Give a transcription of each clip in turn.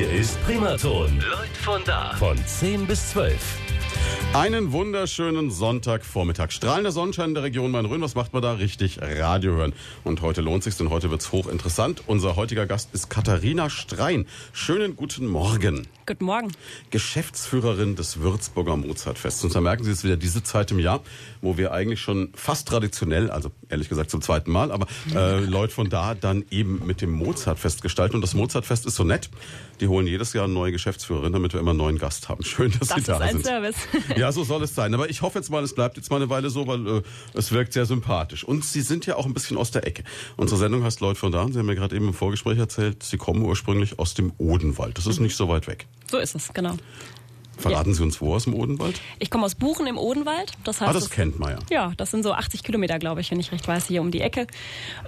Hier ist Primaton. Leut von da. Von 10 bis 12. Einen wunderschönen Sonntagvormittag. Strahlender Sonnenschein in der Region Main-Rhön. Was macht man da? Richtig, Radio hören. Und heute lohnt sich's, denn heute wird's hochinteressant. Unser heutiger Gast ist Katharina Strein. Schönen guten Morgen. Guten Morgen. Geschäftsführerin des Würzburger Mozartfests. Und da merken Sie es wieder diese Zeit im Jahr, wo wir eigentlich schon fast traditionell, also ehrlich gesagt zum zweiten Mal, aber äh, Leute von da dann eben mit dem Mozartfest gestalten. Und das Mozartfest ist so nett. Die holen jedes Jahr eine neue Geschäftsführerin, damit wir immer einen neuen Gast haben. Schön, dass Das Sie da sind. Service. Ja, so soll es sein. Aber ich hoffe jetzt mal, es bleibt jetzt mal eine Weile so, weil äh, es wirkt sehr sympathisch. Und Sie sind ja auch ein bisschen aus der Ecke. Unsere Sendung heißt Leute von da. und Sie haben mir gerade eben im Vorgespräch erzählt, Sie kommen ursprünglich aus dem Odenwald. Das ist nicht so weit weg. So ist es, genau. Verraten Sie uns wo aus dem Odenwald? Ich komme aus Buchen im Odenwald. Das heißt, Ah, das kennt man ja. Ja, das sind so 80 Kilometer, glaube ich, wenn ich recht weiß, hier um die Ecke.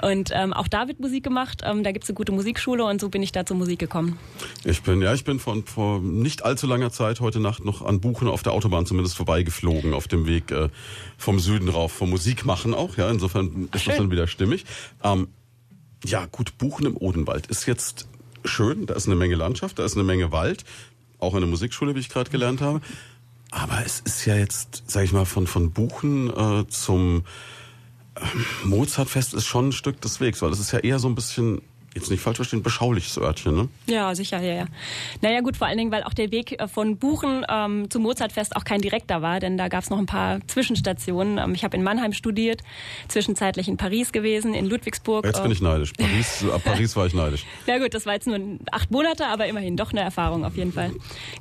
Und ähm, auch da wird Musik gemacht. Ähm, da gibt's eine gute Musikschule und so bin ich da zur Musik gekommen. Ich bin, ja, ich bin von vor nicht allzu langer Zeit heute Nacht noch an Buchen auf der Autobahn zumindest vorbeigeflogen, auf dem Weg äh, vom Süden rauf, vom Musik machen auch. Ja, insofern ist das dann wieder stimmig. Ähm, ja, gut, Buchen im Odenwald ist jetzt schön. Da ist eine Menge Landschaft, da ist eine Menge Wald. Auch eine Musikschule, wie ich gerade gelernt habe. Aber es ist ja jetzt, sag ich mal, von, von Buchen äh, zum ähm, Mozartfest ist schon ein Stück des Wegs, weil es ist ja eher so ein bisschen, jetzt nicht falsch verstehen, beschauliches Örtchen, ne? Ja, sicher, ja, ja. Naja gut, vor allen Dingen, weil auch der Weg äh, von Buchen ähm, zum Mozartfest auch kein direkter war, denn da gab's noch ein paar Zwischenstationen. Ähm, ich habe in Mannheim studiert, zwischenzeitlich in Paris gewesen, in Ludwigsburg. Jetzt bin äh, ich neidisch. Paris, ab Paris war ich neidisch. Ja gut, das war jetzt nur acht Monate, aber immerhin doch eine Erfahrung auf jeden Fall.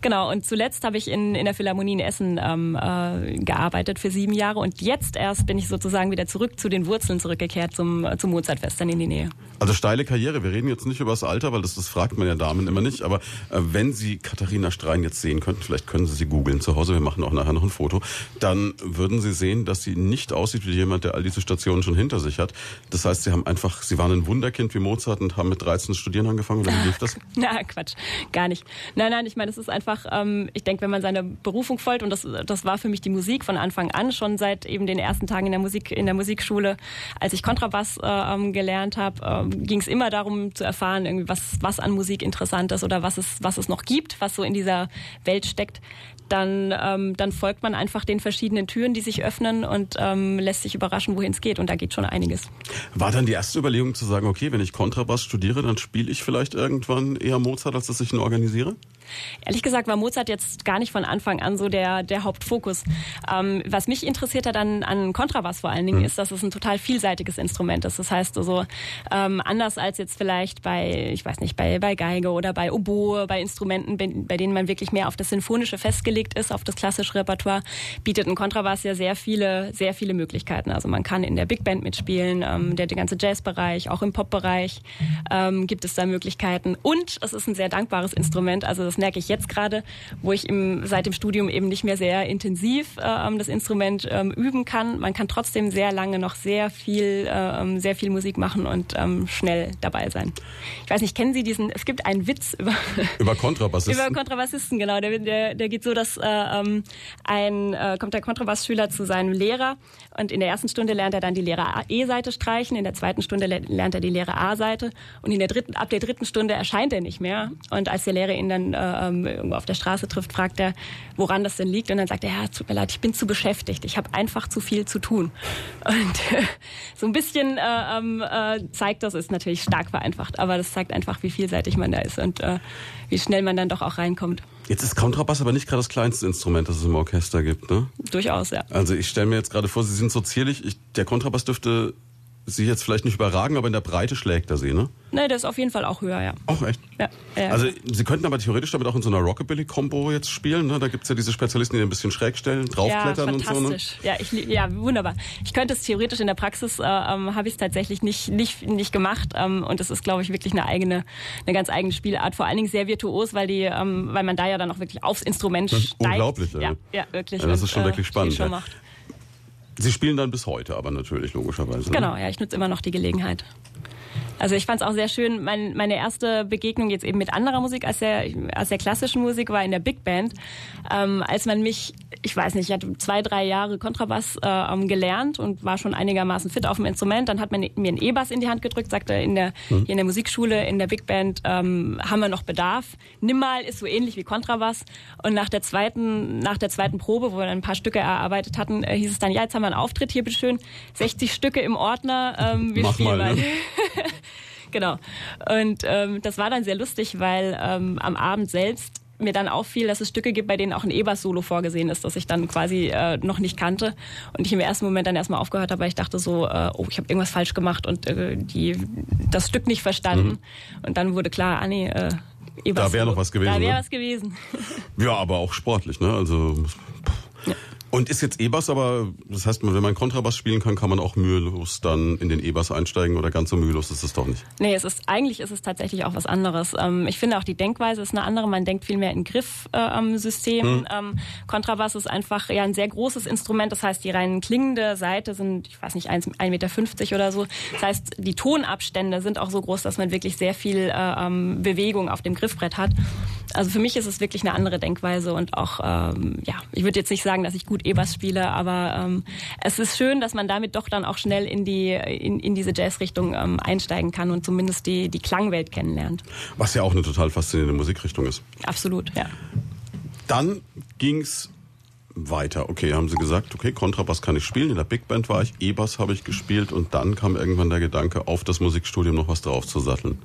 Genau, und zuletzt habe ich in, in der Philharmonie in Essen ähm, äh, gearbeitet für sieben Jahre und jetzt erst bin ich sozusagen wieder zurück zu den Wurzeln zurückgekehrt zum, äh, zum Mozartfest dann in die Nähe. Also steile Karriere. Wir reden jetzt nicht über das Alter, weil das, das fragt man ja Damen immer nicht. Aber äh, wenn Sie Katharina Strein jetzt sehen könnten, vielleicht können Sie sie googeln zu Hause, wir machen auch nachher noch ein Foto, dann würden Sie sehen, dass sie nicht aussieht wie jemand, der all diese Stationen schon hinter sich hat. Das heißt, Sie haben einfach, Sie waren ein Wunderkind wie Mozart und haben mit 13 Studieren angefangen. Oder wie lief das? Na, Quatsch, gar nicht. Nein, nein, ich meine, es ist einfach, ähm, ich denke, wenn man seine Berufung folgt, und das, das war für mich die Musik von Anfang an, schon seit eben den ersten Tagen in der Musik, in der Musikschule, als ich Kontrabass äh, ähm, gelernt habe, ähm, ging es immer darum zu erfahren, irgendwie was, was an Musik interessant ist oder was es, was es noch gibt, was so in dieser Welt steckt. Dann, ähm, dann folgt man einfach den verschiedenen Türen, die sich öffnen und ähm, lässt sich überraschen, wohin es geht. Und da geht schon einiges. War dann die erste Überlegung zu sagen, okay, wenn ich Kontrabass studiere, dann spiele ich vielleicht irgendwann eher Mozart, als dass ich ihn organisiere? Ehrlich gesagt war Mozart jetzt gar nicht von Anfang an so der, der Hauptfokus. Ähm, was mich interessiert hat an, an Kontrabass vor allen Dingen, ist, dass es ein total vielseitiges Instrument ist. Das heißt also, ähm, anders als jetzt vielleicht bei, ich weiß nicht, bei, bei Geige oder bei Oboe, bei Instrumenten, bei, bei denen man wirklich mehr auf das Sinfonische festgelegt ist, auf das klassische Repertoire, bietet ein Kontrabass ja sehr viele, sehr viele Möglichkeiten. Also man kann in der Big Band mitspielen, ähm, der, der ganze Jazzbereich, auch im Popbereich ähm, gibt es da Möglichkeiten. Und es ist ein sehr dankbares Instrument. Also das merke ich jetzt gerade, wo ich im, seit dem Studium eben nicht mehr sehr intensiv ähm, das Instrument ähm, üben kann. Man kann trotzdem sehr lange noch sehr viel, ähm, sehr viel Musik machen und ähm, schnell dabei sein. Ich weiß nicht, kennen Sie diesen? Es gibt einen Witz über Über Kontrabassisten? über Kontrabassisten, genau. Der, der, der geht so, dass äh, ähm, ein äh, kommt der Kontrabassschüler zu seinem Lehrer und in der ersten Stunde lernt er dann die Lehrer E-Seite streichen, in der zweiten Stunde le- lernt er die Lehrer A-Seite und in der dritten ab der dritten Stunde erscheint er nicht mehr und als der Lehrer ihn dann äh, ähm, irgendwo auf der Straße trifft, fragt er, woran das denn liegt und dann sagt er, ja, tut mir leid, ich bin zu beschäftigt, ich habe einfach zu viel zu tun und äh, so ein bisschen äh, ähm, äh, zeigt das ist natürlich stark vereinfacht, aber das zeigt einfach, wie vielseitig man da ist und äh, wie schnell man dann doch auch reinkommt. Jetzt ist Kontrabass aber nicht gerade das kleinste Instrument, das es im Orchester gibt, ne? Durchaus, ja. Also ich stelle mir jetzt gerade vor, Sie sind so zierlich. Ich, der Kontrabass dürfte Sie jetzt vielleicht nicht überragen, aber in der Breite schlägt er Sie, ne? Ne, der ist auf jeden Fall auch höher, ja. Auch echt? ja, ja. Also Sie könnten aber theoretisch damit auch in so einer Rockabilly-Combo jetzt spielen. Ne? Da gibt's ja diese Spezialisten, die ein bisschen schräg stellen, ja, draufklettern und so. Ne? fantastisch. Ja, ich, ja, wunderbar. Ich könnte es theoretisch in der Praxis, äh, ähm, habe ich es tatsächlich nicht, nicht, nicht gemacht. Ähm, und es ist, glaube ich, wirklich eine eigene, eine ganz eigene Spielart. Vor allen Dingen sehr virtuos, weil die, ähm, weil man da ja dann auch wirklich aufs Instrument steigt. unglaublich, ja. Ja, ja, wirklich. Ja, das Und, ist schon äh, wirklich spannend, Schon ja. Sie spielen dann bis heute, aber natürlich logischerweise. Ne? Genau, ja, ich nutze immer noch die Gelegenheit. Also ich fand es auch sehr schön. Mein, meine erste Begegnung jetzt eben mit anderer Musik als der, als der klassischen Musik war in der Big Band. Ähm, als man mich, ich weiß nicht, ich hatte zwei, drei Jahre Kontrabass äh, gelernt und war schon einigermaßen fit auf dem Instrument. Dann hat man mir einen E-Bass in die Hand gedrückt, sagte in der, mhm. hier in der Musikschule, in der Big Band ähm, haben wir noch Bedarf. Nimm mal ist so ähnlich wie Kontrabass. Und nach der zweiten, nach der zweiten Probe, wo wir dann ein paar Stücke erarbeitet hatten, äh, hieß es dann, ja, jetzt haben wir einen Auftritt hier, bitteschön. 60 Stücke im Ordner, ähm, wir Mach spielen mal. mal. Ne? Genau. Und ähm, das war dann sehr lustig, weil ähm, am Abend selbst mir dann auffiel, dass es Stücke gibt, bei denen auch ein E-Bass-Solo vorgesehen ist, das ich dann quasi äh, noch nicht kannte. Und ich im ersten Moment dann erstmal aufgehört habe, weil ich dachte so, äh, oh, ich habe irgendwas falsch gemacht und äh, die, das Stück nicht verstanden. Mhm. Und dann wurde klar, ah nee, äh, E-Bass. Da wäre noch was gewesen. Da wäre ne? was gewesen. Ja, aber auch sportlich, ne? Also. Ja. Und ist jetzt E-Bass, aber das heißt, wenn man Kontrabass spielen kann, kann man auch mühelos dann in den E-Bass einsteigen oder ganz so mühelos ist es doch nicht? Nee, es ist, eigentlich ist es tatsächlich auch was anderes. Ähm, ich finde auch die Denkweise ist eine andere. Man denkt viel mehr in Griffsystem. Hm. Ähm, Kontrabass ist einfach ja ein sehr großes Instrument. Das heißt, die rein klingende Seite sind, ich weiß nicht, 1,50 Meter oder so. Das heißt, die Tonabstände sind auch so groß, dass man wirklich sehr viel äh, ähm, Bewegung auf dem Griffbrett hat. Also für mich ist es wirklich eine andere Denkweise und auch, ja, ich würde jetzt nicht sagen, dass ich gut E-Bass spiele, aber ähm, es ist schön, dass man damit doch dann auch schnell in die in, in diese Jazzrichtung ähm, einsteigen kann und zumindest die die Klangwelt kennenlernt. Was ja auch eine total faszinierende Musikrichtung ist. Absolut, ja. Dann ging's weiter. Okay, haben Sie gesagt, okay, Kontrabass kann ich spielen. In der Big Band war ich, E-Bass habe ich gespielt und dann kam irgendwann der Gedanke, auf das Musikstudium noch was drauf zu satteln.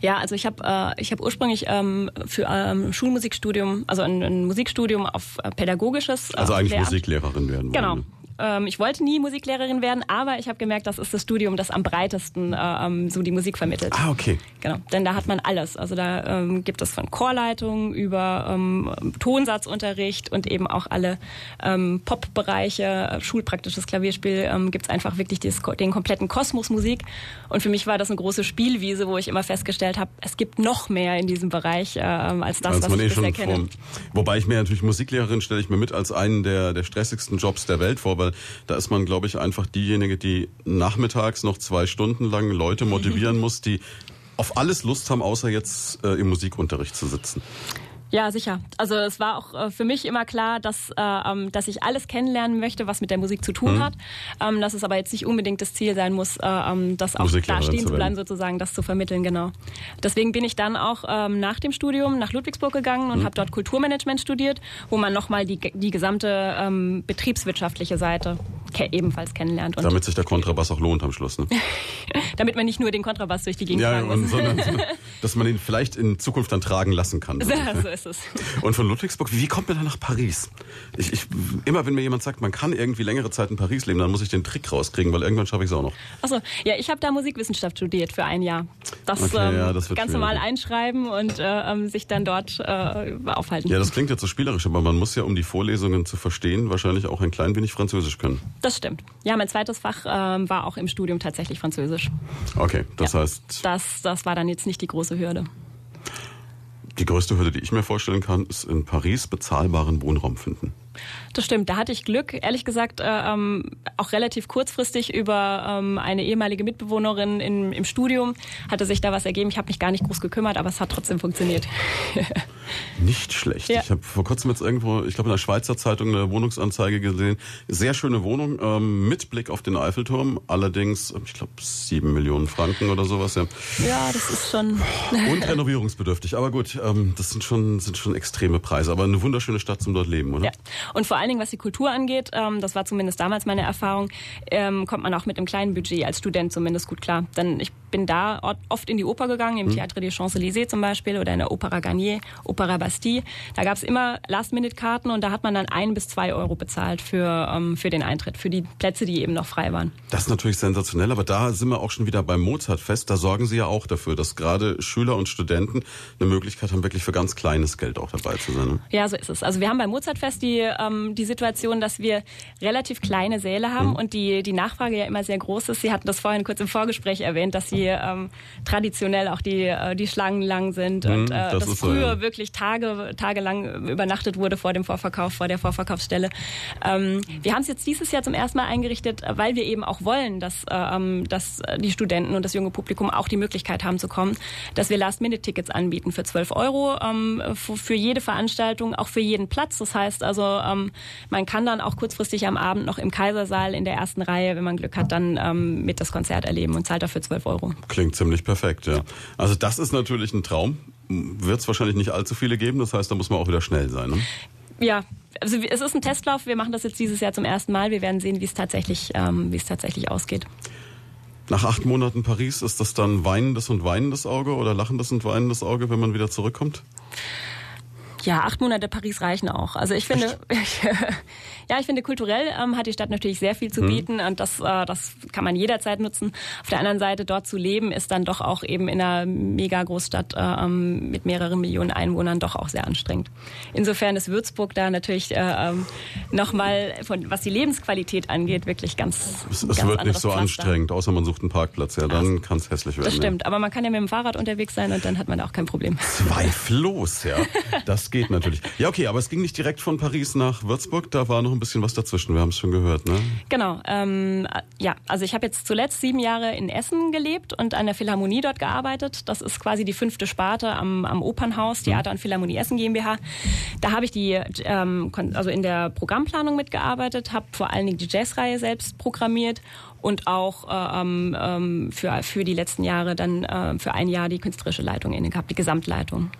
Ja, also ich habe äh, ich habe ursprünglich ähm, für ähm, Schulmusikstudium, also ein, ein Musikstudium auf äh, pädagogisches. Äh, also eigentlich Lehramt. Musiklehrerin werden. Genau. Ähm, ich wollte nie Musiklehrerin werden, aber ich habe gemerkt, das ist das Studium, das am breitesten äh, ähm, so die Musik vermittelt. Ah, okay. Genau, denn da hat man alles. Also da ähm, gibt es von Chorleitung über ähm, Tonsatzunterricht und eben auch alle ähm, Pop-Bereiche, äh, schulpraktisches Klavierspiel, ähm, gibt es einfach wirklich dieses, den kompletten Kosmos Musik. Und für mich war das eine große Spielwiese, wo ich immer festgestellt habe, es gibt noch mehr in diesem Bereich äh, als das, als was ich eh bisher kenne. Vor, wobei ich mir natürlich Musiklehrerin stelle ich mir mit als einen der, der stressigsten Jobs der Welt vor, weil da ist man, glaube ich, einfach diejenige, die nachmittags noch zwei Stunden lang Leute motivieren muss, die auf alles Lust haben, außer jetzt äh, im Musikunterricht zu sitzen. Ja, sicher. Also es war auch äh, für mich immer klar, dass, äh, ähm, dass ich alles kennenlernen möchte, was mit der Musik zu tun mhm. hat. Ähm, dass es aber jetzt nicht unbedingt das Ziel sein muss, äh, ähm, das auch da stehen zu bleiben, sozusagen, das zu vermitteln, genau. Deswegen bin ich dann auch ähm, nach dem Studium nach Ludwigsburg gegangen und mhm. habe dort Kulturmanagement studiert, wo man nochmal die, die gesamte ähm, betriebswirtschaftliche Seite ebenfalls kennenlernt. Und Damit sich der Kontrabass auch lohnt am Schluss, ne? Damit man nicht nur den Kontrabass durch die Gegend ja, tragen muss. Sondern, dass man ihn vielleicht in Zukunft dann tragen lassen kann. So, so ist es. Und von Ludwigsburg, wie kommt man dann nach Paris? Ich, ich, immer wenn mir jemand sagt, man kann irgendwie längere Zeit in Paris leben, dann muss ich den Trick rauskriegen, weil irgendwann schaffe ich es auch noch. Achso, ja, ich habe da Musikwissenschaft studiert für ein Jahr. Das, okay, ähm, ja, das ganz normal einschreiben und äh, ähm, sich dann dort äh, aufhalten. Ja, das klingt jetzt so spielerisch, aber man muss ja, um die Vorlesungen zu verstehen, wahrscheinlich auch ein klein wenig Französisch können. Das stimmt. Ja, mein zweites Fach ähm, war auch im Studium tatsächlich Französisch. Okay, das ja, heißt. Das, das war dann jetzt nicht die große Hürde. Die größte Hürde, die ich mir vorstellen kann, ist in Paris bezahlbaren Wohnraum finden. Das stimmt, da hatte ich Glück, ehrlich gesagt, äh, ähm, auch relativ kurzfristig über ähm, eine ehemalige Mitbewohnerin in, im Studium hatte sich da was ergeben. Ich habe mich gar nicht groß gekümmert, aber es hat trotzdem funktioniert. nicht schlecht. Ja. Ich habe vor kurzem jetzt irgendwo, ich glaube in der Schweizer Zeitung eine Wohnungsanzeige gesehen. Sehr schöne Wohnung ähm, mit Blick auf den Eiffelturm, allerdings, ich glaube, sieben Millionen Franken oder sowas. Ja, ja das ist schon... Und renovierungsbedürftig, aber gut, ähm, das sind schon, sind schon extreme Preise, aber eine wunderschöne Stadt zum dort leben, oder? Ja. Und vor allen Dingen, was die Kultur angeht, ähm, das war zumindest damals meine Erfahrung, ähm, kommt man auch mit einem kleinen Budget als Student zumindest gut klar. Denn ich bin da oft in die Oper gegangen, im mhm. Théâtre des Champs-Élysées zum Beispiel oder in der Opera Garnier, Opera Bastille. Da gab es immer Last-Minute-Karten und da hat man dann ein bis zwei Euro bezahlt für, ähm, für den Eintritt, für die Plätze, die eben noch frei waren. Das ist natürlich sensationell, aber da sind wir auch schon wieder beim Mozart-Fest. Da sorgen Sie ja auch dafür, dass gerade Schüler und Studenten eine Möglichkeit haben, wirklich für ganz kleines Geld auch dabei zu sein. Ne? Ja, so ist es. Also wir haben beim Mozart-Fest die, ähm, die Situation, dass wir relativ kleine Säle haben mhm. und die, die Nachfrage ja immer sehr groß ist. Sie hatten das vorhin kurz im Vorgespräch erwähnt, dass Sie die ähm, traditionell auch die, äh, die Schlangen lang sind Mhm, und äh, das das, ist so, früher ja. wirklich Tage, tagelang übernachtet wurde vor dem Vorverkauf, vor der Vorverkaufsstelle. Ähm, wir haben es jetzt dieses Jahr zum ersten Mal eingerichtet, weil wir eben auch wollen, dass, äh, ähm, dass die Studenten und das junge Publikum auch die Möglichkeit haben zu kommen, dass wir Last-Minute-Tickets anbieten für 12 Euro ähm, für, für jede Veranstaltung, auch für jeden Platz. Das heißt also, ähm, man kann dann auch kurzfristig am Abend noch im Kaisersaal in der ersten Reihe, wenn man Glück hat, dann ähm, mit das Konzert erleben und zahlt dafür 12 Euro. Klingt ziemlich perfekt, ja. Also das ist natürlich ein Traum. Wird es wahrscheinlich nicht allzu viele geben, das heißt, da muss man auch wieder schnell sein. Ne? Ja, also es ist ein Testlauf. Wir machen das jetzt dieses Jahr zum ersten Mal. Wir werden sehen, wie es tatsächlich, ähm, wie es tatsächlich ausgeht. Nach acht Monaten Paris, ist das dann weinendes und weinendes Auge oder lachendes und weinendes Auge, wenn man wieder zurückkommt? Ja, acht Monate Paris reichen auch. Also ich finde, ja, ich finde kulturell ähm, hat die Stadt natürlich sehr viel zu bieten und das, äh, das kann man jederzeit nutzen. Auf der anderen Seite dort zu leben ist dann doch auch eben in einer mega Großstadt äh, mit mehreren Millionen Einwohnern doch auch sehr anstrengend. Insofern ist Würzburg da natürlich äh, ähm, nochmal, von was die Lebensqualität angeht, wirklich ganz. Es, es ganz wird nicht so Pflaster. anstrengend, außer man sucht einen Parkplatz. Ja, dann kann es hässlich werden. Das ja. stimmt, aber man kann ja mit dem Fahrrad unterwegs sein und dann hat man da auch kein Problem. Zweifellos, ja. Das geht natürlich. Ja, okay, aber es ging nicht direkt von Paris nach Würzburg, da war noch ein bisschen was dazwischen, wir haben es schon gehört, ne? Genau, ähm, ja, also ich habe jetzt zuletzt sieben Jahre in Essen gelebt und an der Philharmonie dort gearbeitet. Das ist quasi die fünfte Sparte am, am Opernhaus, Theater und Philharmonie Essen GmbH. Da habe ich die, ähm, also in der Programmplanung mitgearbeitet, habe vor allen Dingen die Jazzreihe selbst programmiert und auch äh, ähm, ähm, für, für die letzten Jahre dann äh, für ein Jahr die künstlerische Leitung inne gehabt, die Gesamtleitung.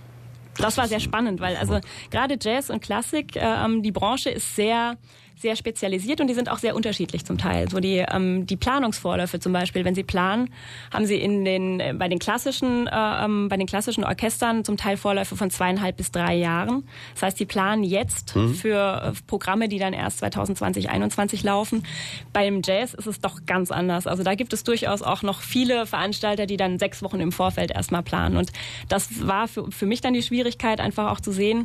Das war sehr spannend, weil also gerade Jazz und Klassik, äh, ähm, die Branche ist sehr sehr spezialisiert und die sind auch sehr unterschiedlich zum Teil. So die ähm, die Planungsvorläufe zum Beispiel, wenn sie planen, haben sie in den äh, bei den klassischen äh, ähm, bei den klassischen Orchestern zum Teil Vorläufe von zweieinhalb bis drei Jahren. Das heißt, die planen jetzt für äh, Programme, die dann erst 2020 21 laufen. Beim Jazz ist es doch ganz anders. Also da gibt es durchaus auch noch viele Veranstalter, die dann sechs Wochen im Vorfeld erstmal planen. Und das war für, für mich dann die Schwierigkeit, einfach auch zu sehen,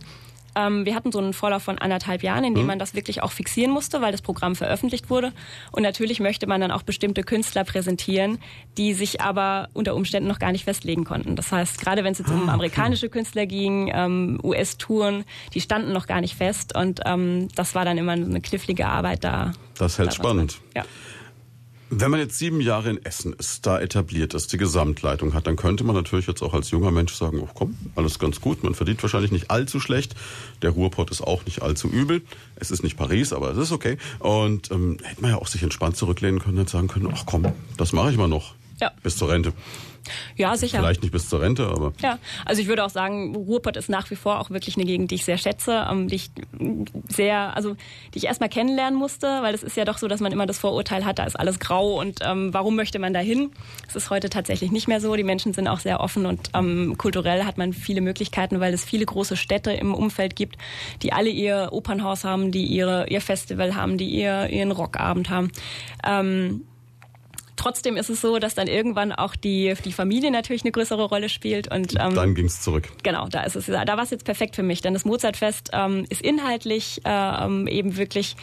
ähm, wir hatten so einen Vorlauf von anderthalb Jahren, in dem man das wirklich auch fixieren musste, weil das Programm veröffentlicht wurde. Und natürlich möchte man dann auch bestimmte Künstler präsentieren, die sich aber unter Umständen noch gar nicht festlegen konnten. Das heißt, gerade wenn es jetzt um amerikanische Künstler ging, ähm, US-Touren, die standen noch gar nicht fest. Und ähm, das war dann immer eine knifflige Arbeit da. Das hält da spannend. mit. Ja. Wenn man jetzt sieben Jahre in Essen ist, da etabliert ist, die Gesamtleitung hat, dann könnte man natürlich jetzt auch als junger Mensch sagen, oh komm, alles ganz gut, man verdient wahrscheinlich nicht allzu schlecht, der Ruhrpott ist auch nicht allzu übel, es ist nicht Paris, aber es ist okay. Und ähm, hätte man ja auch sich entspannt zurücklehnen können und sagen können, ach komm, das mache ich mal noch. Ja. Bis zur Rente. ja, sicher. Vielleicht nicht bis zur Rente, aber Ja, also ich würde auch sagen, Ruhrpott ist nach wie vor auch wirklich eine Gegend, die ich sehr schätze, ähm, die ich sehr, also die ich erstmal kennenlernen musste, weil es ist ja doch so, dass man immer das Vorurteil hat, da ist alles grau und ähm, warum möchte man da hin? Es ist heute tatsächlich nicht mehr so. Die Menschen sind auch sehr offen und ähm, kulturell hat man viele Möglichkeiten, weil es viele große Städte im Umfeld gibt, die alle ihr Opernhaus haben, die ihre ihr Festival haben, die ihr ihren Rockabend haben. Ähm, Trotzdem ist es so, dass dann irgendwann auch die, die Familie natürlich eine größere Rolle spielt und ähm, dann ging's zurück. Genau, da ist es. Da war es jetzt perfekt für mich, denn das Mozartfest ähm, ist inhaltlich äh, ähm, eben wirklich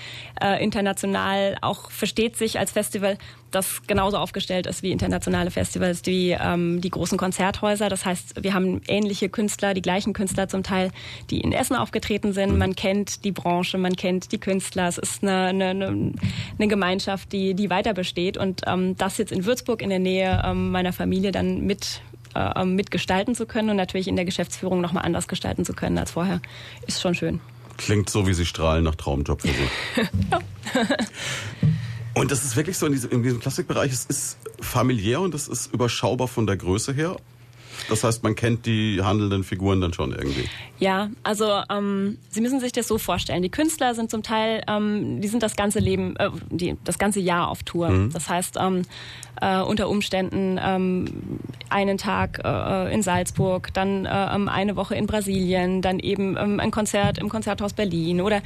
äh, international, auch versteht sich als Festival, das genauso aufgestellt ist wie internationale Festivals, die ähm, die großen Konzerthäuser. Das heißt, wir haben ähnliche Künstler, die gleichen Künstler zum Teil, die in Essen aufgetreten sind. Man kennt die Branche, man kennt die Künstler. Es ist eine, eine, eine, Gemeinschaft, die die weiter besteht und ähm, das jetzt in Würzburg in der Nähe ähm, meiner Familie dann mit äh, mitgestalten zu können und natürlich in der Geschäftsführung nochmal anders gestalten zu können als vorher, ist schon schön. Klingt so, wie Sie strahlen nach Traumjob für Sie. Und das ist wirklich so in diesem, in diesem Klassikbereich, es ist familiär und es ist überschaubar von der Größe her. Das heißt, man kennt die handelnden Figuren dann schon irgendwie. Ja, also ähm, Sie müssen sich das so vorstellen. Die Künstler sind zum Teil, ähm, die sind das ganze Leben, äh, die, das ganze Jahr auf Tour. Das heißt, ähm, äh, unter Umständen ähm, einen Tag äh, in Salzburg, dann äh, ähm, eine Woche in Brasilien, dann eben ähm, ein Konzert im Konzerthaus Berlin oder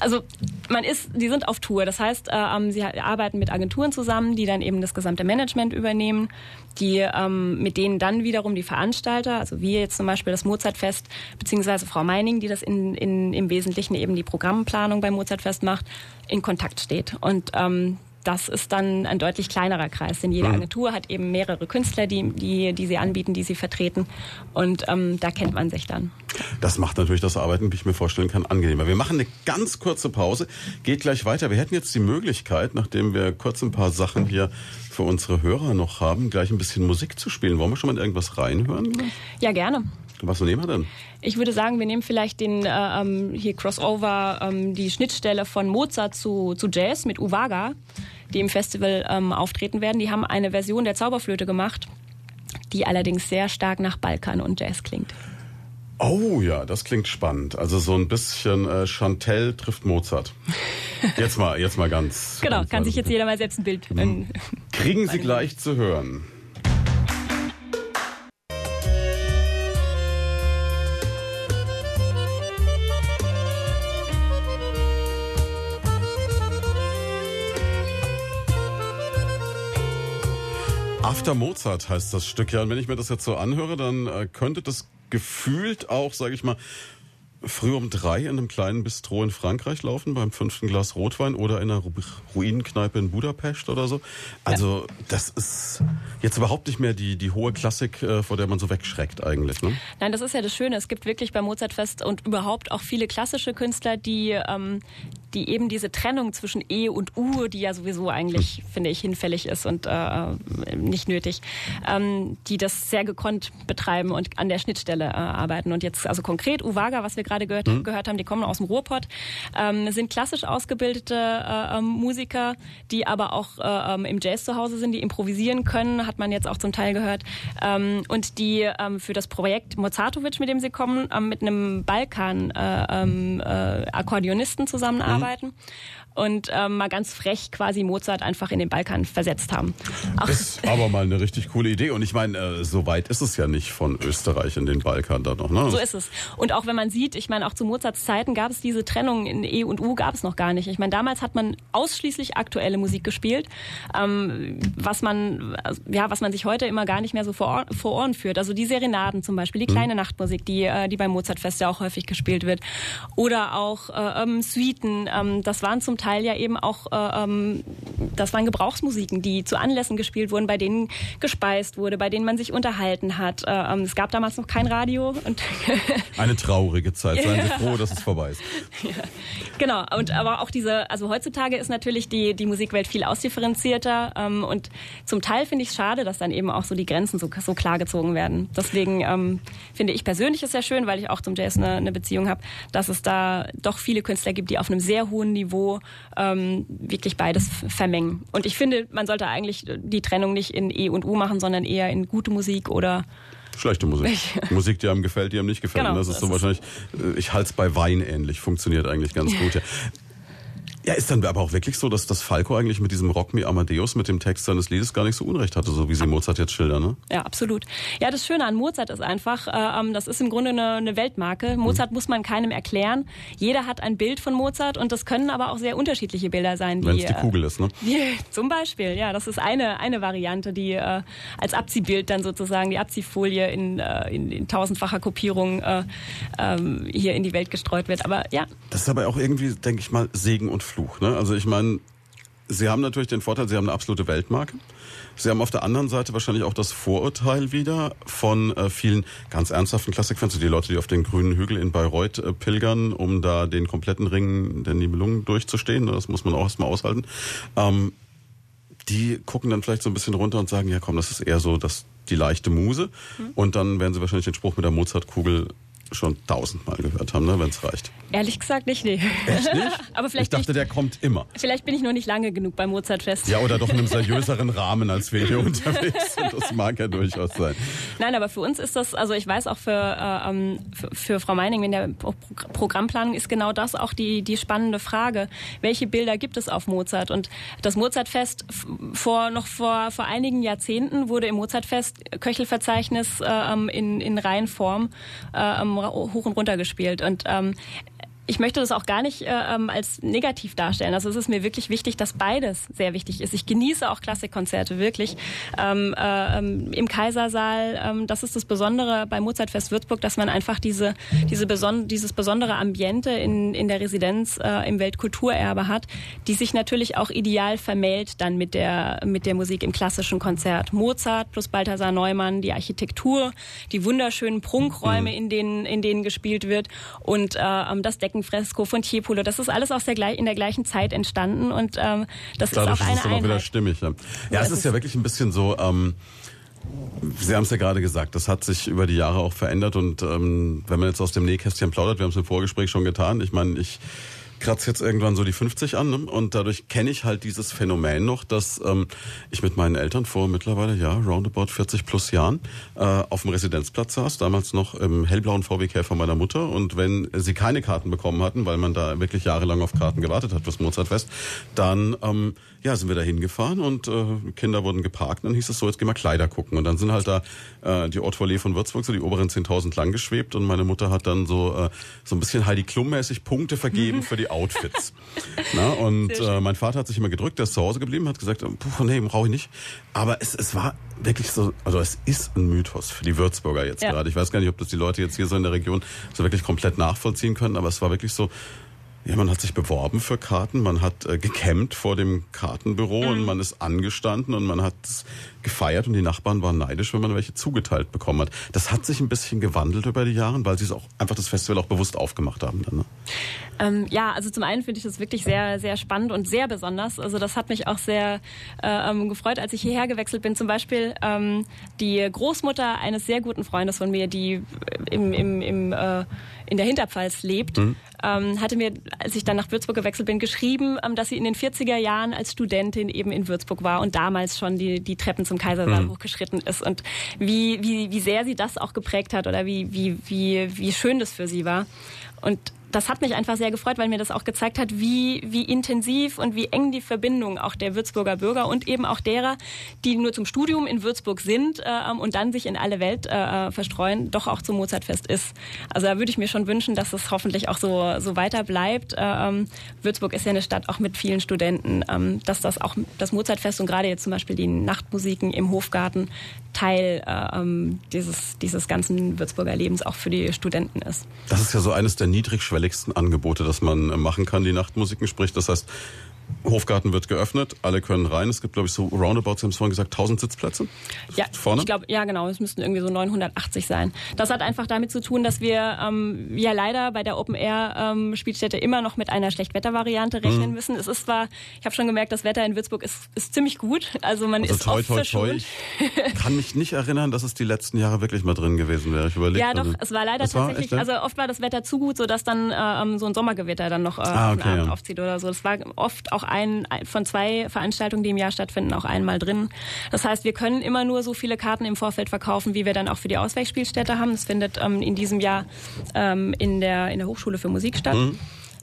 also man ist, die sind auf Tour. Das heißt, äh, ähm, sie arbeiten mit Agenturen zusammen, die dann eben das gesamte Management übernehmen, die ähm, mit denen dann wiederum die Veranstalter, also wir jetzt zum Beispiel das Mozartfest, beziehungsweise Frau Meining, die das in, in, im Wesentlichen eben die Programmplanung beim Mozartfest macht, in Kontakt steht. Und ähm, das ist dann ein deutlich kleinerer Kreis, denn jede mhm. Agentur hat eben mehrere Künstler, die, die, die sie anbieten, die sie vertreten. Und ähm, da kennt man sich dann. Das macht natürlich das Arbeiten, wie ich mir vorstellen kann, angenehmer. Wir machen eine ganz kurze Pause, geht gleich weiter. Wir hätten jetzt die Möglichkeit, nachdem wir kurz ein paar Sachen hier für unsere Hörer noch haben, gleich ein bisschen Musik zu spielen. Wollen wir schon mal irgendwas reinhören? Ja, gerne. Was nehmen wir denn? Ich würde sagen, wir nehmen vielleicht den äh, ähm, hier Crossover, ähm, die Schnittstelle von Mozart zu, zu Jazz mit Uwaga, die im Festival ähm, auftreten werden. Die haben eine Version der Zauberflöte gemacht, die allerdings sehr stark nach Balkan und Jazz klingt. Oh ja, das klingt spannend. Also so ein bisschen äh, Chantel trifft Mozart. Jetzt mal, jetzt mal ganz. genau, ganz kann sich jetzt jeder mal selbst ein Bild. Mhm. Kriegen Sie gleich zu hören. After Mozart heißt das Stück ja. Und wenn ich mir das jetzt so anhöre, dann äh, könnte das gefühlt auch, sage ich mal, früh um drei in einem kleinen Bistro in Frankreich laufen beim fünften Glas Rotwein oder in einer Ruinenkneipe in Budapest oder so. Also ja. das ist jetzt überhaupt nicht mehr die, die hohe Klassik, äh, vor der man so wegschreckt eigentlich. Ne? Nein, das ist ja das Schöne. Es gibt wirklich beim Mozartfest und überhaupt auch viele klassische Künstler, die, ähm, die eben diese Trennung zwischen E und U, die ja sowieso eigentlich, hm. finde ich, hinfällig ist und äh, nicht nötig, ähm, die das sehr gekonnt betreiben und an der Schnittstelle äh, arbeiten. Und jetzt also konkret Uwaga, was wir gerade gehört, mhm. gehört haben, die kommen aus dem Ruhrpott, ähm, sind klassisch ausgebildete äh, ähm, Musiker, die aber auch äh, ähm, im Jazz zu Hause sind, die improvisieren können, hat man jetzt auch zum Teil gehört. Ähm, und die für das Projekt Mozartovic, mit dem sie kommen, mit einem Balkan-Akkordeonisten äh, äh, zusammenarbeiten. Mhm arbeiten und ähm, mal ganz frech quasi Mozart einfach in den Balkan versetzt haben. Ach. Ist aber mal eine richtig coole Idee. Und ich meine, äh, so weit ist es ja nicht von Österreich in den Balkan da noch. Ne? So ist es. Und auch wenn man sieht, ich meine, auch zu Mozarts Zeiten gab es diese Trennung in E und U gab es noch gar nicht. Ich meine, damals hat man ausschließlich aktuelle Musik gespielt, ähm, was man ja, was man sich heute immer gar nicht mehr so vor, vor Ohren führt. Also die Serenaden zum Beispiel, die mhm. kleine mhm. Nachtmusik, die äh, die beim Mozartfest ja auch häufig gespielt wird, oder auch äh, ähm, Suiten. Ähm, das waren zum Teil ja eben auch, äh, ähm, das waren Gebrauchsmusiken, die zu Anlässen gespielt wurden, bei denen gespeist wurde, bei denen man sich unterhalten hat. Äh, ähm, es gab damals noch kein Radio. Und Eine traurige Zeit. Seien Sie froh, dass es vorbei ist. Ja. Genau. Und aber auch diese, also heutzutage ist natürlich die, die Musikwelt viel ausdifferenzierter. Ähm, und zum Teil finde ich es schade, dass dann eben auch so die Grenzen so, so klar gezogen werden. Deswegen ähm, finde ich persönlich es sehr schön, weil ich auch zum Jazz eine, eine Beziehung habe, dass es da doch viele Künstler gibt, die auf einem sehr hohen Niveau ähm, wirklich beides vermengen. Und ich finde, man sollte eigentlich die Trennung nicht in E und U machen, sondern eher in gute Musik oder Schlechte Musik. Musik, die einem gefällt, die einem nicht gefällt. Genau, das ist so wahrscheinlich, äh, ich halte es bei Wein ähnlich, funktioniert eigentlich ganz gut. Ja. Ja, ist dann aber auch wirklich so, dass das Falco eigentlich mit diesem Rock Me Amadeus, mit dem Text seines Liedes gar nicht so unrecht hatte, so wie sie Mozart jetzt schildern, ne? Ja, absolut. Ja, das Schöne an Mozart ist einfach, äh, ähm, das ist im Grunde eine, eine Weltmarke. Mozart mhm. muss man keinem erklären. Jeder hat ein Bild von Mozart und das können aber auch sehr unterschiedliche Bilder sein. Wenn es die Kugel ist, ne? Wie, zum Beispiel, ja, das ist eine, eine Variante, die äh, als Abziehbild dann sozusagen die Abziehfolie in, äh, in, in tausendfacher Kopierung äh, ähm, hier in die Welt gestreut wird. Aber ja. Das ist aber auch irgendwie, denke ich mal, Segen und Fluch. Ne? Also ich meine, Sie haben natürlich den Vorteil, Sie haben eine absolute Weltmarke. Sie haben auf der anderen Seite wahrscheinlich auch das Vorurteil wieder von äh, vielen ganz ernsthaften Klassikfans, die Leute, die auf den grünen Hügel in Bayreuth äh, pilgern, um da den kompletten Ring der Nibelungen durchzustehen. Das muss man auch erstmal aushalten. Ähm, die gucken dann vielleicht so ein bisschen runter und sagen, ja komm, das ist eher so das, die leichte Muse. Mhm. Und dann werden sie wahrscheinlich den Spruch mit der Mozartkugel schon tausendmal gehört haben, ne, wenn es reicht. Ehrlich gesagt nicht, nee. Echt nicht? Aber vielleicht ich dachte, nicht, der kommt immer. Vielleicht bin ich noch nicht lange genug beim Mozartfest. Ja, oder doch in einem seriöseren Rahmen, als wir hier unterwegs sind. Das mag ja durchaus sein. Nein, aber für uns ist das, also ich weiß auch für, äh, ähm, für, für, Frau Meining in der Programmplanung ist genau das auch die, die spannende Frage. Welche Bilder gibt es auf Mozart? Und das Mozartfest vor, noch vor, vor einigen Jahrzehnten wurde im Mozartfest Köchelverzeichnis äh, ähm, in, in Reihenform äh, hoch und runter gespielt. Und ähm, ich möchte das auch gar nicht äh, ähm, als negativ darstellen. Also es ist mir wirklich wichtig, dass beides sehr wichtig ist. Ich genieße auch Klassikkonzerte wirklich. Ähm, äh, ähm, Im Kaisersaal, ähm, das ist das Besondere bei Mozartfest Würzburg, dass man einfach diese, diese beson dieses besondere Ambiente in, in der Residenz äh, im Weltkulturerbe hat, die sich natürlich auch ideal vermählt dann mit der, mit der Musik im klassischen Konzert. Mozart plus Balthasar Neumann, die Architektur, die wunderschönen Prunkräume, mhm. in denen, in denen gespielt wird und äh, ähm, das Deck Deckenfresko von Tiepolo. Das ist alles aus der, in der gleichen Zeit entstanden und ähm, das Dadurch ist auch eine ist es Einheit. wieder stimmig. Ja, ja es ist ja wirklich ein bisschen so. Ähm, Sie haben es ja gerade gesagt, das hat sich über die Jahre auch verändert und ähm, wenn man jetzt aus dem Nähkästchen plaudert, wir haben es im Vorgespräch schon getan. Ich meine, ich kratze jetzt irgendwann so die 50 an ne? und dadurch kenne ich halt dieses Phänomen noch, dass ähm, ich mit meinen Eltern vor mittlerweile, ja, roundabout 40 plus Jahren äh, auf dem Residenzplatz saß, damals noch im hellblauen VW Käfer meiner Mutter und wenn sie keine Karten bekommen hatten, weil man da wirklich jahrelang auf Karten gewartet hat fürs Mozartfest, dann ähm, ja, sind wir da hingefahren und äh, Kinder wurden geparkt und dann hieß es so, jetzt gehen wir Kleider gucken und dann sind halt da äh, die Haute von Würzburg, so die oberen 10.000 lang geschwebt und meine Mutter hat dann so äh, so ein bisschen Heidi Klum-mäßig Punkte vergeben für die Outfits. Na, und äh, mein Vater hat sich immer gedrückt, der ist zu Hause geblieben, hat gesagt, puh, nee, brauche ich nicht. Aber es, es war wirklich so, also es ist ein Mythos für die Würzburger jetzt ja. gerade. Ich weiß gar nicht, ob das die Leute jetzt hier so in der Region so wirklich komplett nachvollziehen können, aber es war wirklich so, ja, man hat sich beworben für Karten, man hat äh, gecampt vor dem Kartenbüro mhm. und man ist angestanden und man hat gefeiert und die Nachbarn waren neidisch, wenn man welche zugeteilt bekommen hat. Das hat sich ein bisschen gewandelt über die Jahre, weil sie es auch einfach das Festival auch bewusst aufgemacht haben. Dann, ne? Ähm, ja, also zum einen finde ich das wirklich sehr, sehr spannend und sehr besonders. Also das hat mich auch sehr äh, ähm, gefreut, als ich hierher gewechselt bin. Zum Beispiel ähm, die Großmutter eines sehr guten Freundes von mir, die im, im, im äh, in der Hinterpfalz lebt, mhm. ähm, hatte mir, als ich dann nach Würzburg gewechselt bin, geschrieben, ähm, dass sie in den 40er Jahren als Studentin eben in Würzburg war und damals schon die, die Treppen zum Kaisersaal mhm. hochgeschritten ist und wie, wie, wie sehr sie das auch geprägt hat oder wie, wie, wie, wie schön das für sie war. Und das hat mich einfach sehr gefreut, weil mir das auch gezeigt hat, wie, wie intensiv und wie eng die Verbindung auch der Würzburger Bürger und eben auch derer, die nur zum Studium in Würzburg sind äh, und dann sich in alle Welt äh, verstreuen, doch auch zum Mozartfest ist. Also da würde ich mir schon wünschen, dass es hoffentlich auch so, so weiter bleibt. Äh, ähm, Würzburg ist ja eine Stadt auch mit vielen Studenten, ähm, dass das auch das Mozartfest und gerade jetzt zum Beispiel die Nachtmusiken im Hofgarten Teil äh, ähm, dieses, dieses ganzen Würzburger Lebens auch für die Studenten ist. Das ist ja so eines der niedrigschwelligsten Angebote, das man äh, machen kann, die Nachtmusiken. Sprich, das heißt, Hofgarten wird geöffnet, alle können rein. Es gibt, glaube ich, so roundabout, Sie haben es vorhin gesagt, 1000 Sitzplätze. Ja, vorne? ich glaube, ja genau, es müssten irgendwie so 980 sein. Das hat einfach damit zu tun, dass wir ähm, ja leider bei der Open Air ähm, Spielstätte immer noch mit einer Schlechtwettervariante rechnen mhm. müssen. Es ist zwar, ich habe schon gemerkt, das Wetter in Würzburg ist, ist ziemlich gut. Also man also ist toi, toi, toi. Ich kann mich nicht erinnern, dass es die letzten Jahre wirklich mal drin gewesen wäre. Ich überlege. Ja, doch, also, es war leider tatsächlich, war echt, also oft war das Wetter zu gut, sodass dann äh, so ein Sommergewitter dann noch äh, ah, okay, ja. aufzieht oder so. Das war oft auch ein von zwei Veranstaltungen, die im Jahr stattfinden, auch einmal drin. Das heißt, wir können immer nur so viele Karten im Vorfeld verkaufen, wie wir dann auch für die Ausweichspielstätte haben. Das findet ähm, in diesem Jahr ähm, in, der, in der Hochschule für Musik statt. Mhm.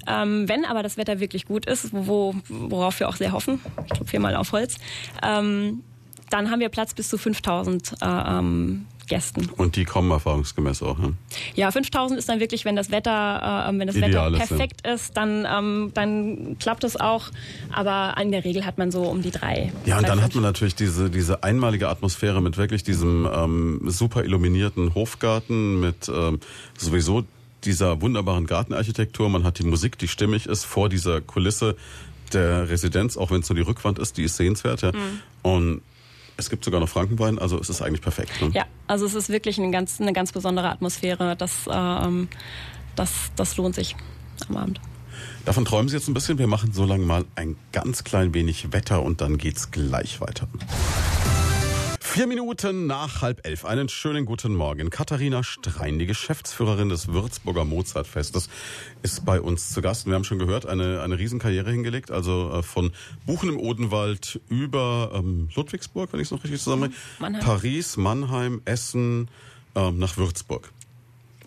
Ähm, wenn aber das Wetter wirklich gut ist, wo, worauf wir auch sehr hoffen, ich glaube viermal auf Holz, ähm, dann haben wir Platz bis zu 5000 äh, ähm, Gästen. Und die kommen erfahrungsgemäß auch, ne? Ja, 5000 ist dann wirklich, wenn das Wetter, äh, wenn das Ideal Wetter perfekt ist, ist dann, ähm, dann klappt es auch. Aber in der Regel hat man so um die drei. Ja, und dann hat man natürlich diese, diese einmalige Atmosphäre mit wirklich diesem ähm, super illuminierten Hofgarten, mit ähm, sowieso dieser wunderbaren Gartenarchitektur. Man hat die Musik, die stimmig ist, vor dieser Kulisse der Residenz, auch wenn es nur die Rückwand ist, die ist sehenswert. Ja. Mhm. Und es gibt sogar noch Frankenwein, also es ist eigentlich perfekt. Ne? Ja, also es ist wirklich eine ganz, eine ganz besondere Atmosphäre. Das, ähm, das, das lohnt sich am Abend. Davon träumen Sie jetzt ein bisschen. Wir machen so lange mal ein ganz klein wenig Wetter und dann geht's gleich weiter. Vier Minuten nach halb elf. Einen schönen guten Morgen. Katharina Strein, die Geschäftsführerin des Würzburger Mozartfestes, ist bei uns zu Gast. Wir haben schon gehört, eine, eine Riesenkarriere hingelegt. Also äh, von Buchen im Odenwald über ähm, Ludwigsburg, wenn ich es noch richtig zusammenbringe, Mannheim. Paris, Mannheim, Essen, ähm, nach Würzburg.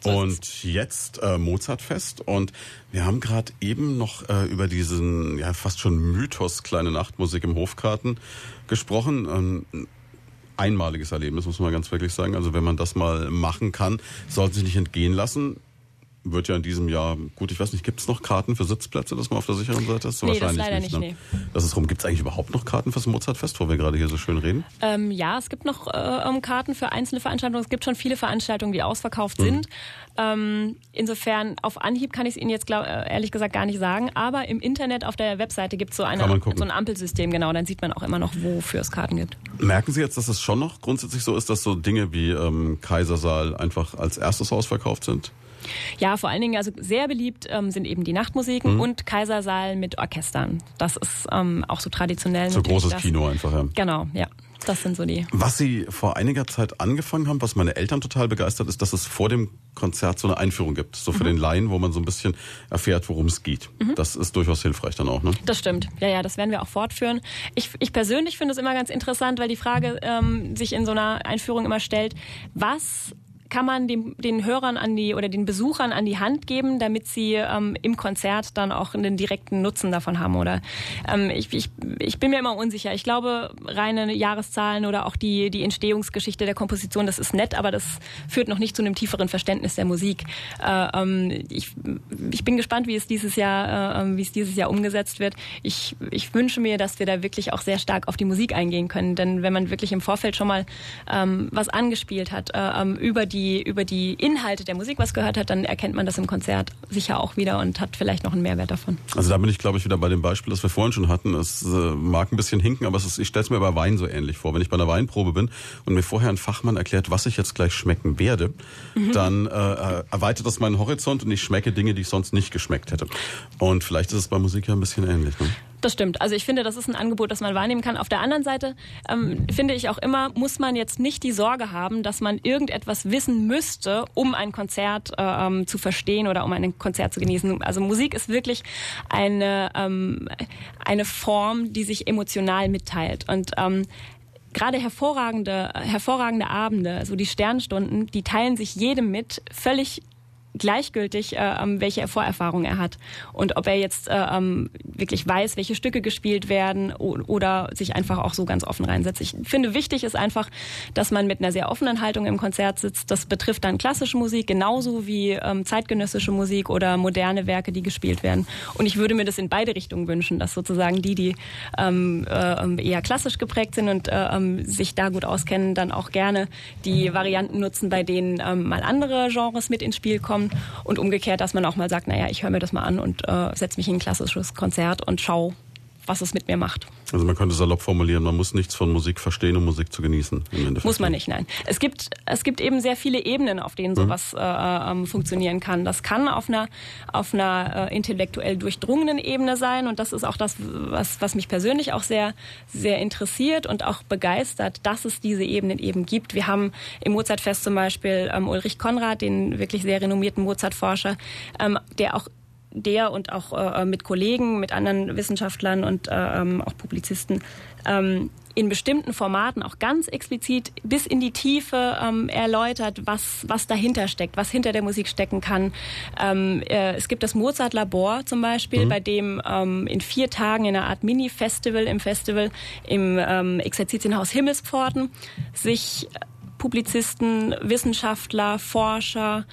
Und jetzt äh, Mozartfest und wir haben gerade eben noch äh, über diesen ja fast schon Mythos kleine Nachtmusik im Hofkarten gesprochen. Ähm, einmaliges Erlebnis, muss man ganz wirklich sagen. Also wenn man das mal machen kann, sollte sich nicht entgehen lassen. Wird ja in diesem Jahr, gut, ich weiß nicht, gibt es noch Karten für Sitzplätze, dass man auf der sicheren Seite ist? Nee, das leider nicht, ne? nee. Das ist rum. Gibt es eigentlich überhaupt noch Karten fürs Mozartfest, wo wir gerade hier so schön reden? Ähm, ja, es gibt noch äh, ähm, Karten für einzelne Veranstaltungen. Es gibt schon viele Veranstaltungen, die ausverkauft Mhm. sind. Ähm, insofern, auf Anhieb kann ich es Ihnen jetzt glaub, äh, ehrlich gesagt gar nicht sagen. Aber im Internet auf der Webseite gibt es so, eine- so ein Ampelsystem, genau. Dann sieht man auch immer noch, wofür es Karten gibt. Merken Sie jetzt, dass es schon noch grundsätzlich so ist, dass so Dinge wie ähm, Kaisersaal einfach als erstes ausverkauft sind? Ja, vor allen Dingen, also sehr beliebt ähm, sind eben die Mhm. Nachtmusiken und Kaisersaal mit Orchestern. Das ist ähm, auch so traditionell. So großes das. Kino einfach, ja. Genau, ja. Das sind so die. Was Sie vor einiger Zeit angefangen haben, was meine Eltern total begeistert, ist, dass es vor dem Konzert so eine Einführung gibt. So Mhm. für den Laien, wo man so ein bisschen erfährt, worum es geht. Das ist durchaus hilfreich dann auch, ne? Das stimmt. Ja, ja, das werden wir auch fortführen. Ich, ich persönlich finde es immer ganz interessant, weil die Frage ähm, sich in so einer Einführung immer stellt, was kann man dem, den Hörern an die oder den Besuchern an die Hand geben, damit sie ähm, im Konzert dann auch einen direkten Nutzen davon haben? Oder ähm, ich, ich, ich bin mir immer unsicher. Ich glaube, reine Jahreszahlen oder auch die, die Entstehungsgeschichte der Komposition, das ist nett, aber das führt noch nicht zu einem tieferen Verständnis der Musik. Äh, ähm, ich, ich bin gespannt, wie es dieses Jahr, äh, ähm, wie es dieses Jahr umgesetzt wird. Ich, ich wünsche mir, dass wir da wirklich auch sehr stark auf die Musik eingehen können, denn wenn man wirklich im Vorfeld schon mal ähm, was angespielt hat äh, ähm, über die über die Inhalte der Musik was gehört hat, dann erkennt man das im Konzert sicher auch wieder und hat vielleicht noch einen Mehrwert davon. Also da bin ich, glaube ich, wieder bei dem Beispiel, das wir vorhin schon hatten. Es äh, mag ein bisschen hinken, aber es ist, ich stelle es mir bei Wein so ähnlich vor. Wenn ich bei einer Weinprobe bin und mir vorher ein Fachmann erklärt, was ich jetzt gleich schmecken werde, dann äh, erweitert das meinen Horizont und ich schmecke Dinge, die ich sonst nicht geschmeckt hätte. Und vielleicht ist es bei Musik ja ein bisschen ähnlich. Ne? Das stimmt. Also ich finde, das ist ein Angebot, das man wahrnehmen kann. Auf der anderen Seite ähm, finde ich auch immer, muss man jetzt nicht die Sorge haben, dass man irgendetwas wissen müsste, um ein Konzert äh, ähm, zu verstehen oder um ein Konzert zu genießen. Also Musik ist wirklich eine, ähm, eine Form, die sich emotional mitteilt. Und ähm, gerade hervorragende, hervorragende Abende, also die Sternstunden, die teilen sich jedem mit, völlig gleichgültig, äh, ähm, welche Vorerfahrung er hat und ob er jetzt äh, ähm, wirklich weiß, welche Stücke gespielt werden oder sich einfach auch so ganz offen reinsetzt. Ich finde, wichtig ist einfach, dass man mit einer sehr offenen Haltung im Konzert sitzt. Das betrifft dann klassische Musik genauso wie ähm, zeitgenössische Musik oder moderne Werke, die gespielt werden. Und ich würde mir das in beide Richtungen wünschen, dass sozusagen die, die ähm, äh, eher klassisch geprägt sind und äh, ähm, sich da gut auskennen, dann auch gerne die Varianten nutzen, bei denen ähm, mal andere Genres mit ins Spiel kommen und umgekehrt, dass man auch mal sagt, naja, ich höre mir das mal an und äh, setze mich in ein klassisches Konzert und schau, was es mit mir macht. Also man könnte salopp formulieren, man muss nichts von Musik verstehen, um Musik zu genießen. Muss man nicht, nein. Es gibt, es gibt eben sehr viele Ebenen, auf denen sowas äh, ähm, funktionieren kann. Das kann auf einer, auf einer äh, intellektuell durchdrungenen Ebene sein und das ist auch das, was, was mich persönlich auch sehr, sehr interessiert und auch begeistert, dass es diese Ebenen eben gibt. Wir haben im Mozartfest zum Beispiel ähm, Ulrich Konrad, den wirklich sehr renommierten Mozartforscher, ähm, der auch der und auch äh, mit Kollegen, mit anderen Wissenschaftlern und äh, ähm, auch Publizisten ähm, in bestimmten Formaten auch ganz explizit bis in die Tiefe ähm, erläutert, was, was dahinter steckt, was hinter der Musik stecken kann. Ähm, äh, es gibt das Mozart-Labor zum Beispiel, bei dem ähm, in vier Tagen in einer Art Mini-Festival im Festival im ähm, Exerzitienhaus Himmelspforten sich Publizisten, Wissenschaftler, Forscher,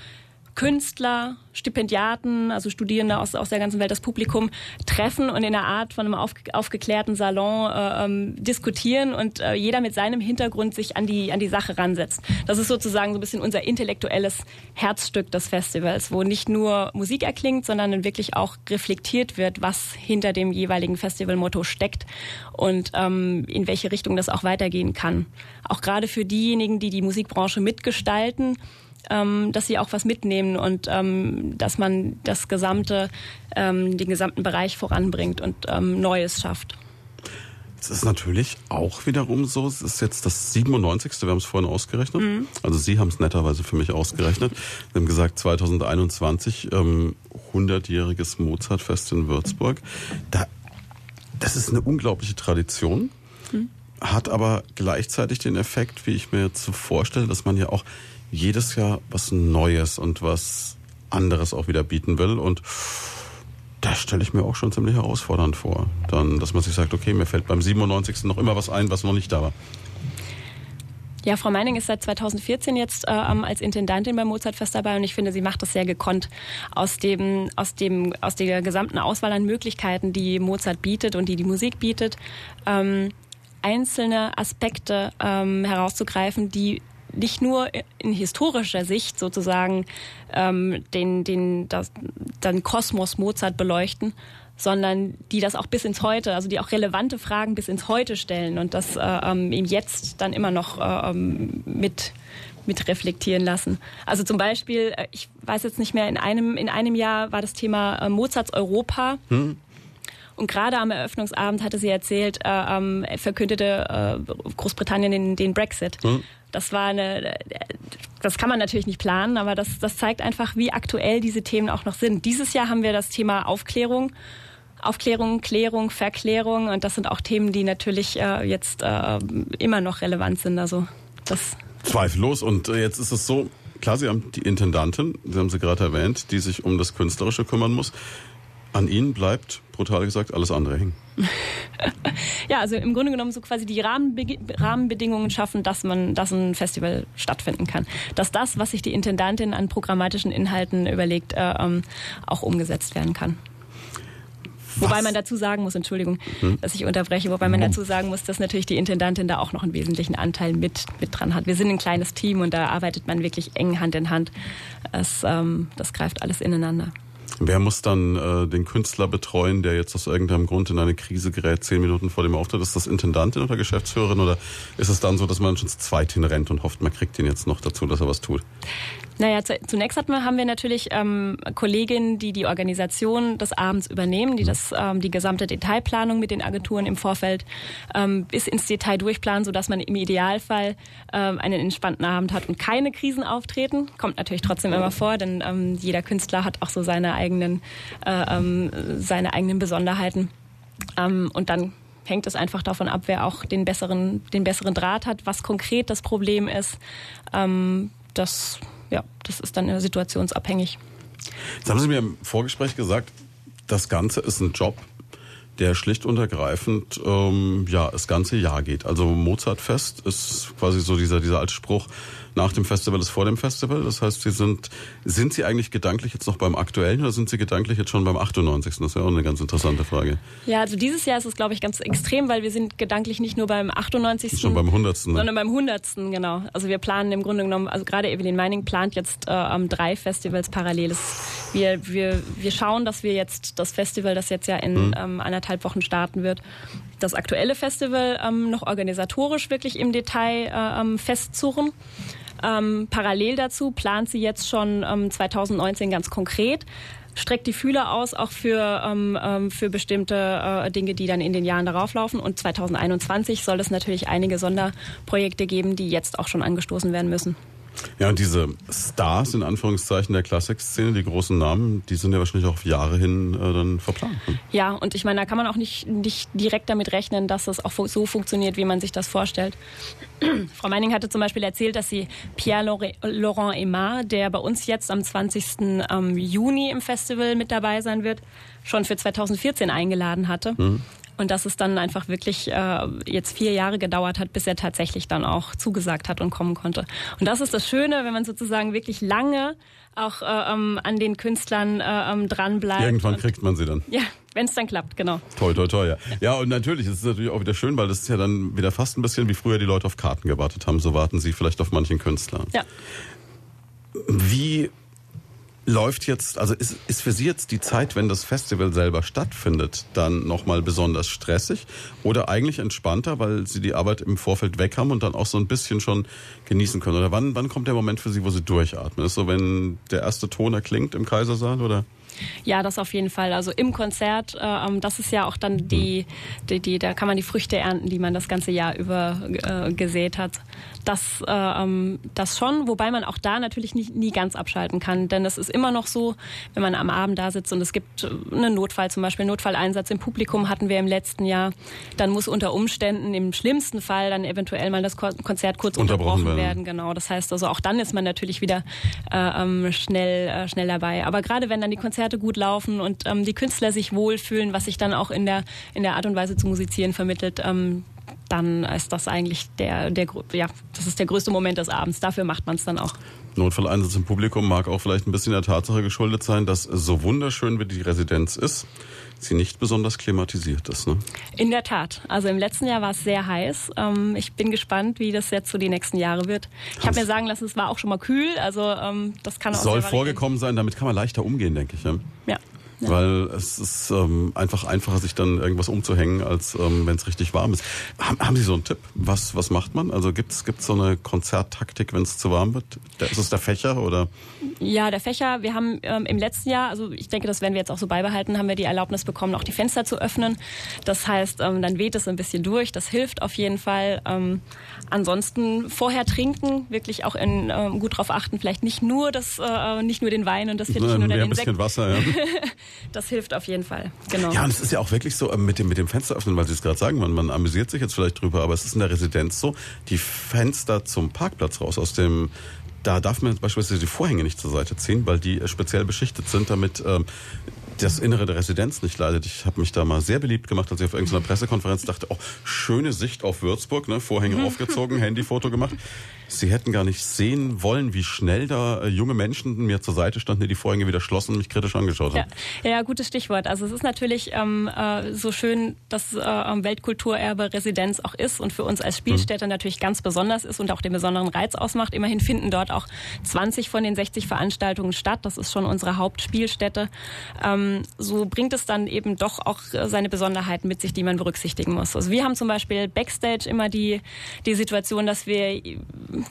Künstler, Stipendiaten, also Studierende aus, aus der ganzen Welt, das Publikum treffen und in einer Art von einem auf, aufgeklärten Salon äh, ähm, diskutieren und äh, jeder mit seinem Hintergrund sich an die, an die Sache ransetzt. Das ist sozusagen so ein bisschen unser intellektuelles Herzstück des Festivals, wo nicht nur Musik erklingt, sondern wirklich auch reflektiert wird, was hinter dem jeweiligen Festivalmotto steckt und ähm, in welche Richtung das auch weitergehen kann. Auch gerade für diejenigen, die die Musikbranche mitgestalten, ähm, dass sie auch was mitnehmen und ähm, dass man das gesamte, ähm, den gesamten Bereich voranbringt und ähm, Neues schafft. Es ist natürlich auch wiederum so, es ist jetzt das 97. Wir haben es vorhin ausgerechnet. Also Sie haben es netterweise für mich ausgerechnet. Wir haben gesagt 2021 ähm, 100-jähriges Mozartfest in Würzburg. Da, das ist eine unglaubliche Tradition, hat aber gleichzeitig den Effekt, wie ich mir jetzt so vorstelle, dass man ja auch jedes Jahr was Neues und was anderes auch wieder bieten will und das stelle ich mir auch schon ziemlich herausfordernd vor. Dann, dass man sich sagt, okay, mir fällt beim 97. noch immer was ein, was noch nicht da war. Ja, Frau Meining ist seit 2014 jetzt äh, als Intendantin beim Mozartfest dabei und ich finde, sie macht das sehr gekonnt aus dem, aus dem, aus der gesamten Auswahl an Möglichkeiten, die Mozart bietet und die die Musik bietet, ähm, einzelne Aspekte ähm, herauszugreifen, die nicht nur in historischer Sicht sozusagen ähm, den, den, das, den Kosmos Mozart beleuchten, sondern die das auch bis ins Heute, also die auch relevante Fragen bis ins Heute stellen und das äh, ähm, im Jetzt dann immer noch äh, ähm, mit mit reflektieren lassen. Also zum Beispiel, äh, ich weiß jetzt nicht mehr, in einem, in einem Jahr war das Thema Mozarts Europa. Hm. Und gerade am Eröffnungsabend hatte sie erzählt, äh, ähm, verkündete äh, Großbritannien den, den Brexit. Hm. Das war eine, das kann man natürlich nicht planen, aber das, das zeigt einfach, wie aktuell diese Themen auch noch sind. Dieses Jahr haben wir das Thema Aufklärung Aufklärung, Klärung, Verklärung und das sind auch Themen, die natürlich äh, jetzt äh, immer noch relevant sind. Also das Zweifellos. Und äh, jetzt ist es so, klar, Sie haben die Intendantin, Sie haben sie gerade erwähnt, die sich um das Künstlerische kümmern muss. An Ihnen bleibt, brutal gesagt, alles andere hängen. ja, also im Grunde genommen so quasi die Rahmenbe Rahmenbedingungen schaffen, dass man, dass ein Festival stattfinden kann. Dass das, was sich die Intendantin an programmatischen Inhalten überlegt, äh, ähm, auch umgesetzt werden kann. Wobei man dazu sagen muss, Entschuldigung, hm? dass ich unterbreche, wobei man dazu sagen muss, dass natürlich die Intendantin da auch noch einen wesentlichen Anteil mit, mit dran hat. Wir sind ein kleines Team und da arbeitet man wirklich eng Hand in Hand. Es, ähm, das greift alles ineinander. Wer muss dann äh, den Künstler betreuen, der jetzt aus irgendeinem Grund in eine Krise gerät, zehn Minuten vor dem Auftritt? Ist das Intendantin oder Geschäftsführerin oder ist es dann so, dass man schon zu zweit hinrennt und hofft, man kriegt ihn jetzt noch dazu, dass er was tut? Naja, zunächst haben wir natürlich ähm, Kolleginnen, die die Organisation des Abends übernehmen, die das, ähm, die gesamte Detailplanung mit den Agenturen im Vorfeld ähm, bis ins Detail durchplanen, sodass man im Idealfall ähm, einen entspannten Abend hat und keine Krisen auftreten. Kommt natürlich trotzdem immer vor, denn ähm, jeder Künstler hat auch so seine eigenen, äh, ähm, seine eigenen Besonderheiten. Ähm, und dann hängt es einfach davon ab, wer auch den besseren, den besseren Draht hat, was konkret das Problem ist. Ähm, das ja, das ist dann situationsabhängig. Jetzt haben Sie mir im Vorgespräch gesagt, das Ganze ist ein Job, der schlicht und ergreifend ähm, ja das ganze Jahr geht. Also Mozartfest ist quasi so dieser dieser alte Spruch, nach dem Festival ist vor dem Festival. Das heißt, Sie sind, sind Sie eigentlich gedanklich jetzt noch beim aktuellen oder sind Sie gedanklich jetzt schon beim 98.? Das ist ja auch eine ganz interessante Frage. Ja, also dieses Jahr ist es, glaube ich, ganz extrem, weil wir sind gedanklich nicht nur beim 98. Schon beim 100. Ne? Sondern beim 100. genau. Also wir planen im Grunde genommen, also gerade Evelyn Meining plant jetzt äh, drei Festivals parallel. Wir, wir, wir schauen, dass wir jetzt das Festival, das jetzt ja in hm. ähm, anderthalb Wochen starten wird, das aktuelle Festival ähm, noch organisatorisch wirklich im Detail äh, ähm, festzurren. Ähm, parallel dazu plant sie jetzt schon ähm, 2019 ganz konkret streckt die Fühler aus, auch für, ähm, ähm, für bestimmte äh, Dinge, die dann in den Jahren darauf laufen. Und 2021 soll es natürlich einige Sonderprojekte geben, die jetzt auch schon angestoßen werden müssen. Ja, und diese Stars in Anführungszeichen der Klassikszene, die großen Namen, die sind ja wahrscheinlich auch auf Jahre hin äh, dann verplant. Ne? Ja, und ich meine, da kann man auch nicht, nicht direkt damit rechnen, dass es auch so funktioniert, wie man sich das vorstellt. Frau Meining hatte zum Beispiel erzählt, dass sie Pierre-Laurent Aymar, der bei uns jetzt am 20. Ähm, Juni im Festival mit dabei sein wird, schon für 2014 eingeladen hatte. Mhm. Und dass es dann einfach wirklich äh, jetzt vier Jahre gedauert hat, bis er tatsächlich dann auch zugesagt hat und kommen konnte. Und das ist das Schöne, wenn man sozusagen wirklich lange auch äh, ähm, an den Künstlern äh, ähm, dran bleibt. Irgendwann kriegt man sie dann. Ja, wenn es dann klappt, genau. Toll, toll, toll, ja. Ja, und natürlich ist es natürlich auch wieder schön, weil das ist ja dann wieder fast ein bisschen wie früher die Leute auf Karten gewartet haben. So warten sie vielleicht auf manchen Künstler. Ja. Wie läuft jetzt, also ist, ist für Sie jetzt die Zeit, wenn das Festival selber stattfindet, dann nochmal besonders stressig oder eigentlich entspannter, weil Sie die Arbeit im Vorfeld weg haben und dann auch so ein bisschen schon genießen können? Oder wann, wann kommt der Moment für Sie, wo Sie durchatmen? Ist so, wenn der erste Ton erklingt im Kaisersaal oder? Ja, das auf jeden Fall. Also im Konzert, äh, ähm, das ist ja auch dann die, die, die, da kann man die Früchte ernten, die man das ganze Jahr über äh, gesät hat. Das, äh, ähm, das schon, wobei man auch da natürlich nie, nie ganz abschalten kann. Denn es ist immer noch so, wenn man am Abend da sitzt und es gibt äh, einen Notfall, zum Beispiel Notfalleinsatz im Publikum hatten wir im letzten Jahr, dann muss unter Umständen im schlimmsten Fall dann eventuell mal das Konzert kurz unterbrochen, unterbrochen werden. Genau. Das heißt also auch dann ist man natürlich wieder äh, ähm, schnell, äh, schnell dabei. Aber gerade wenn dann die Konzerte gut laufen und ähm, die Künstler sich wohlfühlen, was sich dann auch in der, in der Art und Weise zu musizieren vermittelt, ähm, dann ist das eigentlich der, der, ja, das ist der größte Moment des Abends. Dafür macht man es dann auch. Notfalleinsatz im Publikum mag auch vielleicht ein bisschen der Tatsache geschuldet sein, dass so wunderschön wie die Residenz ist, sie nicht besonders klimatisiert ist. Ne? In der Tat. Also im letzten Jahr war es sehr heiß. Ähm, ich bin gespannt, wie das jetzt so die nächsten Jahre wird. Ich habe mir sagen lassen, es war auch schon mal kühl. Also ähm, das kann auch Soll vorgekommen sein, damit kann man leichter umgehen, denke ich. Ja. ja. Ja. Weil es ist ähm, einfach einfacher, sich dann irgendwas umzuhängen, als ähm, wenn es richtig warm ist. Haben, haben Sie so einen Tipp? Was, was macht man? Also gibt es so eine Konzerttaktik, wenn es zu warm wird? ist es der Fächer oder? Ja, der Fächer. Wir haben ähm, im letzten Jahr, also ich denke, das werden wir jetzt auch so beibehalten, haben wir die Erlaubnis bekommen, auch die Fenster zu öffnen. Das heißt, ähm, dann weht es ein bisschen durch. Das hilft auf jeden Fall. Ähm, ansonsten vorher trinken, wirklich auch in, ähm, gut drauf achten, vielleicht nicht nur das, äh, nicht nur den Wein und das Fittchen oder den ein bisschen Sekt. Wasser, ja. das hilft auf jeden Fall. Genau. Ja, und es ist ja auch wirklich so ähm, mit dem, mit dem Fenster öffnen, weil Sie es gerade sagen, man, man amüsiert sich jetzt vielleicht drüber, aber es ist in der Residenz so, die Fenster zum Parkplatz raus aus dem da darf man beispielsweise die Vorhänge nicht zur Seite ziehen, weil die äh, speziell beschichtet sind, damit ähm, das Innere der Residenz nicht leidet. Ich habe mich da mal sehr beliebt gemacht, als ich auf irgendeiner Pressekonferenz dachte, oh, schöne Sicht auf Würzburg, ne? Vorhänge aufgezogen, Handyfoto gemacht. Sie hätten gar nicht sehen wollen, wie schnell da äh, junge Menschen mir zur Seite standen, die die Vorhänge wieder schlossen und mich kritisch angeschaut haben. Ja, ja gutes Stichwort. Also es ist natürlich ähm, äh, so schön, dass äh, Weltkulturerbe Residenz auch ist und für uns als Spielstätte mhm. natürlich ganz besonders ist und auch den besonderen Reiz ausmacht. Immerhin finden dort auch 20 von den 60 Veranstaltungen statt. Das ist schon unsere Hauptspielstätte. Ähm, so bringt es dann eben doch auch seine Besonderheiten mit sich, die man berücksichtigen muss. Also wir haben zum Beispiel Backstage immer die, die Situation, dass wir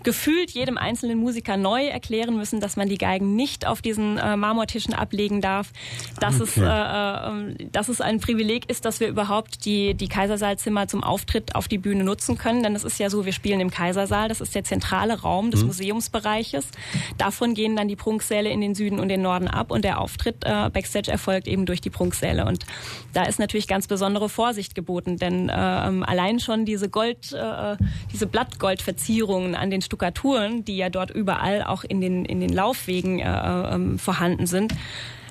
gefühlt jedem einzelnen Musiker neu erklären müssen, dass man die Geigen nicht auf diesen äh, Marmortischen ablegen darf, dass, okay. es, äh, äh, dass es ein Privileg ist, dass wir überhaupt die, die Kaisersaalzimmer zum Auftritt auf die Bühne nutzen können. Denn es ist ja so, wir spielen im Kaisersaal, das ist der zentrale Raum des mhm. Museumsbereiches. Davon gehen dann die Prunksäle in den Süden und den Norden ab und der Auftritt äh, Backstage erfolgt eben durch die Prunksäle. Und da ist natürlich ganz besondere Vorsicht geboten, denn äh, allein schon diese Gold, äh, diese Blattgoldverzierungen an den Stuckaturen, die ja dort überall auch in den, in den Laufwegen äh, ähm, vorhanden sind,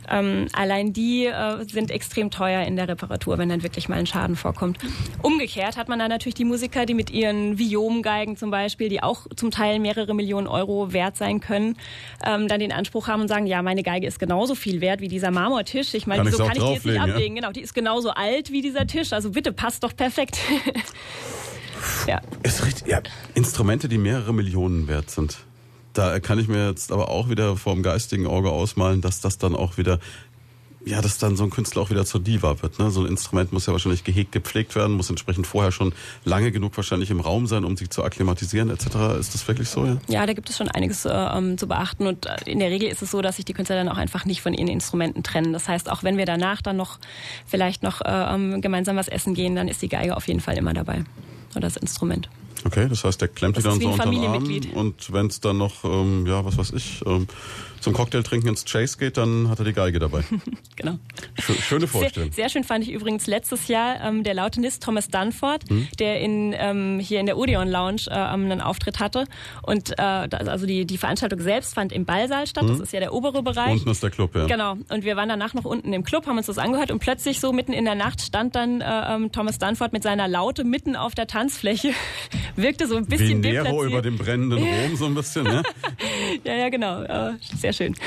ähm, allein die äh, sind extrem teuer in der Reparatur, wenn dann wirklich mal ein Schaden vorkommt. Umgekehrt hat man dann natürlich die Musiker, die mit ihren Viom-Geigen zum Beispiel, die auch zum Teil mehrere Millionen Euro wert sein können, ähm, dann den Anspruch haben und sagen, ja, meine Geige ist genauso viel wert wie dieser Marmortisch. Ich meine, wieso kann ich die jetzt nicht ablegen? Ja? Genau, die ist genauso alt wie dieser Tisch. Also bitte passt doch perfekt. Ja. Ist richtig, ja. Instrumente, die mehrere Millionen wert sind. Da kann ich mir jetzt aber auch wieder vor dem geistigen Auge ausmalen, dass das dann auch wieder ja, dass dann so ein Künstler auch wieder zur Diva wird. Ne? So ein Instrument muss ja wahrscheinlich gehegt, gepflegt werden, muss entsprechend vorher schon lange genug wahrscheinlich im Raum sein, um sich zu akklimatisieren etc. Ist das wirklich so? Ja, ja da gibt es schon einiges äh, um, zu beachten und äh, in der Regel ist es so, dass sich die Künstler dann auch einfach nicht von ihren Instrumenten trennen. Das heißt, auch wenn wir danach dann noch vielleicht noch äh, gemeinsam was essen gehen, dann ist die Geige auf jeden Fall immer dabei oder das Instrument. Okay, das heißt, der klemmt die dann so unter den Arm und wenn es dann noch, ähm, ja, was weiß ich, ähm, zum Cocktail trinken ins Chase geht, dann hat er die Geige dabei. genau. Schöne Vorstellung. Sehr, sehr, schön fand ich übrigens letztes Jahr ähm, der Lautenist Thomas Dunford, hm? der in, ähm, hier in der Odeon Lounge äh, einen Auftritt hatte. Und äh, also die, die Veranstaltung selbst fand im Ballsaal statt. Hm? Das ist ja der obere Bereich. Unten ist der Club, ja. Genau. Und wir waren danach noch unten im Club, haben uns das angehört und plötzlich so mitten in der Nacht stand dann äh, ähm, Thomas Dunford mit seiner Laute mitten auf der Tanzfläche. Wirkte so ein bisschen Wie Nero über dem brennenden Rom so ein bisschen, ne? ja, ja, genau. Äh, sehr schön.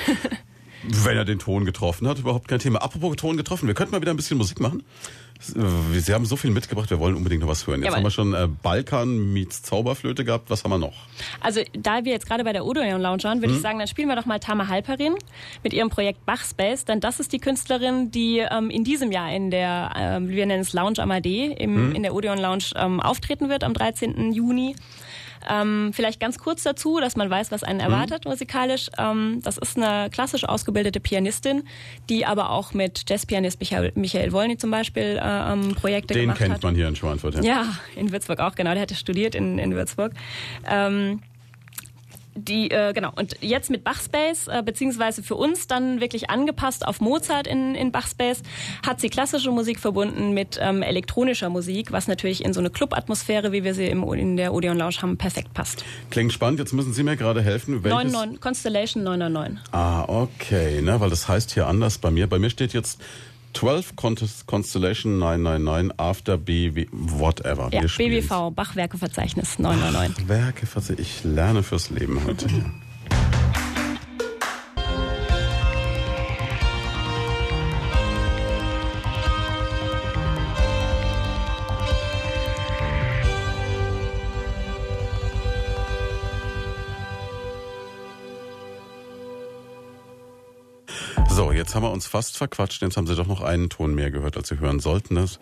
Wenn er den Ton getroffen hat, überhaupt kein Thema. Apropos Ton getroffen, wir könnten mal wieder ein bisschen Musik machen. Sie haben so viel mitgebracht, wir wollen unbedingt noch was hören. Jetzt Jawohl. haben wir schon äh, Balkan meets Zauberflöte gehabt. Was haben wir noch? Also da wir jetzt gerade bei der Odeon Lounge waren, würde hm. ich sagen, dann spielen wir doch mal Tama Halperin mit ihrem Projekt Bachspace. Denn das ist die Künstlerin, die ähm, in diesem Jahr in der, ähm, wir nennen es Lounge Amadee, im, hm. in der Odeon Lounge ähm, auftreten wird am 13. Juni. Ähm, vielleicht ganz kurz dazu, dass man weiß, was einen mhm. erwartet mhm. musikalisch. Ähm, das ist eine klassisch ausgebildete Pianistin, die aber auch mit Jazzpianist Michael, Michael Wolny zum Beispiel äh, ähm, Projekte Den gemacht hat. Den kennt man hier in Schweinfurt. Ja. ja, in Würzburg auch, genau. Der hatte studiert in, in Würzburg. Ähm, die äh, genau und jetzt mit Bachspace äh, beziehungsweise für uns dann wirklich angepasst auf Mozart in, in Bachspace hat sie klassische Musik verbunden mit ähm, elektronischer Musik, was natürlich in so eine Club-Atmosphäre, wie wir sie im, in der Odeon Lounge haben, perfekt passt. Klingt spannend. Jetzt müssen Sie mir gerade helfen. Welches? 99, Constellation 999. Ah, okay, ne, weil das heißt hier anders bei mir. Bei mir steht jetzt 12 Constellation 999 After BW, whatever. Ja, BBV, Bachwerkeverzeichnis 999. Bachwerkeverzeichnis, ich lerne fürs Leben heute So, jetzt haben wir uns fast verquatscht. Jetzt haben Sie doch noch einen Ton mehr gehört, als Sie hören sollten. Das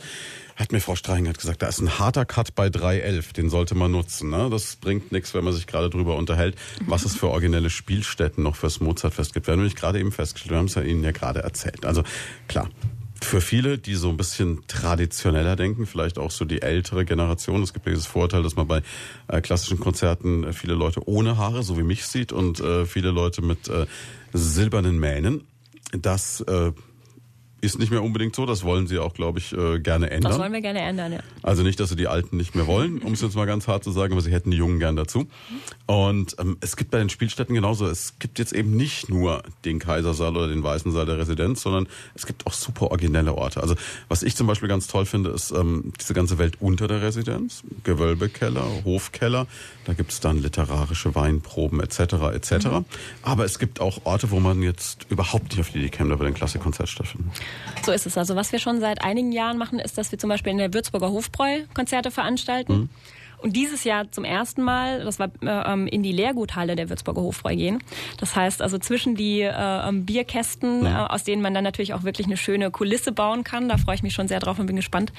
hat mir Frau Streingert gesagt, da ist ein harter Cut bei 3.11. Den sollte man nutzen. Ne? Das bringt nichts, wenn man sich gerade drüber unterhält, was es für originelle Spielstätten noch fürs Mozartfest gibt. Wir haben nämlich gerade eben festgestellt, wir haben es ja Ihnen ja gerade erzählt. Also klar, für viele, die so ein bisschen traditioneller denken, vielleicht auch so die ältere Generation. Es gibt dieses Vorteil, dass man bei äh, klassischen Konzerten äh, viele Leute ohne Haare, so wie mich sieht, und äh, viele Leute mit äh, silbernen Mähnen. Das äh, ist nicht mehr unbedingt so. Das wollen sie auch, glaube ich, äh, gerne ändern. Das wollen wir gerne ändern, ja. Also nicht, dass sie die Alten nicht mehr wollen, um es jetzt mal ganz hart zu sagen, aber sie hätten die Jungen gern dazu. Und ähm, es gibt bei den Spielstätten genauso. Es gibt jetzt eben nicht nur den Kaisersaal oder den Weißen Saal der Residenz, sondern es gibt auch super originelle Orte. Also was ich zum Beispiel ganz toll finde, ist ähm, diese ganze Welt unter der Residenz. Gewölbekeller, Hofkeller. Da gibt es dann literarische Weinproben etc. etc. Mhm. Aber es gibt auch Orte, wo man jetzt überhaupt nicht auf die Idee käme, da bei den Klassikkonzert stattfinden. So ist es. Also was wir schon seit einigen Jahren machen, ist, dass wir zum Beispiel in der Würzburger Hofbräu Konzerte veranstalten. Mhm. Und dieses Jahr zum ersten Mal, das war ähm, in die Leerguthalle der Würzburger Hofbräu gehen. Das heißt also zwischen die äh, ähm, Bierkästen, ja. äh, aus denen man dann natürlich auch wirklich eine schöne Kulisse bauen kann. Da freue ich mich schon sehr drauf und bin gespannt,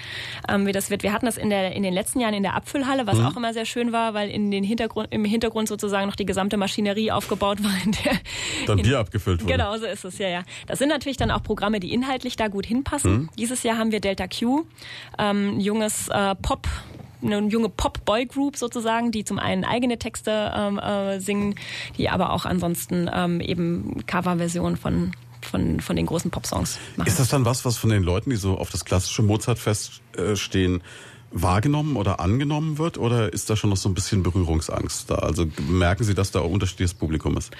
ähm, wie das wird. Wir hatten das in, der, in den letzten Jahren in der Abfüllhalle, was mhm. auch immer sehr schön war, weil in den Hintergrund, im Hintergrund sozusagen noch die gesamte Maschinerie aufgebaut war. In der, dann in, Bier abgefüllt wurde. Genau, so ist es, ja, ja. Das sind natürlich dann auch Programme, die inhaltlich da gut hinpassen. Mhm. Dieses Jahr haben wir Delta Q, ähm, junges äh, Pop eine junge Pop-Boy-Group sozusagen, die zum einen eigene Texte ähm, äh, singen, die aber auch ansonsten ähm, eben Coverversionen von von, von den großen Popsongs machen. Ist das dann was, was von den Leuten, die so auf das klassische Mozartfest äh, stehen, wahrgenommen oder angenommen wird? Oder ist da schon noch so ein bisschen Berührungsangst da? Also merken Sie, dass da auch unterschiedliches Publikum ist?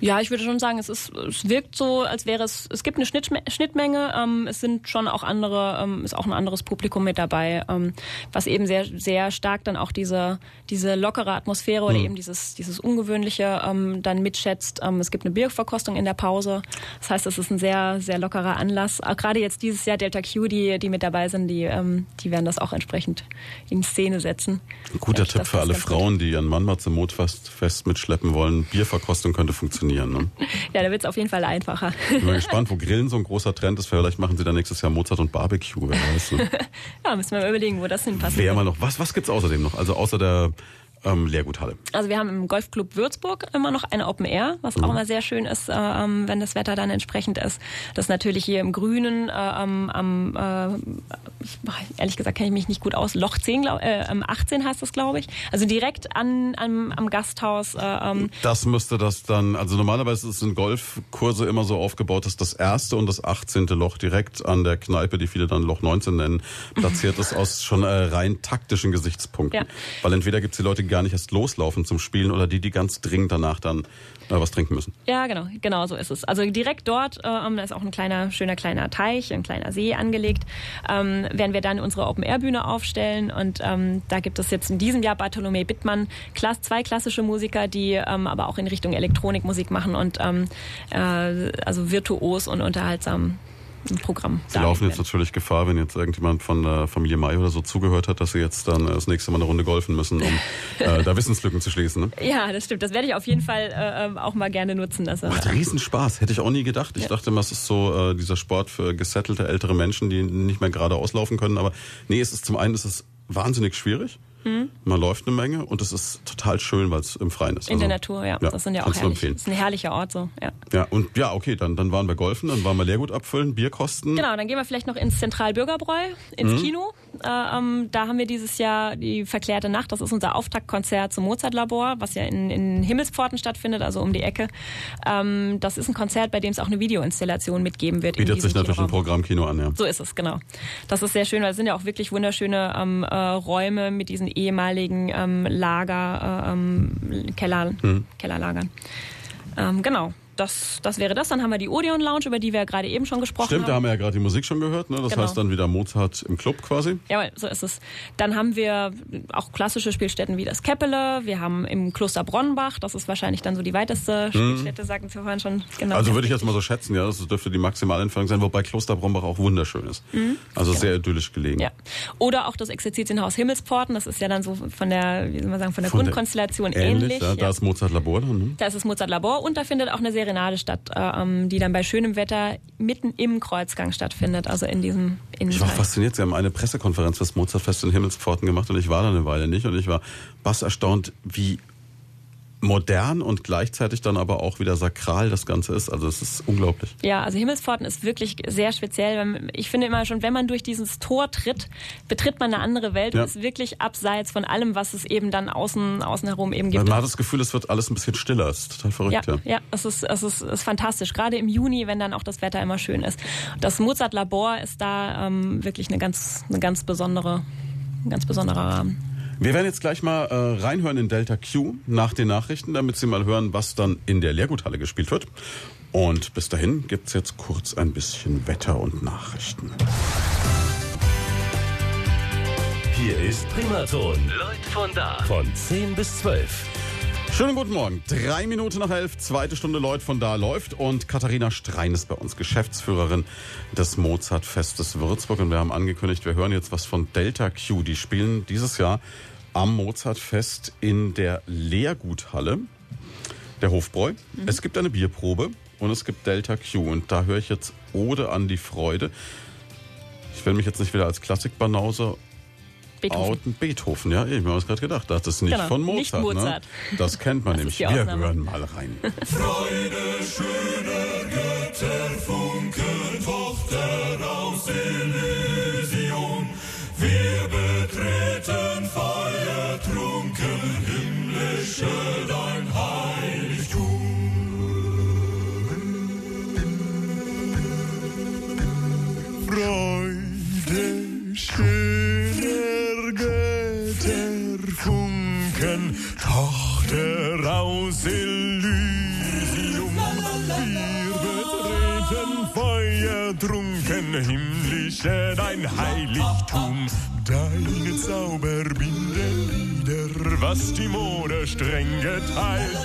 Ja, ich würde schon sagen, es ist, es wirkt so, als wäre es, es gibt eine Schnittmenge, ähm, es sind schon auch andere, ähm, ist auch ein anderes Publikum mit dabei, ähm, was eben sehr, sehr stark dann auch diese, diese lockere Atmosphäre oder mhm. eben dieses, dieses Ungewöhnliche ähm, dann mitschätzt. Ähm, es gibt eine Bierverkostung in der Pause. Das heißt, es ist ein sehr, sehr lockerer Anlass. Auch gerade jetzt dieses Jahr Delta Q, die, die mit dabei sind, die, ähm, die werden das auch entsprechend in Szene setzen. Ein guter Tipp für alle Frauen, die ihren Mann mal zum Motfest mitschleppen wollen. Bierverkostung könnte funktionieren funktionieren. Ne? Ja, da wird es auf jeden Fall einfacher. Ich bin mal gespannt, wo Grillen so ein großer Trend ist. Vielleicht machen sie dann nächstes Jahr Mozart und Barbecue. Wer weiß. Ne? ja, müssen wir mal überlegen, wo das hinpasst. Wer mal noch. Was, was gibt's außerdem noch? Also außer der ähm, Leerguthalle. Also wir haben im Golfclub Würzburg immer noch eine Open Air, was mhm. auch immer sehr schön ist, äh, ähm, wenn das Wetter dann entsprechend ist. Das ist natürlich hier im Grünen, äh, am, äh, ehrlich gesagt kenne ich mich nicht gut aus, Loch 10, glaub, äh, 18 heißt das, glaube ich. Also direkt an, am, am Gasthaus. Äh, ähm. Das müsste das dann, also normalerweise sind Golfkurse immer so aufgebaut, dass das erste und das 18. Loch direkt an der Kneipe, die viele dann Loch 19 nennen, platziert ist aus schon äh, rein taktischen Gesichtspunkten. Ja. Weil entweder gibt es die Leute, die gar nicht erst loslaufen zum Spielen oder die, die ganz dringend danach dann äh, was trinken müssen. Ja, genau, genau so ist es. Also direkt dort, äh, ist auch ein kleiner, schöner kleiner Teich, ein kleiner See angelegt, ähm, werden wir dann unsere Open-Air-Bühne aufstellen und ähm, da gibt es jetzt in diesem Jahr Bartholomä Bittmann, Klass, zwei klassische Musiker, die ähm, aber auch in Richtung Elektronikmusik machen und ähm, äh, also virtuos und unterhaltsam im Programm. Sie laufen jetzt natürlich Gefahr, wenn jetzt irgendjemand von der Familie May oder so zugehört hat, dass Sie jetzt dann das nächste Mal eine Runde golfen müssen, um äh, da Wissenslücken zu schließen. Ne? Ja, das stimmt. Das werde ich auf jeden Fall äh, ähm, auch mal gerne nutzen. Also. Macht Riesenspaß. Hätte ich auch nie gedacht. Ich ja. dachte immer, es ist so äh, dieser Sport für gesettelte ältere Menschen, die nicht mehr gerade auslaufen können. Aber nee, es ist zum einen ist es wahnsinnig schwierig. Mhm. Man läuft eine Menge und es ist total schön, weil es im Freien ist. In also, der Natur, ja. ja. Das sind ja auch herrlich. Das ist ein herrlicher Ort so, ja. Ja, und ja, okay, dann, dann waren wir golfen, dann waren wir Leergut abfüllen, Bierkosten. Genau, dann gehen wir vielleicht noch ins Zentralbürgerbräu, ins mhm. Kino. Äh, ähm, da haben wir dieses Jahr die Verklärte Nacht. Das ist unser Auftaktkonzert zum Mozart-Labor, was ja in, in Himmelspforten stattfindet, also um die Ecke. Ähm, das ist ein Konzert, bei dem es auch eine Videoinstallation mitgeben wird. Bietet sich natürlich ein Programmkino an, ja. So ist es, genau. Das ist sehr schön, weil es sind ja auch wirklich wunderschöne ähm, äh, Räume mit diesen ehemaligen ähm, Lager, äh, ähm, Keller, hm. Kellerlagern. Ähm, genau. Das, das wäre das. Dann haben wir die Odeon Lounge, über die wir gerade eben schon gesprochen Stimmt, haben. da haben wir ja gerade die Musik schon gehört. Ne? Das Genau. heißt dann wieder Mozart im Club quasi. Ja, so ist es. Dann haben wir auch klassische Spielstätten wie das Keppele. Wir haben im Kloster Bronnbach, das ist wahrscheinlich dann so die weiteste Spielstätte, sagten Sie vorhin schon. Genau. Mhm. Also würde ich jetzt mal so schätzen, ja, das dürfte die maximale Entfernung sein, wobei Kloster Brombach auch wunderschön ist. Also sehr idyllisch gelegen. Mhm. Ja. Oder auch das Exerzitienhaus Himmelspforten, das ist ja dann so von der, wie soll man sagen, von der Von der- Grundkonstellation Ähnlich, ähnlich. ja, da ist Mozart Labor dann. Ne? Da ist das Mozart Labor und da findet auch eine Serenade statt, äh, ähm, die dann bei schönem Wetter mitten im Kreuzgang stattfindet, also in diesem Ich war Innenteil. fasziniert. Sie haben eine Pressekonferenz für das Mozartfest in Himmelspforten gemacht und ich war da eine Weile nicht und ich war bass erstaunt, wie modern und gleichzeitig dann aber auch wieder sakral das Ganze ist. Also es ist unglaublich. Ja, also Himmelspforten ist wirklich sehr speziell. Ich finde immer schon, wenn man durch dieses Tor tritt, betritt man eine andere Welt Ja. und ist wirklich abseits von allem, was es eben dann außen, außen herum eben gibt. Man hat das Gefühl, es wird alles ein bisschen stiller. Es ist total Ja, verrückt, ja. ja, es ist, es ist, es ist fantastisch. Gerade im Juni, wenn dann auch das Wetter immer schön ist. Das Mozart Labor ist da ähm, wirklich eine ganz, eine ganz besondere, ein ganz besonderer Rahmen. Wir werden jetzt gleich mal äh, reinhören in Delta Q nach den Nachrichten, damit Sie mal hören, was dann in der Lehrguthalle gespielt wird. Und bis dahin gibt's jetzt kurz ein bisschen Wetter und Nachrichten. Hier ist Primaton. Leut von da. Von 10 bis 12. Schönen guten Morgen. Drei Minuten nach elf, zweite Stunde Leut von da läuft und Katharina Strein ist bei uns, Geschäftsführerin des Mozartfestes Würzburg. Und wir haben angekündigt, wir hören jetzt was von Delta Q. Die spielen dieses Jahr am Mozartfest in der Lehrguthalle der Hofbräu. Es gibt eine Bierprobe und es gibt Delta Q. Und da höre ich jetzt Ode an die Freude. Ich will mich jetzt nicht wieder als Klassikbanause Beethoven. Outen Beethoven, ja, eben, haben wir es gerade gedacht. Das ist nicht Genau, von nicht Mozart. Mozart. Ne? Das kennt man Das nämlich. Wir hören mal rein. Freude schöner Götterfunken, Tochter aus Elysium. Wir betreten feuertrunken, himmlische dein himmlische dein Heiligtum. Deine Zauber binden wieder, was die Mode streng geteilt.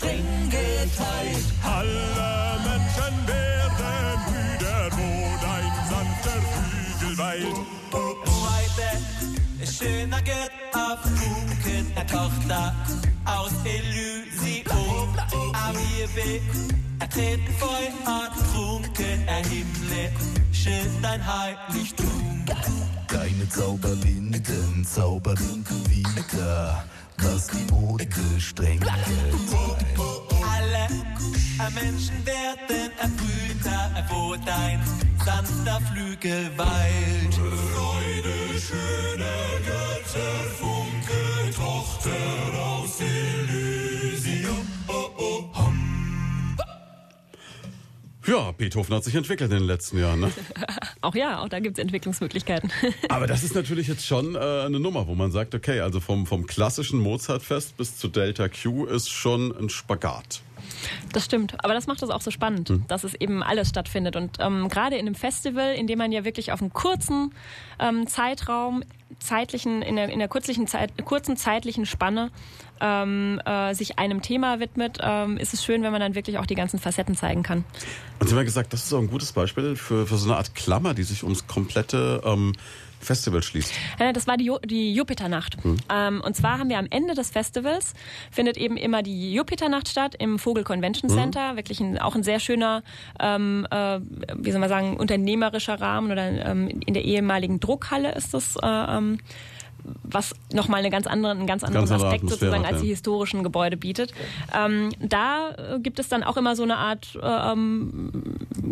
Streng geteilt. Alle Menschen werden Brüder, wo dein sanfter Flügel weilt. Freude, schöner Götterfunken, eine Tochter aus Elysium. Am wir betreten Feuer trunken, ein himmlische dein Heiligtum. Deine Zauber binden, Zauber binden wieder, streng geteilt. Alle Menschen werden Brüder, wo dein sanfter Flügel weilt. Freude schöner Götterfunken, Tochter aus Elysium. Oh, Ja, Beethoven hat sich entwickelt in den letzten Jahren. Ne? Auch ja, auch da gibt es Entwicklungsmöglichkeiten. Aber das ist natürlich jetzt schon äh, eine Nummer, wo man sagt, okay, also vom, vom klassischen Mozartfest bis zu Delta Q ist schon ein Spagat. Das stimmt, aber das macht es auch so spannend, Hm. dass es eben alles stattfindet. Und ähm, gerade in einem Festival, in dem man ja wirklich auf einem kurzen ähm, Zeitraum, zeitlichen, in der, in der Zeit, kurzen zeitlichen Spanne ähm, äh, sich einem Thema widmet, ähm, ist es schön, wenn man dann wirklich auch die ganzen Facetten zeigen kann. Und Sie haben ja gesagt, das ist auch ein gutes Beispiel für, für so eine Art Klammer, die sich ums komplette ähm, Festival schließt. Das war die, Ju- die Jupiternacht. Ähm, und zwar haben wir am Ende des Festivals findet eben immer die Jupiternacht statt im Vogel Convention Center. Wirklich ein, auch ein sehr schöner, ähm, äh, wie soll man sagen, unternehmerischer Rahmen oder ähm, in der ehemaligen Druckhalle ist das. Äh, ähm, was nochmal eine ganz andere, einen ganz anderen Ganz andere Aspekt Atmosphäre sozusagen als die ja. historischen Gebäude bietet. Ähm, da äh, gibt es dann auch immer so eine Art äh, ähm,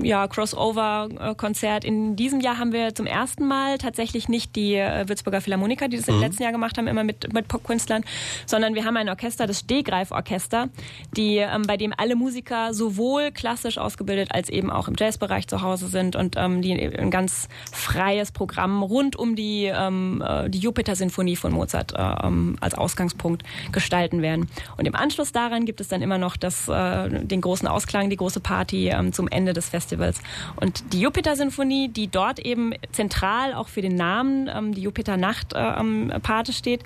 ja, Crossover-Konzert. In diesem Jahr haben wir zum ersten Mal tatsächlich nicht die äh, Würzburger Philharmoniker, die das Mhm. im letzten Jahr gemacht haben, immer mit, mit Popkünstlern, sondern wir haben ein Orchester, das Stehgreif-Orchester, die, ähm, bei dem alle Musiker sowohl klassisch ausgebildet als eben auch im Jazzbereich zu Hause sind und ähm, die ein ganz freies Programm rund um die, ähm, äh, die Jupiter-Sinfonie von Mozart äh, ähm, als Ausgangspunkt gestalten werden. Und im Anschluss daran gibt es dann immer noch das, äh, den großen Ausklang, die große Party ähm, zum Ende des Festivals. Und die Jupiter-Sinfonie, die dort eben zentral auch für den Namen, ähm, die Jupiter-Nacht äh, steht,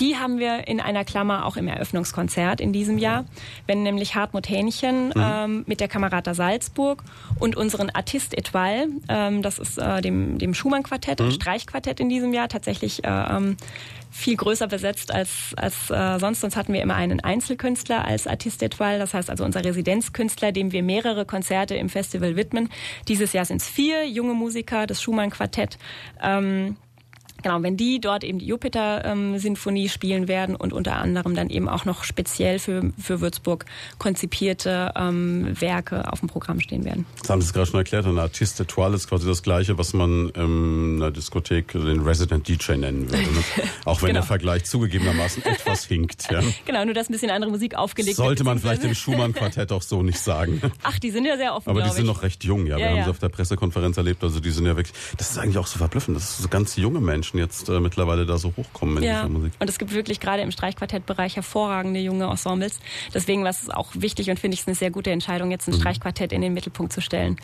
die haben wir in einer Klammer auch im Eröffnungskonzert in diesem Jahr, wenn nämlich Hartmut Hähnchen ähm, mit der Kamerata Salzburg und unseren Artist Etoile, ähm, das ist äh, dem, dem Schumann-Quartett, ein Streichquartett in diesem Jahr, tatsächlich äh, ähm, viel größer besetzt als, als äh, sonst. Sonst hatten wir immer einen Einzelkünstler als Artist Etoile, das heißt also unser Residenzkünstler, dem wir mehrere Konzerte im Festival widmen. Dieses Jahr sind es vier junge Musiker, das Schumann-Quartett. Ähm, Genau, wenn die dort eben die Jupiter-Sinfonie spielen werden und unter anderem dann eben auch noch speziell für, für Würzburg konzipierte ähm, Werke auf dem Programm stehen werden. Das haben Sie es gerade schon erklärt, ein Artiste Toile ist quasi das gleiche, was man in einer Diskothek den Resident DJ nennen würde. Ne? Auch wenn Genau. der Vergleich zugegebenermaßen etwas hinkt. Ja. Genau, nur dass ein bisschen andere Musik aufgelegt Sollte wird. man vielleicht dem Schumann-Quartett auch so nicht sagen. Ach, die sind ja sehr offen, Aber die sind noch recht jung, ja. Wir Ja, haben ja. sie auf der Pressekonferenz erlebt. Also die sind ja wirklich. Das ist eigentlich auch so verblüffend, dass so ganz junge Menschen jetzt äh, mittlerweile da so hochkommen in Ja, dieser Musik. und es gibt wirklich gerade im Streichquartettbereich hervorragende junge Ensembles. Deswegen war es auch wichtig und finde ich es eine sehr gute Entscheidung, jetzt ein Mhm. Streichquartett in den Mittelpunkt zu stellen.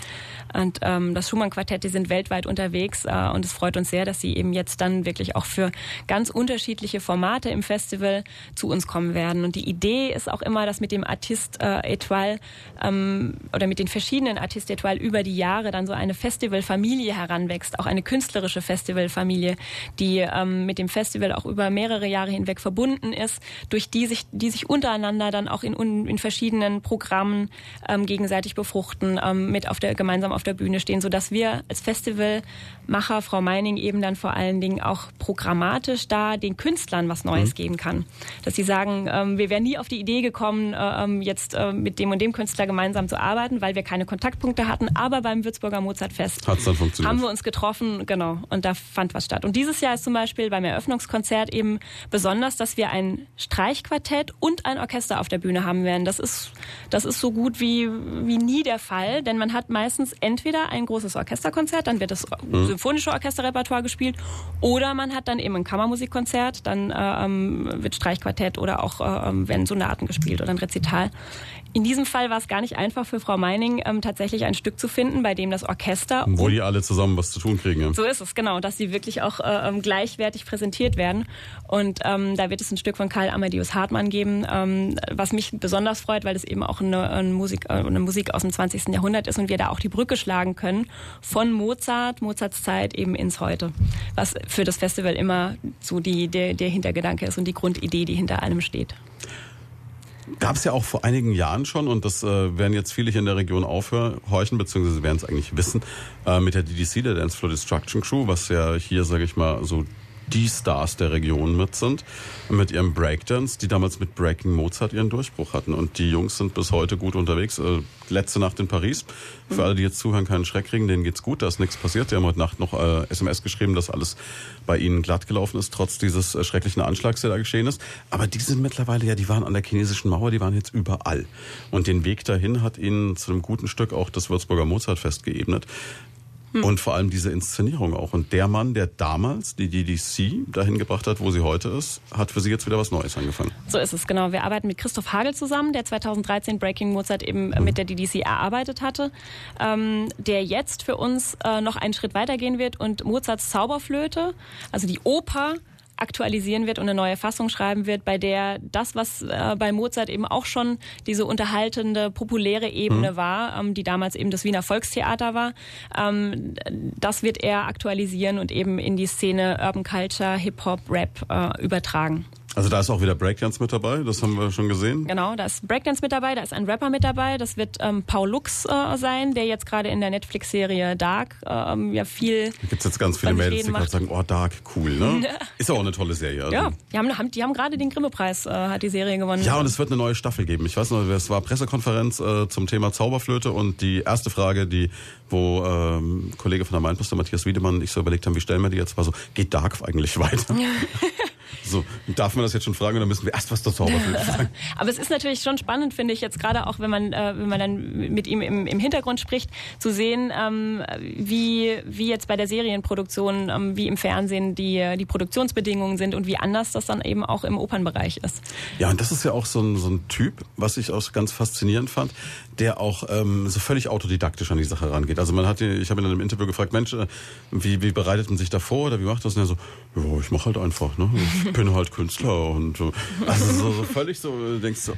Und ähm, das Schumann-Quartett, die sind weltweit unterwegs äh, und es freut uns sehr, dass sie eben jetzt dann wirklich auch für ganz unterschiedliche Formate im Festival zu uns kommen werden. Und die Idee ist auch immer, dass mit dem Artist äh, Etoile ähm, oder mit den verschiedenen Artist Etoile über die Jahre dann so eine Festivalfamilie heranwächst, auch eine künstlerische Festivalfamilie, die ähm, mit dem Festival auch über mehrere Jahre hinweg verbunden ist, durch die sich, die sich untereinander dann auch in, in verschiedenen Programmen ähm, gegenseitig befruchten, ähm, mit auf der, gemeinsam auf der Bühne stehen, so dass wir als Festivalmacher, Frau Meining, eben dann vor allen Dingen auch programmatisch da den Künstlern was Neues geben kann. Dass sie sagen, ähm, wir wären nie auf die Idee gekommen, äh, ähm, jetzt äh, mit dem und dem Künstler gemeinsam zu arbeiten, weil wir keine Kontaktpunkte hatten, aber beim Würzburger Mozartfest haben wir uns getroffen, genau, und da fand was statt. Und dieses Jahr ist zum Beispiel beim Eröffnungskonzert eben besonders, dass wir ein Streichquartett und ein Orchester auf der Bühne haben werden. Das ist, das ist so gut wie, wie nie der Fall, denn man hat meistens entweder ein großes Orchesterkonzert, dann wird das symphonische Orchesterrepertoire gespielt, oder man hat dann eben ein Kammermusikkonzert, dann äh, ähm, wird Streichquartett oder auch äh, ähm, werden Sonaten gespielt oder ein Rezital. In diesem Fall war es gar nicht einfach für Frau Meining, ähm, tatsächlich ein Stück zu finden, bei dem das Orchester Wo die alle zusammen was zu tun kriegen. Ja. so ist es, genau, dass sie wirklich auch äh, ähm, gleichwertig präsentiert werden. Und ähm, da wird es ein Stück von Karl Amadeus Hartmann geben, ähm, was mich besonders freut, weil es eben auch eine, eine, Musik, äh, eine Musik aus dem 20. Jahrhundert ist und wir da auch die Brücke schlagen können von Mozart, Mozarts Zeit eben ins Heute. Was für das Festival immer so die, der, der Hintergedanke ist und die Grundidee, die hinter allem steht. Gab es ja auch vor einigen Jahren schon, und das äh, werden jetzt viele hier in der Region aufhorchen, beziehungsweise werden es eigentlich wissen, äh, mit der DDC, der Dance Floor Destruction Crew, was ja hier, sage ich mal, so die Stars der Region mit sind, mit ihrem Breakdance, die damals mit Breaking Mozart ihren Durchbruch hatten. Und die Jungs sind bis heute gut unterwegs. Äh, letzte Nacht in Paris. Für alle, die jetzt zuhören, keinen Schreck kriegen, denen geht's gut, da ist nichts passiert. Die haben heute Nacht noch äh, SMS geschrieben, dass alles bei ihnen glatt gelaufen ist, trotz dieses äh, schrecklichen Anschlags, der da geschehen ist. Aber die sind mittlerweile, ja, die waren an der chinesischen Mauer, die waren jetzt überall. Und den Weg dahin hat ihnen zu einem guten Stück auch das Würzburger Mozartfest geebnet. Und vor allem diese Inszenierung auch. Und der Mann, der damals die DDC dahin gebracht hat, wo sie heute ist, hat für sie jetzt wieder was Neues angefangen. So ist es, genau. Wir arbeiten mit Christoph Hagel zusammen, der 2013 Breaking Mozart eben äh, mit der DDC erarbeitet hatte, ähm, der jetzt für uns äh, noch einen Schritt weitergehen wird und Mozarts Zauberflöte, also die Oper, aktualisieren wird und eine neue Fassung schreiben wird, bei der das, was äh, bei Mozart eben auch schon diese unterhaltende, populäre Ebene war, ähm, die damals eben das Wiener Volkstheater war, ähm, das wird er aktualisieren und eben in die Szene Urban Culture, Hip-Hop, Rap äh, übertragen. Also da ist auch wieder Breakdance mit dabei, das haben wir schon gesehen. Genau, da ist Breakdance mit dabei, da ist ein Rapper mit dabei, das wird ähm, Paul Lux äh, sein, der jetzt gerade in der Netflix-Serie Dark ähm, ja viel... Da gibt's jetzt ganz viele Mädels, die gerade sagen, oh, Dark, cool, ne? Ist auch eine tolle Serie. Also. Ja, die haben, die haben gerade den Grimme-Preis, äh, hat die Serie gewonnen. Ja, und es wird eine neue Staffel geben. Ich weiß noch, es war Pressekonferenz äh, zum Thema Zauberflöte und die erste Frage, die, wo ähm, Kollege von der Mainpost, der Matthias Wiedemann, ich so überlegt haben, wie stellen wir die jetzt, war so, geht Dark eigentlich weiter? so, darf man das jetzt schon fragen oder müssen wir erst was zur Zauberflöte sagen? Aber es ist natürlich schon spannend, finde ich jetzt gerade auch, wenn man äh, wenn man dann mit ihm im, im Hintergrund spricht, zu sehen, ähm, wie wie jetzt bei der Serienproduktion, ähm, wie im Fernsehen die die Produktionsbedingungen sind und wie anders das dann eben auch im Opernbereich ist. Ja, und das ist ja auch so ein, so ein Typ, was ich auch ganz faszinierend fand, der auch ähm, so völlig autodidaktisch an die Sache rangeht. Also man hat, ihn- ich habe ihn in einem Interview gefragt, Mensch, äh, wie, wie bereitet man sich da vor oder wie macht das? Und er so, ja, ich mache halt einfach, ne? Ich bin halt Künstler und so. Also so, so völlig so, du denkst so, äh,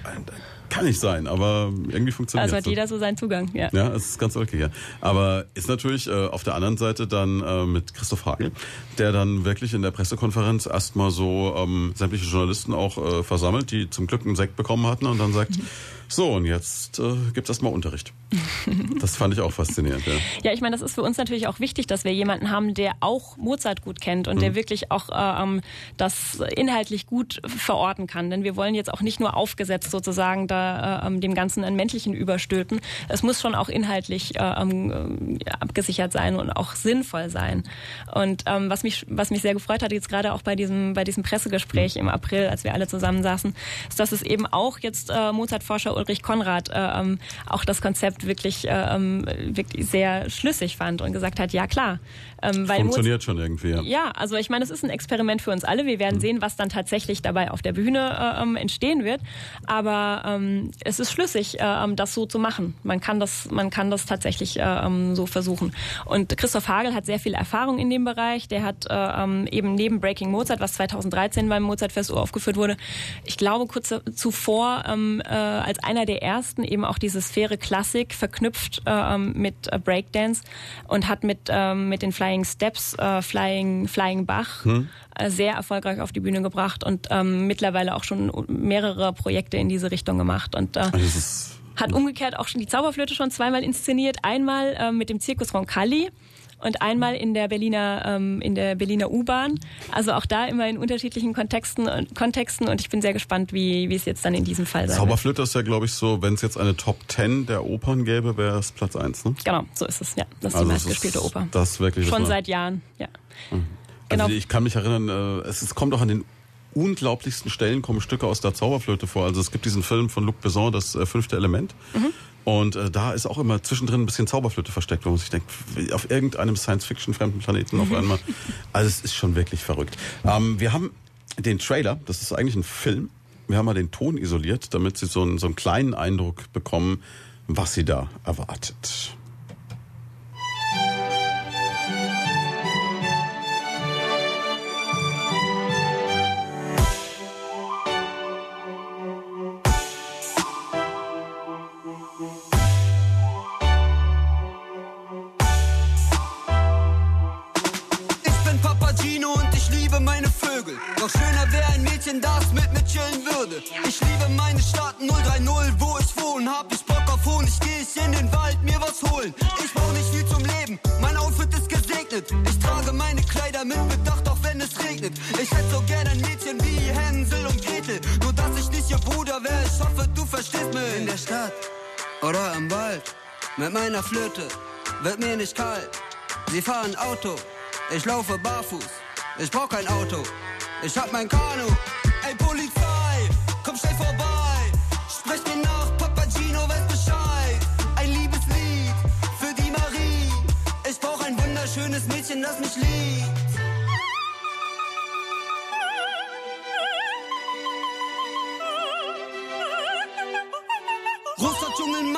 kann nicht sein, aber irgendwie funktioniert Also hat jeder so seinen Zugang. Ja. Ja, es ist ganz okay. Ja. Aber ist natürlich äh, auf der anderen Seite dann äh, mit Christoph Hagel, der dann wirklich in der Pressekonferenz erstmal so ähm, sämtliche Journalisten auch äh, versammelt, die zum Glück einen Sekt bekommen hatten und dann sagt, so und jetzt äh, gibt's erstmal Unterricht. Das fand ich auch faszinierend. Ja. Ja, ich meine, das ist für uns natürlich auch wichtig, dass wir jemanden haben, der auch Mozart gut kennt und der wirklich auch äh, ähm, das inhaltlich gut verorten kann. Denn wir wollen jetzt auch nicht nur aufgesetzt sozusagen da äh, ähm, dem Ganzen einen männlichen überstülpen. Es muss schon auch inhaltlich äh, ähm, äh, abgesichert sein und auch sinnvoll sein. Und ähm, was mich was mich sehr gefreut hat jetzt gerade auch bei diesem bei diesem Pressegespräch im April, als wir alle zusammensaßen, ist, dass es eben auch jetzt äh, Mozart-Forscher Ulrich Konrad äh, ähm, auch das Konzept wirklich äh, ähm, wirklich sehr schlüssig fand und gesagt hat, ja klar, ähm, weil Mozart, Funktioniert schon irgendwie. Ja. ja, also ich meine, es ist ein Experiment für uns alle. Wir werden sehen, was dann tatsächlich dabei auf der Bühne äh, ähm, entstehen wird. Aber ähm, es ist schlüssig, äh, ähm, das so zu machen. Man kann das, man kann das tatsächlich äh, ähm, so versuchen. Und Christoph Hagel hat sehr viel Erfahrung in dem Bereich. Der hat äh, ähm, eben neben Breaking Mozart, was 2013 beim Mozartfest aufgeführt wurde, ich glaube kurz zuvor ähm, äh, als einer der ersten eben auch diese Sphäre Klassik verknüpft äh, ähm, mit äh, Breakdance und hat mit ähm, mit den Flying Steps, äh, Flying Flying Bach äh, sehr erfolgreich auf die Bühne gebracht und ähm, mittlerweile auch schon mehrere Projekte in diese Richtung gemacht und äh, Also hat umgekehrt auch schon die Zauberflöte schon zweimal inszeniert. Einmal ähm, mit dem Zirkus Roncalli und einmal in der Berliner ähm, in der Berliner U-Bahn. Also auch da immer in unterschiedlichen Kontexten und Kontexten und ich bin sehr gespannt, wie wie es jetzt dann in diesem Fall sein wird. Zauberflöte ist ja, glaube ich, so, wenn es jetzt eine Top 10 der Opern gäbe, wäre es Platz 1, ne? Genau, so ist es. Ja, das ist Also die es meistgespielte ist Oper. Das wirklich Schon seit Jahren. Ja. Genau. Also ich kann mich erinnern, äh, es, es kommt auch an den unglaublichsten Stellen kommen Stücke aus der Zauberflöte vor. Also es gibt diesen Film von Luc Besson, das äh, fünfte Element. Mhm. Und äh, da ist auch immer zwischendrin ein bisschen Zauberflöte versteckt, wo man sich denkt, auf irgendeinem Science-Fiction-fremden Planeten auf einmal. Also es ist schon wirklich verrückt. Ähm, wir haben den Trailer, das ist eigentlich ein Film. Wir haben mal den Ton isoliert, damit Sie so einen, so einen kleinen Eindruck bekommen, was Sie da erwartet. Sie fahren Auto, ich laufe barfuß. Ich brauch kein Auto, ich hab mein Kanu. Ey Polizei, komm schnell vorbei. Sprech mir nach, Papagino weiß Bescheid. Ein Liebeslied für die Marie. Ich brauch ein wunderschönes Mädchen, das mich liebt.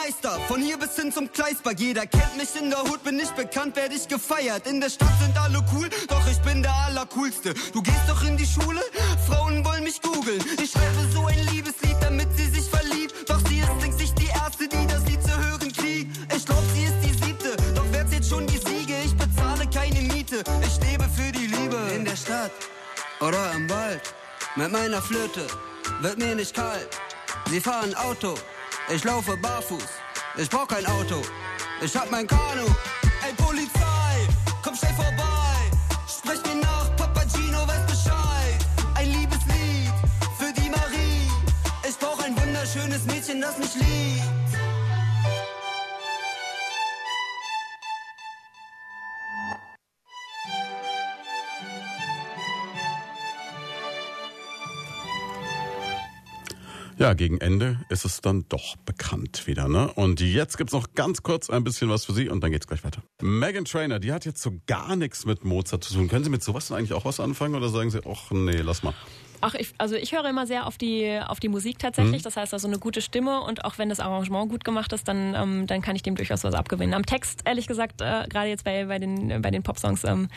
Dschungelmeister, von hier bis hin zum Gleisberg. Jeder kennt mich in der Hut, bin ich bekannt, werd ich gefeiert. In der Stadt sind alle cool, doch ich bin der Allercoolste. Du gehst doch in die Schule, Frauen wollen mich googeln. Ich schreibe so ein Liebeslied, damit sie sich verliebt. Doch sie ist längst nicht die Erste, die das Lied zu hören kriegt. Ich glaub, sie ist die Siebte, doch wer zählt schon die Siege? Ich bezahle keine Miete, ich lebe für die Liebe. In der Stadt oder im Wald, mit meiner Flöte, wird mir nicht kalt. Sie fahren Auto, ich laufe barfuß. Ich brauch kein Auto, ich hab mein Kanu. Ey Polizei, komm schnell vorbei. Sprech mir nach, Papagino weiß Bescheid. Ein Liebeslied für die Marie. Ich brauch ein wunderschönes Mädchen, das mich liebt. Ja, gegen Ende ist es dann doch bekannt wieder, ne? Und jetzt gibt's noch ganz kurz ein bisschen was für Sie und dann geht's gleich weiter. Megan Trainer, die hat jetzt so gar nichts mit Mozart zu tun. Können Sie mit sowas denn eigentlich auch was anfangen oder sagen Sie, ach nee, lass mal? Ach, ich, also ich höre immer sehr auf die, auf die Musik tatsächlich. Mhm. Das heißt also eine gute Stimme und auch wenn das Arrangement gut gemacht ist, dann, ähm, dann kann ich dem durchaus was abgewinnen. Am Text, ehrlich gesagt, äh, gerade jetzt bei, bei den, bei den Popsongs, ähm,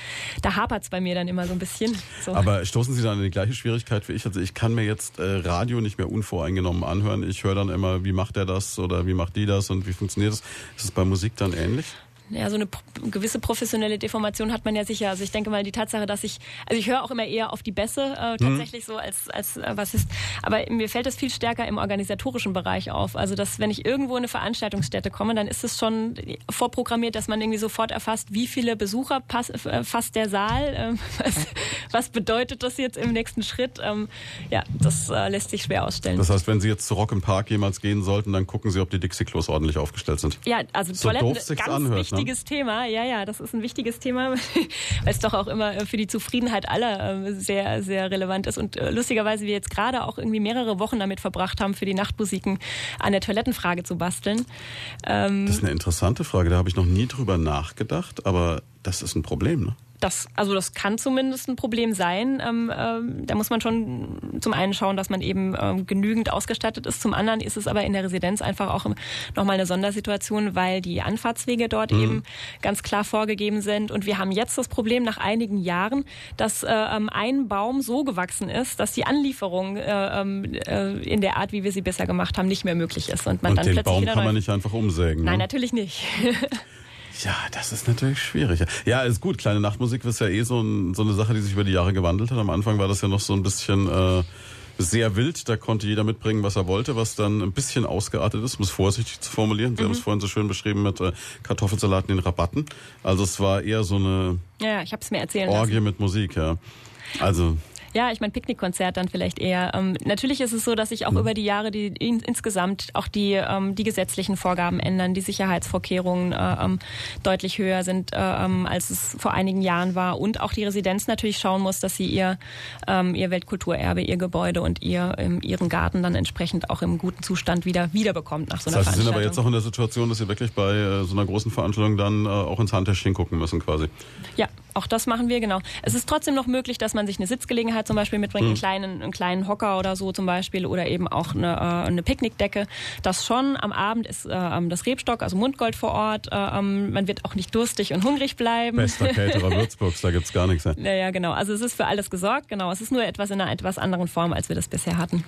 da hapert's bei mir dann immer so ein bisschen. So. Aber stoßen Sie dann in die gleiche Schwierigkeit wie ich? Also ich kann mir jetzt äh, Radio nicht mehr unvoreingenommen anhören. Ich höre dann immer, wie macht er das oder wie macht die das und wie funktioniert das? Ist es bei Musik dann ähnlich? Ja, so eine gewisse professionelle Deformation hat man ja sicher. Also ich denke mal, die Tatsache, dass ich, also ich höre auch immer eher auf die Bässe äh, tatsächlich so als als äh, was ist. Aber mir fällt es viel stärker im organisatorischen Bereich auf. Also dass wenn ich irgendwo in eine Veranstaltungsstätte komme, dann ist es schon vorprogrammiert, dass man irgendwie sofort erfasst, wie viele Besucher pass, äh, fasst der Saal. Ähm, was, was bedeutet das jetzt im nächsten Schritt? Ähm, ja, das äh, lässt sich schwer ausstellen. Das heißt, wenn Sie jetzt zu Rock im Park jemals gehen sollten, dann gucken Sie, ob die Dixie-Klos ordentlich aufgestellt sind. Ja, also So Toiletten, doof ganz anhört, ne? Wichtiges Thema. Ja, ja, das ist ein wichtiges Thema, weil es doch auch immer äh, für die Zufriedenheit aller äh, sehr, sehr relevant ist. Und äh, lustigerweise wir jetzt gerade auch irgendwie mehrere Wochen damit verbracht haben, für die Nachtmusiken an der Toilettenfrage zu basteln. Ähm, Das ist eine interessante Frage, da habe ich noch nie drüber nachgedacht, aber das ist ein Problem, ne? Das, also das kann zumindest ein Problem sein. Ähm, ähm, da muss man schon zum einen schauen, dass man eben ähm, genügend ausgestattet ist. Zum anderen ist es aber in der Residenz einfach auch nochmal eine Sondersituation, weil die Anfahrtswege dort eben ganz klar vorgegeben sind. Und wir haben jetzt das Problem nach einigen Jahren, dass äh, ähm, ein Baum so gewachsen ist, dass die Anlieferung äh, ähm, äh, in der Art, wie wir sie bisher gemacht haben, nicht mehr möglich ist. Und man Und dann den plötzlich Baum kann man nicht einfach umsägen. Nein, ne? natürlich nicht. Ja, das ist natürlich schwierig. Ja, ist gut. Kleine Nachtmusik ist ja eh so, ein, so eine Sache, die sich über die Jahre gewandelt hat. Am Anfang war das ja noch so ein bisschen äh, sehr wild. Da konnte jeder mitbringen, was er wollte, was dann ein bisschen ausgeartet ist, um es vorsichtig zu formulieren. Sie haben es vorhin so schön beschrieben mit äh, Kartoffelsalaten in Rabatten. Also es war eher so eine ja, ich habe es mir erzählen lassen. Orgie mit Musik, ja. Also Ja, ich mein Picknickkonzert dann vielleicht eher. Ähm, natürlich ist es so, dass sich auch über die Jahre die in, insgesamt auch die ähm, die gesetzlichen Vorgaben ändern, die Sicherheitsvorkehrungen äh, ähm, deutlich höher sind, äh, ähm, als es vor einigen Jahren war und auch die Residenz natürlich schauen muss, dass sie ihr ähm, ihr Weltkulturerbe, ihr Gebäude und ihr ähm, ihren Garten dann entsprechend auch im guten Zustand wieder wiederbekommt nach so das einer heißt, Sie sind aber jetzt auch in der Situation, dass Sie wirklich bei äh, so einer großen Veranstaltung dann äh, auch ins Handtäschchen gucken müssen quasi. Ja, auch das machen wir, genau. Es ist trotzdem noch möglich, dass man sich eine Sitzgelegenheit zum Beispiel mitbringt, einen, kleinen, einen kleinen Hocker oder so zum Beispiel oder eben auch eine, äh, eine Picknickdecke. Das schon. Am Abend ist äh, das Rebstock, also Mundgold vor Ort. Äh, man wird auch nicht durstig und hungrig bleiben. Bester Caterer Würzburgs, da gibt's gar nichts. Ja. Ja, ja, genau. Also es ist für alles gesorgt, genau. Es ist nur etwas in einer etwas anderen Form, als wir das bisher hatten.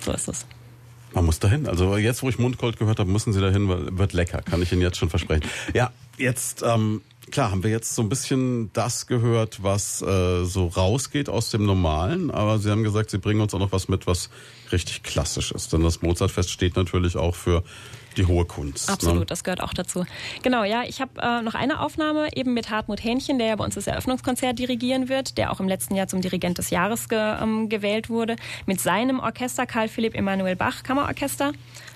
So ist es. Man muss dahin. Also jetzt, wo ich Mundgold gehört habe, müssen Sie dahin, weil wird lecker, kann ich Ihnen jetzt schon versprechen. Ja, jetzt, ähm, klar, haben wir jetzt so ein bisschen das gehört, was äh, so rausgeht aus dem Normalen, aber Sie haben gesagt, Sie bringen uns auch noch was mit, was richtig klassisch ist. Denn das Mozartfest steht natürlich auch für die hohe Kunst. Absolut, Ne? das gehört auch dazu. Genau, ja, ich habe äh, noch eine Aufnahme eben mit Hartmut Hähnchen, der ja bei uns das Eröffnungskonzert dirigieren wird, der auch im letzten Jahr zum Dirigent des Jahres ge, ähm, gewählt wurde, mit seinem Orchester Karl Philipp Emanuel Bach Kammerorchester,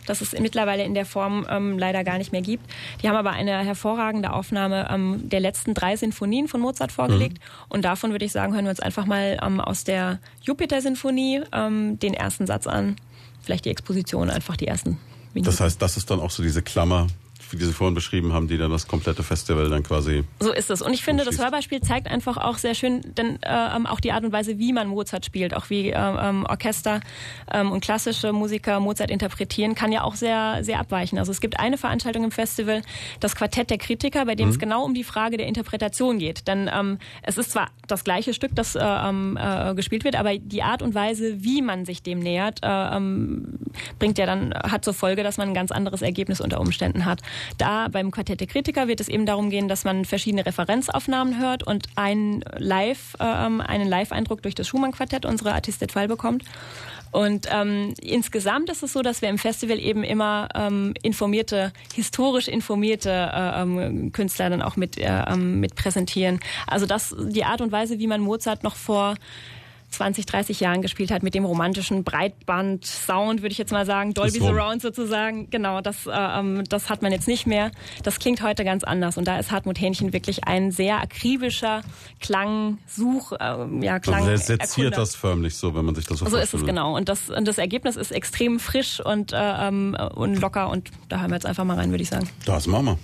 das es mittlerweile in der Form ähm, leider gar nicht mehr gibt. Die haben aber eine hervorragende Aufnahme ähm, der letzten drei Sinfonien von Mozart vorgelegt und davon würde ich sagen, hören wir uns einfach mal ähm, aus der Jupiter-Sinfonie ähm, den ersten Satz an, vielleicht die Exposition, einfach die ersten Minuten. Das heißt, das ist dann auch so diese Klammer, wie Sie vorhin beschrieben haben, die dann das komplette Festival dann quasi. So ist es. Und ich finde, das. Hörbeispiel zeigt einfach auch sehr schön denn, äh, ähm, auch die Art und Weise, wie man Mozart spielt. Auch wie äh, ähm, Orchester ähm, und klassische Musiker Mozart interpretieren, kann ja auch sehr, sehr abweichen. Also es gibt eine Veranstaltung im Festival, das Quartett der Kritiker, bei dem es genau um die Frage der Interpretation geht. Denn ähm, es ist zwar das gleiche Stück, das äh, ähm, äh, gespielt wird, aber die Art und Weise, wie man sich dem nähert, äh, ähm, bringt ja dann, hat zur Folge, dass man ein ganz anderes Ergebnis unter Umständen hat. Da beim Quartett der Kritiker wird es eben darum gehen, dass man verschiedene Referenzaufnahmen hört und einen Live, ähm, einen Live-Eindruck durch das Schumann-Quartett, unsere Artistet Fall bekommt. Und ähm, insgesamt ist es so, dass wir im Festival eben immer ähm, informierte, historisch informierte äh, ähm, Künstler dann auch mit, äh, ähm, mit präsentieren. Also das, die Art und Weise, wie man Mozart noch vor 20, 30 Jahren gespielt hat mit dem romantischen Breitband-Sound, würde ich jetzt mal sagen, Dolby. Surround sozusagen. Genau, das, äh, ähm, das hat man jetzt nicht mehr. Das klingt heute ganz anders und da ist Hartmut Hähnchen wirklich ein sehr akribischer Klangsuch, äh, ja, Klang. Also der seziert das förmlich so, wenn man sich das so So ist es vorstellt. genau. Und das, und das Ergebnis ist extrem frisch und, äh, ähm, und locker. Und da hören wir jetzt einfach mal rein, würde ich sagen. Das machen wir.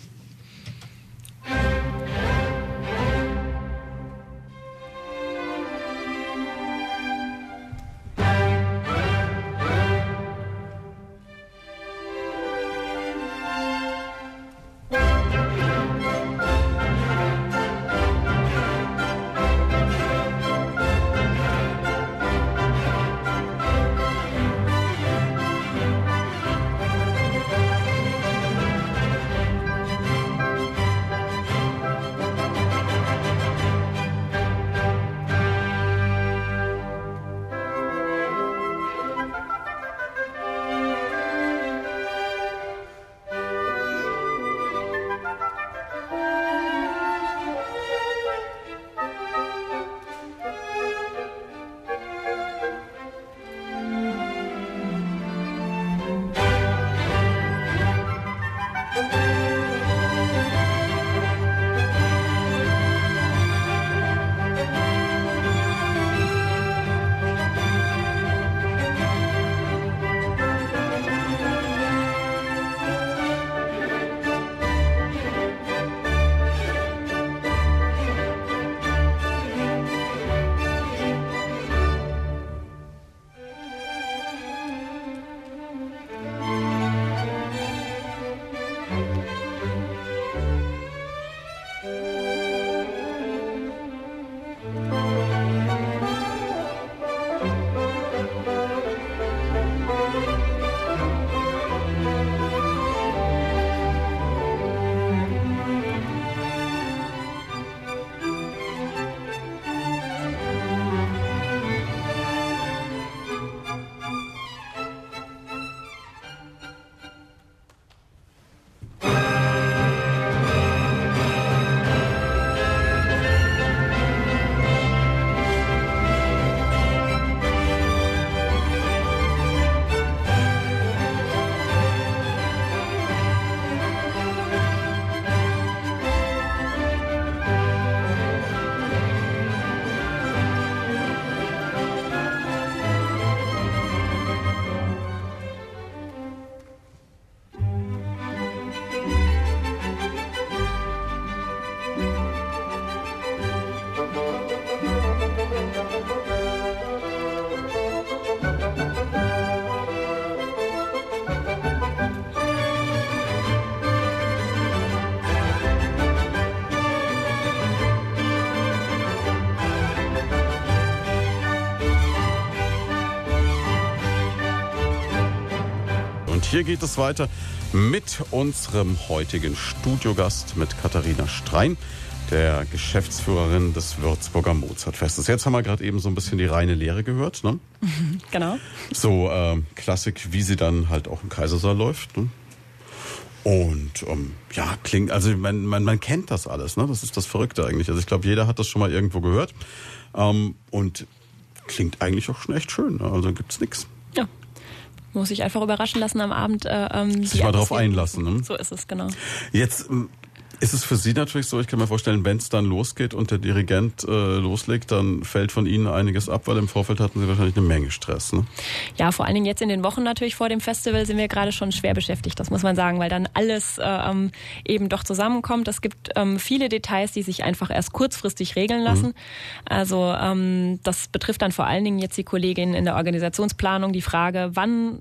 Hier geht es weiter mit unserem heutigen Studiogast, mit Katharina Strein, der Geschäftsführerin des Würzburger Mozartfestes. Jetzt haben wir gerade eben so ein bisschen die reine Lehre gehört, ne? Genau. So ähm, Klassik, wie sie dann halt auch im Kaisersaal läuft. Ne? Und ähm, ja, klingt, also man, man, man kennt das alles, ne? Das ist das Verrückte eigentlich. Also ich glaube, jeder hat das schon mal irgendwo gehört. Ähm, und klingt eigentlich auch schon echt schön. Ne? Also gibt's nix. Muss sich einfach überraschen lassen am Abend. Äh, ähm, Sich mal drauf einlassen. Ne? So ist es, genau. Jetzt ähm, ist es für Sie natürlich so, ich kann mir vorstellen, wenn es dann losgeht und der Dirigent äh, loslegt, dann fällt von Ihnen einiges ab, weil im Vorfeld hatten Sie wahrscheinlich eine Menge Stress. Ne? Ja, vor allen Dingen jetzt in den Wochen natürlich vor dem Festival sind wir gerade schon schwer beschäftigt, das muss man sagen, weil dann alles äh, ähm, eben doch zusammenkommt. Es gibt ähm, viele Details, die sich einfach erst kurzfristig regeln lassen. Also ähm, das betrifft dann vor allen Dingen jetzt die Kollegin in der Organisationsplanung die Frage, wann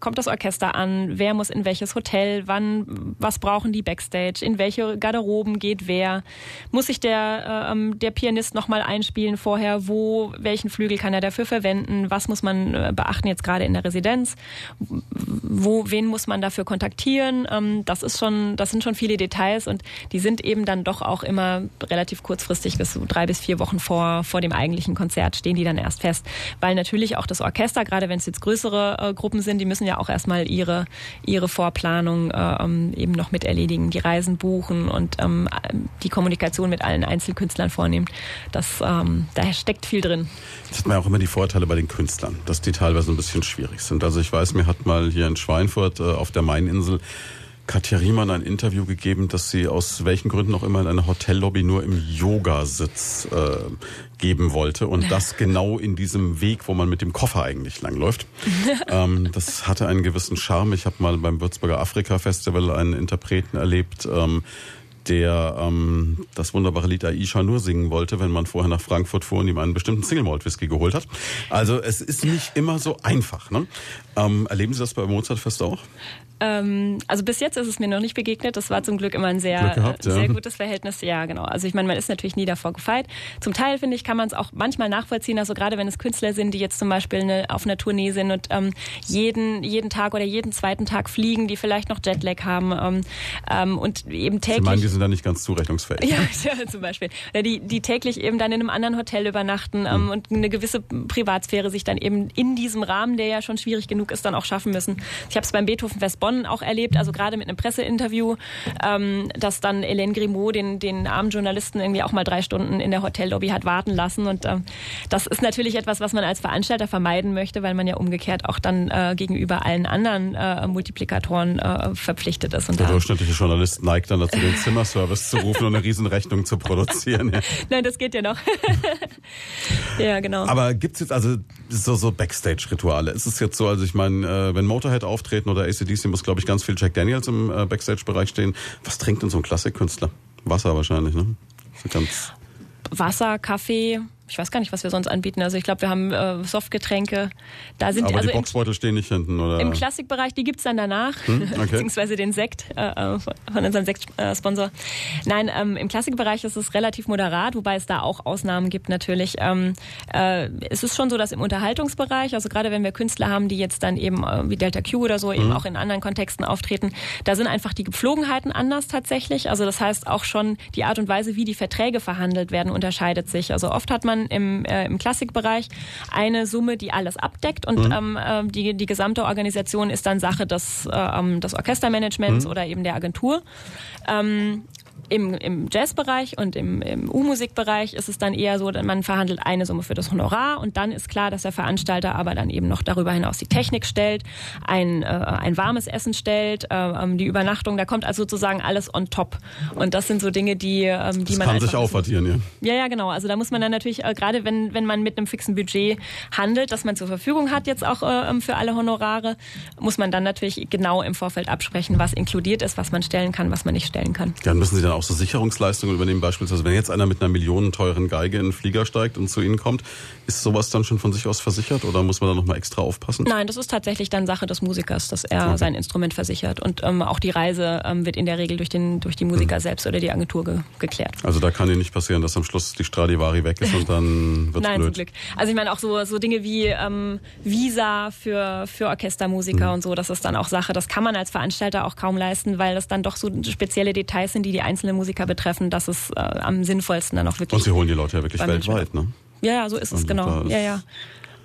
kommt das Orchester an, wer muss in welches Hotel, wann, was brauchen die Backstage, in welche Garderoben geht wer, muss sich der, äh, ähm, der Pianist nochmal einspielen vorher, wo, welchen Flügel kann er dafür verwenden, was muss man äh, beachten jetzt gerade in der Residenz, wo, wen muss man dafür kontaktieren, ähm, das ist schon, das sind schon viele Details und die sind eben dann doch auch immer relativ kurzfristig, bis so drei bis vier Wochen vor, vor dem eigentlichen Konzert stehen die dann erst fest, weil natürlich auch das Orchester, gerade wenn es jetzt größere äh, Gruppen sind, die müssen ja auch erstmal ihre, ihre Vorplanung äh, ähm, eben noch mit erledigen, die Reisen buchen und ähm, die Kommunikation mit allen Einzelkünstlern vornehmen. Das, ähm, da steckt viel drin. Das hat man ja auch immer die Vorteile bei den Künstlern, dass die teilweise ein bisschen schwierig sind. Also ich weiß, mir hat mal hier in Schweinfurt äh, auf der Maininsel Katja Riemann ein Interview gegeben, dass sie aus welchen Gründen auch immer in einer Hotellobby nur im Yogasitz äh, geben wollte und das genau in diesem Weg, wo man mit dem Koffer eigentlich langläuft. ähm, das hatte einen gewissen Charme. Ich habe mal beim Würzburger Afrika Festival einen Interpreten erlebt. Ähm, der ähm, das wunderbare Lied Aisha nur singen wollte, wenn man vorher nach Frankfurt fuhr und ihm einen bestimmten Single Malt Whisky geholt hat. Also es ist nicht immer so einfach. Ne? Ähm, erleben Sie das bei Mozartfest auch? Ähm, also bis jetzt ist es mir noch nicht begegnet. Das war zum Glück immer ein sehr, gehabt, ja. sehr gutes Verhältnis. Ja, genau. Also ich meine, man ist natürlich nie davor gefeit. Zum Teil, finde ich, kann man es auch manchmal nachvollziehen. Also gerade wenn es Künstler sind, die jetzt zum Beispiel eine, auf einer Tournee sind und ähm, jeden, jeden Tag oder jeden zweiten Tag fliegen, die vielleicht noch Jetlag haben ähm, ähm, und eben Sie täglich... meinen, die sind da nicht ganz zurechnungsfähig. Ja, ja, zum Beispiel. Oder die, die täglich eben dann in einem anderen Hotel übernachten ähm, und eine gewisse Privatsphäre sich dann eben in diesem Rahmen, der ja schon schwierig genug ist, dann auch schaffen müssen. Ich habe es beim Beethoven-Fest Bonn auch erlebt, also gerade mit einem Presseinterview, ähm, dass dann Hélène Grimaud den, den armen Journalisten irgendwie auch mal drei Stunden in der Hotellobby hat warten lassen. Und ähm, das ist natürlich etwas, was man als Veranstalter vermeiden möchte, weil man ja umgekehrt auch dann äh, gegenüber allen anderen äh, Multiplikatoren äh, verpflichtet ist. Und Der durchschnittliche Journalist neigt dann dazu, den Zimmerservice zu rufen und eine Riesenrechnung zu produzieren. Ja. Nein, das geht ja noch. ja, genau. Aber gibt's jetzt also so, so Backstage-Rituale? Ist es jetzt so, also ich meine, äh, wenn Motorhead auftreten oder ACDC muss, glaube ich, ganz viel Jack Daniels im äh, Backstage-Bereich stehen. Was trinkt denn so ein Klassikkünstler? Wasser wahrscheinlich, ne? So ganz Wasser, Kaffee. Ich weiß gar nicht, was wir sonst anbieten. Also ich glaube, wir haben äh, Softgetränke. Da sind Aber also die im, Boxbeutel stehen nicht hinten, oder? im Klassikbereich, die gibt's dann danach, Hm, okay. beziehungsweise den Sekt äh, äh, von unserem Sektsponsor. Nein, ähm, im Klassikbereich ist es relativ moderat, wobei es da auch Ausnahmen gibt natürlich. Ähm, äh, es ist schon so, dass im Unterhaltungsbereich, also gerade wenn wir Künstler haben, die jetzt dann eben äh, wie Delta Q oder so Hm. eben auch in anderen Kontexten auftreten, da sind einfach die Gepflogenheiten anders tatsächlich. Also das heißt auch schon die Art und Weise, wie die Verträge verhandelt werden, unterscheidet sich. Also oft hat man im, äh, im Klassikbereich eine Summe, die alles abdeckt. Und ähm, äh, die, die gesamte Organisation ist dann Sache des, äh, ähm, des Orchestermanagements oder eben der Agentur. Ähm, im, Im Jazzbereich und im, im U-Musikbereich ist es dann eher so, dass man verhandelt eine Summe für das Honorar und dann ist klar, dass der Veranstalter aber dann eben noch darüber hinaus die Technik stellt, ein, äh, ein warmes Essen stellt, äh, ähm, die Übernachtung, da kommt also sozusagen alles on top. Und das sind so Dinge, die, ähm, die das man kann sich aufaddieren, ja. ja, ja, genau. Also da muss man dann natürlich, äh, gerade wenn, wenn man mit einem fixen Budget handelt, das man zur Verfügung hat jetzt auch äh, ähm, für alle Honorare, muss man dann natürlich genau im Vorfeld absprechen, was inkludiert ist, was man stellen kann, was man nicht stellen kann. Dann müssen Sie dann auch so Sicherungsleistungen übernehmen. Beispielsweise, wenn jetzt einer mit einer millionenteuren Geige in den Flieger steigt und zu Ihnen kommt, ist sowas dann schon von sich aus versichert oder muss man da nochmal extra aufpassen? Nein, das ist tatsächlich dann Sache des Musikers, dass er sein Instrument versichert. Und ähm, auch die Reise ähm, wird in der Regel durch, den, durch die Musiker selbst oder die Agentur ge geklärt. Also da kann Ihnen nicht passieren, dass am Schluss die Stradivari weg ist und dann wird's Nein, blöd. zum Glück. Also ich meine auch so, so Dinge wie ähm, Visa für, für Orchestermusiker und so, das ist dann auch Sache, das kann man als Veranstalter auch kaum leisten, weil das dann doch so spezielle Details sind, die die einzelnen Musiker betreffen, dass es äh, am sinnvollsten dann auch wirklich... Und Sie holen die Leute ja wirklich weltweit, ne? ja, ja, so ist es, Und genau. da ist- Ja, ja.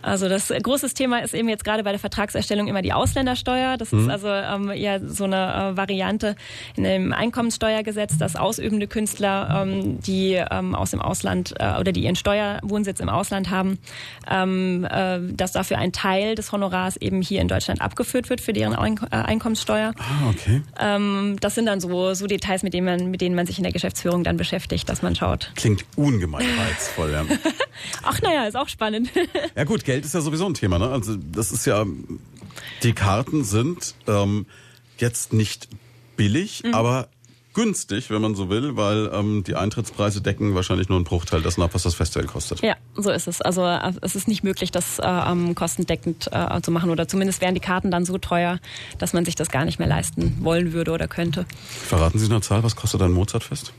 Also das große Thema ist eben jetzt gerade bei der Vertragserstellung immer die Ausländersteuer. Das ist also ähm, ja so eine äh, Variante in dem Einkommenssteuergesetz, dass ausübende Künstler, ähm, die ähm, aus dem Ausland äh, oder die ihren Steuerwohnsitz im Ausland haben, ähm, äh, dass dafür ein Teil des Honorars eben hier in Deutschland abgeführt wird für deren Eink äh, Einkommenssteuer. Ah, okay. Ähm, das sind dann so, so Details, mit denen, man, mit denen man sich in der Geschäftsführung dann beschäftigt, dass man schaut. Klingt ungemein reizvoll. Ja. Ach naja, ist auch spannend. ja gut, Geld ist ja sowieso ein Thema. Ne? Also das ist ja, die Karten sind ähm, jetzt nicht billig, Mhm. aber günstig, wenn man so will, weil ähm, die Eintrittspreise decken wahrscheinlich nur einen Bruchteil dessen ab, was das Festival kostet. Ja, so ist es. Also äh, es ist nicht möglich, das äh, ähm, kostendeckend äh, zu machen oder zumindest wären die Karten dann so teuer, dass man sich das gar nicht mehr leisten wollen würde oder könnte. Verraten Sie eine Zahl, was kostet ein Mozartfest?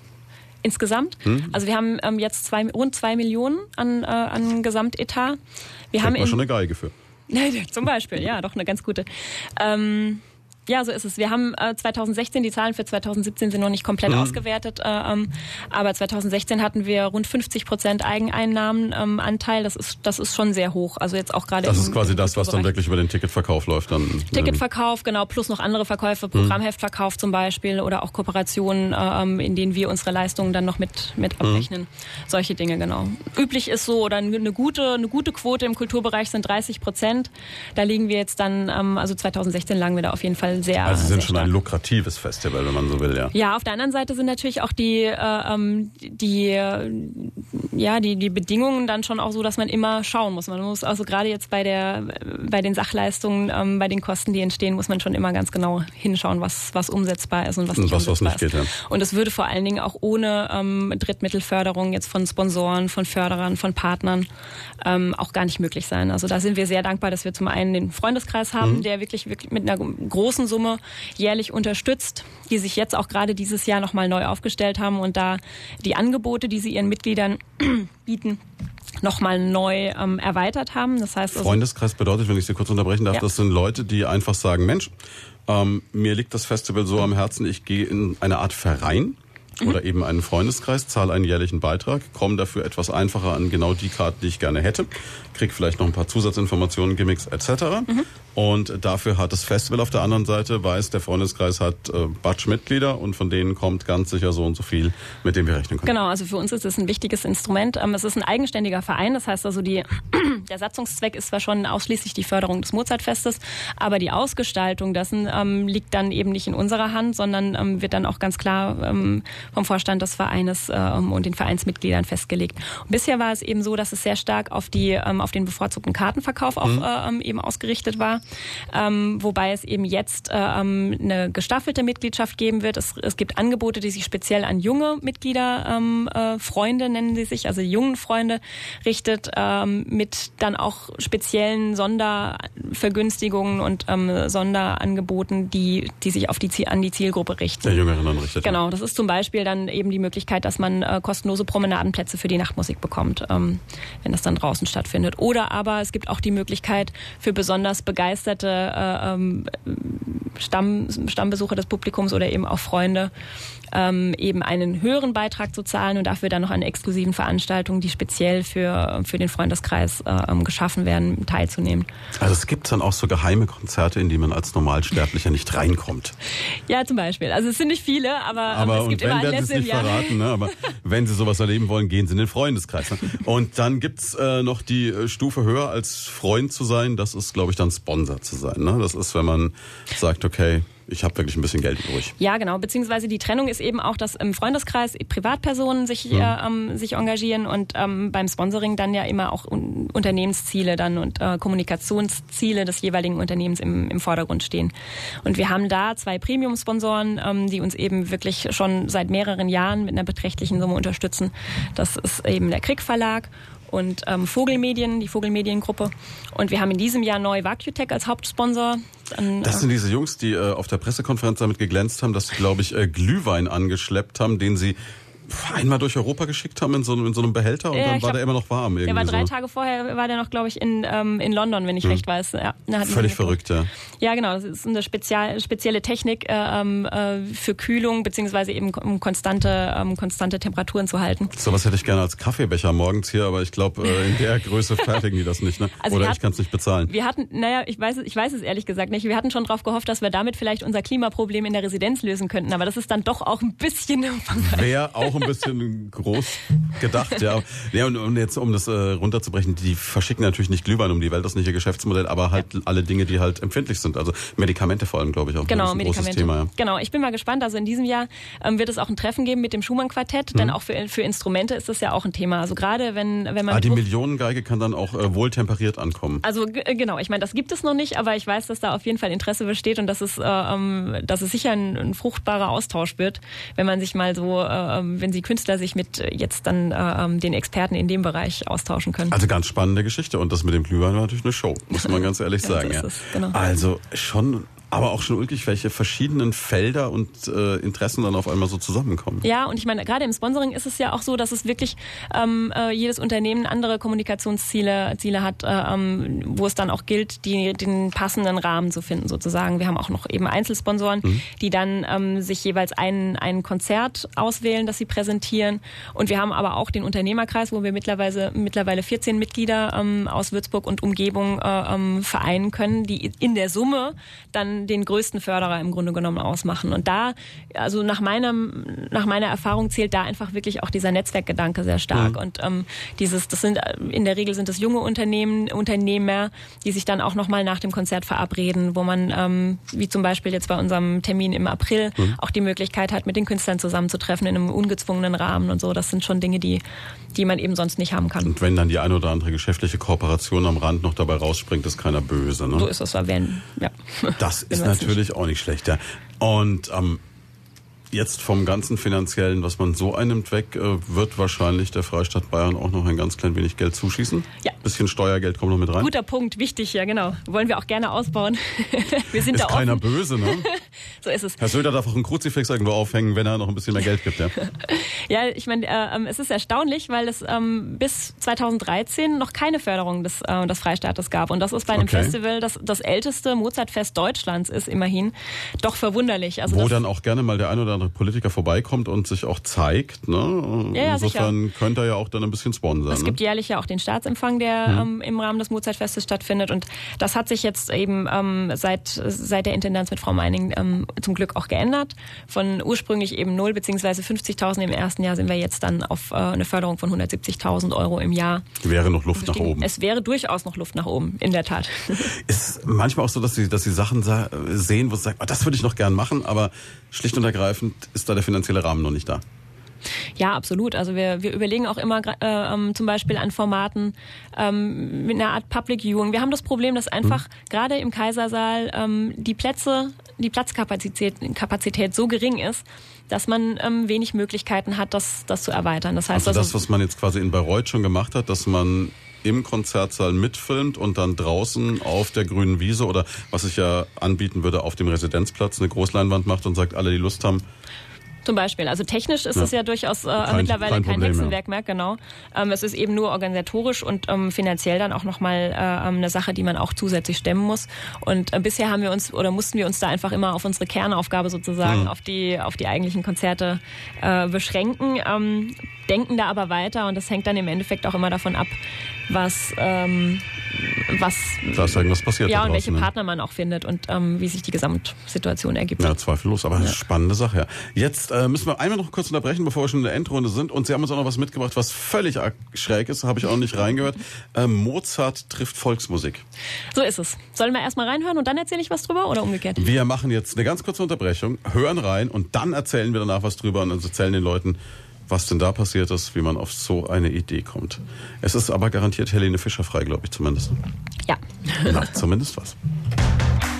Insgesamt, Hm? also wir haben ähm, jetzt zwei, rund zwei Millionen an, äh, an Gesamtetat. Wir haben Kriegt man in, schon eine Geige für. Zum Beispiel, ja, doch eine ganz gute. Ähm, ja, so ist es. Wir haben äh, 2016, die Zahlen für 2017 sind noch nicht komplett Mhm. ausgewertet, äh, ähm, aber 2016 hatten wir rund 50 Prozent Eigeneinnahmen ähm. Das ist, das ist schon sehr hoch. Also jetzt auch gerade Das im- ist quasi das, was dann wirklich über den Ticketverkauf läuft. Dann, ähm, Ticketverkauf, genau, plus noch andere Verkäufe, Programmheftverkauf zum Beispiel oder auch Kooperationen, ähm, in denen wir unsere Leistungen dann noch mit, mit abrechnen. Solche Dinge, genau. Üblich ist so, oder eine gute, eine gute Quote im Kulturbereich sind 30 Prozent. Da liegen wir jetzt dann, ähm, also 2016 lagen wir da auf jeden Fall sehr. Also Sie sind schon stark. ein lukratives Festival, wenn man so will, ja. Ja, auf der anderen Seite sind natürlich auch die, äh, ähm, die, ja, die, die Bedingungen dann schon auch so, dass man immer schauen muss. Man muss also gerade jetzt bei der, bei den Sachleistungen, ähm, bei den Kosten, die entstehen, muss man schon immer ganz genau hinschauen, was, was umsetzbar ist und was nicht was, was nicht geht, ja. Und es würde vor allen Dingen auch ohne ähm, Drittmittelförderung jetzt von Sponsoren, von Förderern, von Partnern ähm, auch gar nicht möglich sein. Also da sind wir sehr dankbar, dass wir zum einen den Freundeskreis Mhm. haben, der wirklich, wirklich mit einer großen Summe jährlich unterstützt, die sich jetzt auch gerade dieses Jahr nochmal neu aufgestellt haben und da die Angebote, die sie ihren Mitgliedern bieten, nochmal neu ähm, erweitert haben. Das heißt also, Freundeskreis bedeutet, wenn ich Sie kurz unterbrechen darf, Ja. das sind Leute, die einfach sagen, Mensch, ähm, mir liegt das Festival so am Herzen, ich gehe in eine Art Verein Mhm. oder eben einen Freundeskreis, zahle einen jährlichen Beitrag, komme dafür etwas einfacher an genau die Karten, die ich gerne hätte, krieg vielleicht noch ein paar Zusatzinformationen, Gimmicks etc. Mhm. Und dafür hat das Festival auf der anderen Seite, weiß, der Freundeskreis hat äh, Batsch-Mitglieder und von denen kommt ganz sicher so und so viel, mit dem wir rechnen können. Genau, also für uns ist es ein wichtiges Instrument. Ähm, Es ist ein eigenständiger Verein, das heißt also, die, der Satzungszweck ist zwar schon ausschließlich die Förderung des Mozartfestes, aber die Ausgestaltung dessen ähm, liegt dann eben nicht in unserer Hand, sondern ähm, wird dann auch ganz klar ähm, vom Vorstand des Vereines ähm, und den Vereinsmitgliedern festgelegt. Und bisher war es eben so, dass es sehr stark auf die ähm, auf den bevorzugten Kartenverkauf auch äh, ähm, eben ausgerichtet war, ähm, wobei es eben jetzt äh, ähm, eine gestaffelte Mitgliedschaft geben wird. Es, es gibt Angebote, die sich speziell an junge Mitglieder, ähm, äh, Freunde nennen sie sich, also jungen Freunde richtet, ähm, mit dann auch speziellen Sondervergünstigungen und ähm, Sonderangeboten, die die sich auf die Ziel, an die Zielgruppe richten. Der Jüngeren dann richtet. Genau, das ist zum Beispiel dann eben die Möglichkeit, dass man äh, kostenlose Promenadenplätze für die Nachtmusik bekommt, ähm, wenn das dann draußen stattfindet. Oder aber es gibt auch die Möglichkeit für besonders begeisterte äh, ähm, Stamm, Stammbesucher des Publikums oder eben auch Freunde ähm, eben einen höheren Beitrag zu zahlen und dafür dann noch an exklusiven Veranstaltungen, die speziell für, für den Freundeskreis äh, ähm, geschaffen werden, teilzunehmen. Also es gibt dann auch so geheime Konzerte, in die man als Normalsterblicher nicht reinkommt. Ja, zum Beispiel. Also es sind nicht viele, aber, ähm, Aber es gibt wenn immer es im nicht Jahr. verraten, ne? aber wenn Sie sowas erleben wollen, gehen Sie in den Freundeskreis. Ne? Und dann gibt's äh, noch die äh, Stufe höher als Freund zu sein, das ist, glaube ich, dann Sponsor zu sein. Ne? Das ist, wenn man sagt, okay, ich habe wirklich ein bisschen Geld übrig. Ja, genau. Beziehungsweise die Trennung ist eben auch, dass im Freundeskreis Privatpersonen sich, äh, ähm, sich engagieren und ähm, beim Sponsoring dann ja immer auch un Unternehmensziele dann und äh, Kommunikationsziele des jeweiligen Unternehmens im, im Vordergrund stehen. Und wir haben da zwei Premium-Sponsoren, ähm, die uns eben wirklich schon seit mehreren Jahren mit einer beträchtlichen Summe unterstützen. Das ist eben der Krieg Verlag und ähm, Vogelmedien, die Vogelmediengruppe. Und wir haben in diesem Jahr neu Vacutech als Hauptsponsor. Dann, Das sind diese Jungs, die äh, auf der Pressekonferenz damit geglänzt haben, dass sie, glaube ich, äh, Glühwein angeschleppt haben, den sie einmal durch Europa geschickt haben in so, einem- in so einem Behälter und Ja, dann war glaub, der immer noch warm. Der irgendwie war drei so. Tage vorher, war der noch, glaube ich, in, ähm, in London, wenn ich recht weiß. Ja, Völlig verrückt, ja. Ja, genau. Das ist eine spezial, spezielle Technik äh, ähm, äh, für Kühlung, beziehungsweise eben um konstante, ähm, konstante Temperaturen zu halten. Sowas hätte ich gerne als Kaffeebecher morgens hier, aber ich glaube, äh, in der Größe fertigen die das nicht, ne? Also Oder ich kann es nicht bezahlen. Wir hatten, naja, ich weiß, es- ich weiß es ehrlich gesagt nicht. Wir hatten schon darauf gehofft, dass wir damit vielleicht unser Klimaproblem in der Residenz lösen könnten, aber das ist dann doch auch ein bisschen. Wäre auch ein bisschen groß gedacht, ja. Ja, und, und jetzt, um das äh, runterzubrechen, die verschicken natürlich nicht Glühwein um die Welt, das ist nicht ihr Geschäftsmodell, aber halt alle Dinge, die halt empfindlich sind. Also Medikamente vor allem, glaube ich, auch. Genau, ein großes Medikamente. Thema, ja. Genau, ich bin mal gespannt. Also in diesem Jahr ähm, wird es auch ein Treffen geben mit dem Schumann-Quartett, denn auch für, für Instrumente ist das ja auch ein Thema. Also gerade wenn, wenn man Ah, die Millionengeige kann dann auch äh, wohltemperiert ankommen. Also äh, genau, ich meine, das gibt es noch nicht, aber ich weiß, dass da auf jeden Fall Interesse besteht und dass es, äh, ähm, dass es sicher ein, ein fruchtbarer Austausch wird, wenn man sich mal so, äh, ähm, wenn die Künstler sich mit äh, jetzt dann äh, ähm, den Experten in dem Bereich austauschen können. Also ganz spannende Geschichte. Und das mit dem Glühwein war natürlich eine Show, muss man ganz ehrlich sagen. ja. es, genau. Also schon, aber auch schon ulkig, welche verschiedenen Felder und äh, Interessen dann auf einmal so zusammenkommen. Ja, und ich meine, gerade im Sponsoring ist es ja auch so, dass es wirklich ähm, äh, jedes Unternehmen andere Kommunikationsziele Ziele hat, äh, ähm, wo es dann auch gilt, die, den passenden Rahmen zu finden sozusagen. Wir haben auch noch eben Einzelsponsoren, die dann ähm, sich jeweils ein, ein Konzert auswählen, das sie präsentieren. Und wir haben aber auch den Unternehmerkreis, wo wir mittlerweile, mittlerweile 14 Mitglieder ähm, aus Würzburg und Umgebung äh, ähm, vereinen können, die in der Summe dann den größten Förderer im Grunde genommen ausmachen. Und da, also nach meinem, nach meiner Erfahrung zählt da einfach wirklich auch dieser Netzwerkgedanke sehr stark. Und ähm, dieses, das sind äh, in der Regel sind es junge Unternehmen, Unternehmer, die sich dann auch nochmal nach dem Konzert verabreden, wo man, ähm, wie zum Beispiel jetzt bei unserem Termin im April, auch die Möglichkeit hat, mit den Künstlern zusammenzutreffen in einem ungezwungenen Rahmen und so. Das sind schon Dinge, die, die man eben sonst nicht haben kann. Und wenn dann die eine oder andere geschäftliche Kooperation am Rand noch dabei rausspringt, ist keiner böse. Ne? So ist es, wenn, ja. Das ist natürlich auch nicht schlecht, ja. Und ähm, jetzt vom ganzen Finanziellen, was man so einnimmt, weg, äh, wird wahrscheinlich der Freistaat Bayern auch noch ein ganz klein wenig Geld zuschießen. Ja. Bisschen Steuergeld kommt noch mit rein. Guter Punkt, wichtig, ja genau. Wollen wir auch gerne ausbauen. wir sind ist da keiner offen. böse, ne? So ist es. Herr Söder darf auch einen Kruzifix irgendwo aufhängen, wenn er noch ein bisschen mehr Geld gibt, ja. Ja, ich meine, äh, ähm, es ist erstaunlich, weil es ähm, bis 2013 noch keine Förderung des, äh, des Freistaates gab. Und das ist bei einem Okay. Festival, das das älteste Mozartfest Deutschlands ist, immerhin, doch verwunderlich. Also Wo dann auch gerne mal der ein oder andere Politiker vorbeikommt und sich auch zeigt. Ne? Ja, ja, Insofern könnte er ja auch dann ein bisschen sponsern. Es ne? gibt jährlich ja auch den Staatsempfang, der Mhm. ähm, im Rahmen des Mozartfestes stattfindet. Und das hat sich jetzt eben ähm, seit, seit der Intendanz mit Frau Meining ähm, zum Glück auch geändert. Von ursprünglich eben 0 beziehungsweise 50.000 im ersten Jahr sind wir jetzt dann auf äh, eine Förderung von 170.000 Euro im Jahr. Wäre noch Luft nach oben. Es wäre durchaus noch Luft nach oben, in der Tat. Ist manchmal auch so, dass sie, dass sie Sachen sa sehen, wo sie sagen, oh, das würde ich noch gern machen, aber schlicht und ergreifend ist da der finanzielle Rahmen noch nicht da. Ja, absolut. Also wir, wir überlegen auch immer äh, ähm, zum Beispiel an Formaten ähm, mit einer Art Public Viewing. Wir haben das Problem, dass einfach gerade im Kaisersaal ähm, die Plätze, die Platzkapazität Kapazität so gering ist, dass man ähm, wenig Möglichkeiten hat, das, das zu erweitern. Das heißt Also also, das, was man jetzt quasi in Bayreuth schon gemacht hat, dass man im Konzertsaal mitfilmt und dann draußen auf der grünen Wiese oder was ich ja anbieten würde, auf dem Residenzplatz eine Großleinwand macht und sagt, alle, die Lust haben, Zum Beispiel. Also technisch ist Ja. es ja durchaus äh, Kein- mittlerweile kein kein, Hexenwerk mehr, genau. Ähm, es ist eben nur organisatorisch und ähm, finanziell dann auch nochmal äh, ähm, eine Sache, die man auch zusätzlich stemmen muss. Und äh, bisher haben wir uns oder mussten wir uns da einfach immer auf unsere Kernaufgabe sozusagen, Mhm. auf die auf die eigentlichen Konzerte äh, beschränken. Ähm, denken da aber weiter und das hängt dann im Endeffekt auch immer davon ab, was ähm, was da ist irgendwas passiert. ja und welche ne? Partner man auch findet und ähm, wie sich die Gesamtsituation ergibt. Ja, zweifellos, aber spannende Sache. Ja. Jetzt äh, müssen wir einmal noch kurz unterbrechen, bevor wir schon in der Endrunde sind. Und Sie haben uns auch noch was mitgebracht, was völlig schräg ist, habe ich auch nicht reingehört. Äh, Mozart trifft Volksmusik. So ist es. Sollen wir erstmal reinhören und dann erzähle ich was drüber oder umgekehrt? Wir machen jetzt eine ganz kurze Unterbrechung, hören rein und dann erzählen wir danach was drüber und erzählen den Leuten, was denn da passiert ist, wie man auf so eine Idee kommt. Es ist aber garantiert Helene Fischer frei, glaube ich zumindest. Ja. Na, zumindest was.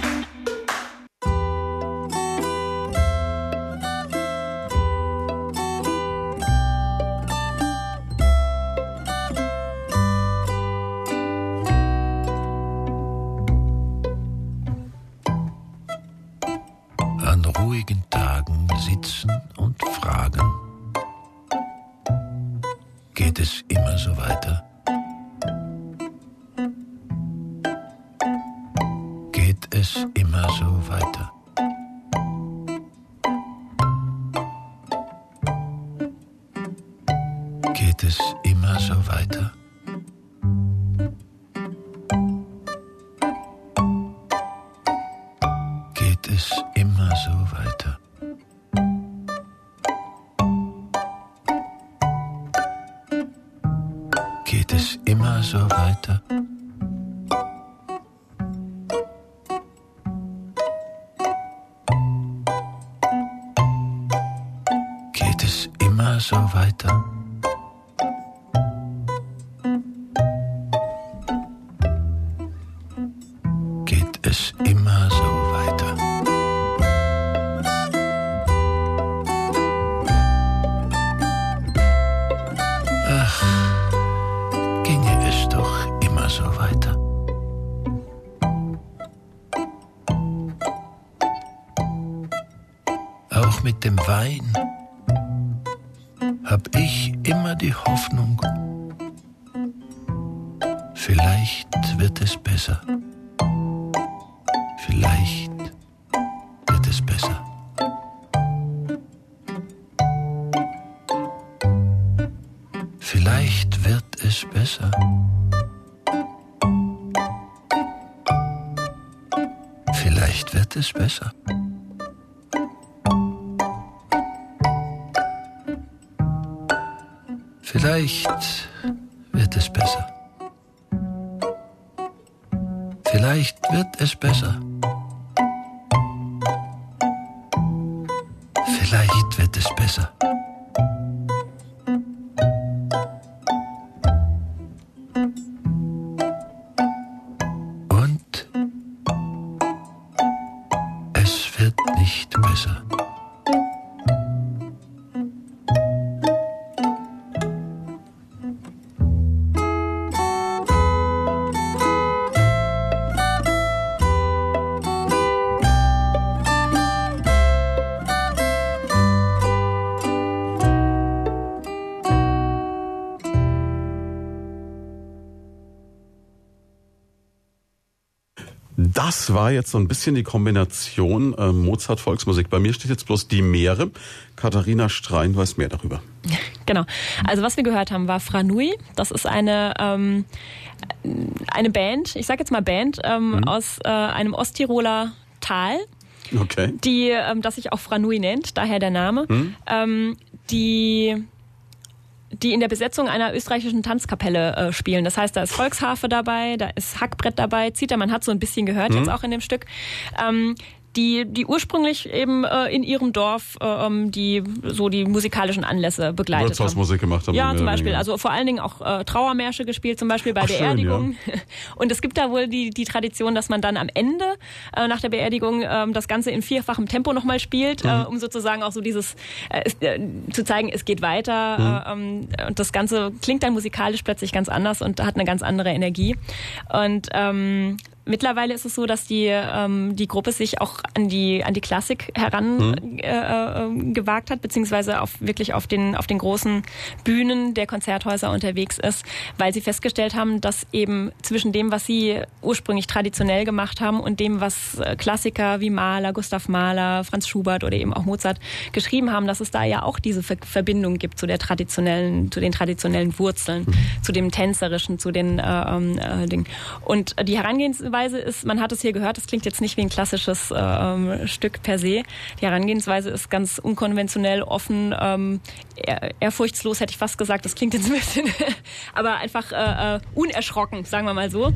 Vielleicht wird es besser. Das war jetzt so ein bisschen die Kombination äh, Mozart-Volksmusik. Bei mir steht jetzt bloß die Meere. Katharina Strein weiß mehr darüber. Genau. Also was wir gehört haben, war Franui. Das ist eine ähm, eine Band, ich sage jetzt mal Band ähm, aus äh, einem Osttiroler Tal, Okay. die ähm, das sich auch Franui nennt, daher der Name, ähm, die die in der Besetzung einer österreichischen Tanzkapelle äh, spielen. Das heißt, da ist Volksharfe dabei, da ist Hackbrett dabei, Zither, man hat so ein bisschen gehört jetzt auch in dem Stück. Ähm, die, die ursprünglich eben äh, in ihrem Dorf äh, ähm, die so die musikalischen Anlässe begleitet haben. Wirtshausmusik gemacht haben. Ja, zum Beispiel. weniger. Also vor allen Dingen auch äh, Trauermärsche gespielt, zum Beispiel bei Ach, schön, Beerdigungen. Und es gibt da wohl die, die Tradition, dass man dann am Ende äh, nach der Beerdigung ähm, das Ganze in vierfachem Tempo nochmal spielt, Mhm. äh, um sozusagen auch so dieses äh, äh, zu zeigen, es geht weiter. Mhm. Äh, und das Ganze klingt dann musikalisch plötzlich ganz anders und hat eine ganz andere Energie. Und ähm, Mittlerweile ist es so, dass die ähm, die Gruppe sich auch an die an die Klassik heran Mhm. äh, äh, gewagt hat, beziehungsweise auf wirklich auf den auf den großen Bühnen der Konzerthäuser unterwegs ist, weil sie festgestellt haben, dass eben zwischen dem, was sie ursprünglich traditionell gemacht haben und dem, was äh, Klassiker wie Mahler, Gustav Mahler, Franz Schubert oder eben auch Mozart geschrieben haben, dass es da ja auch diese Ver Verbindung gibt zu der traditionellen, zu den traditionellen Wurzeln, zu dem tänzerischen, zu den äh, ähm, äh, Dingen. Und die Herangehensweise ist, man hat es hier gehört, es klingt jetzt nicht wie ein klassisches äh, ähm, Stück per se. Die Herangehensweise ist ganz unkonventionell, offen, ähm, ehr, ehrfurchtslos hätte ich fast gesagt. Das klingt jetzt ein bisschen, aber einfach äh, äh, unerschrocken, sagen wir mal so.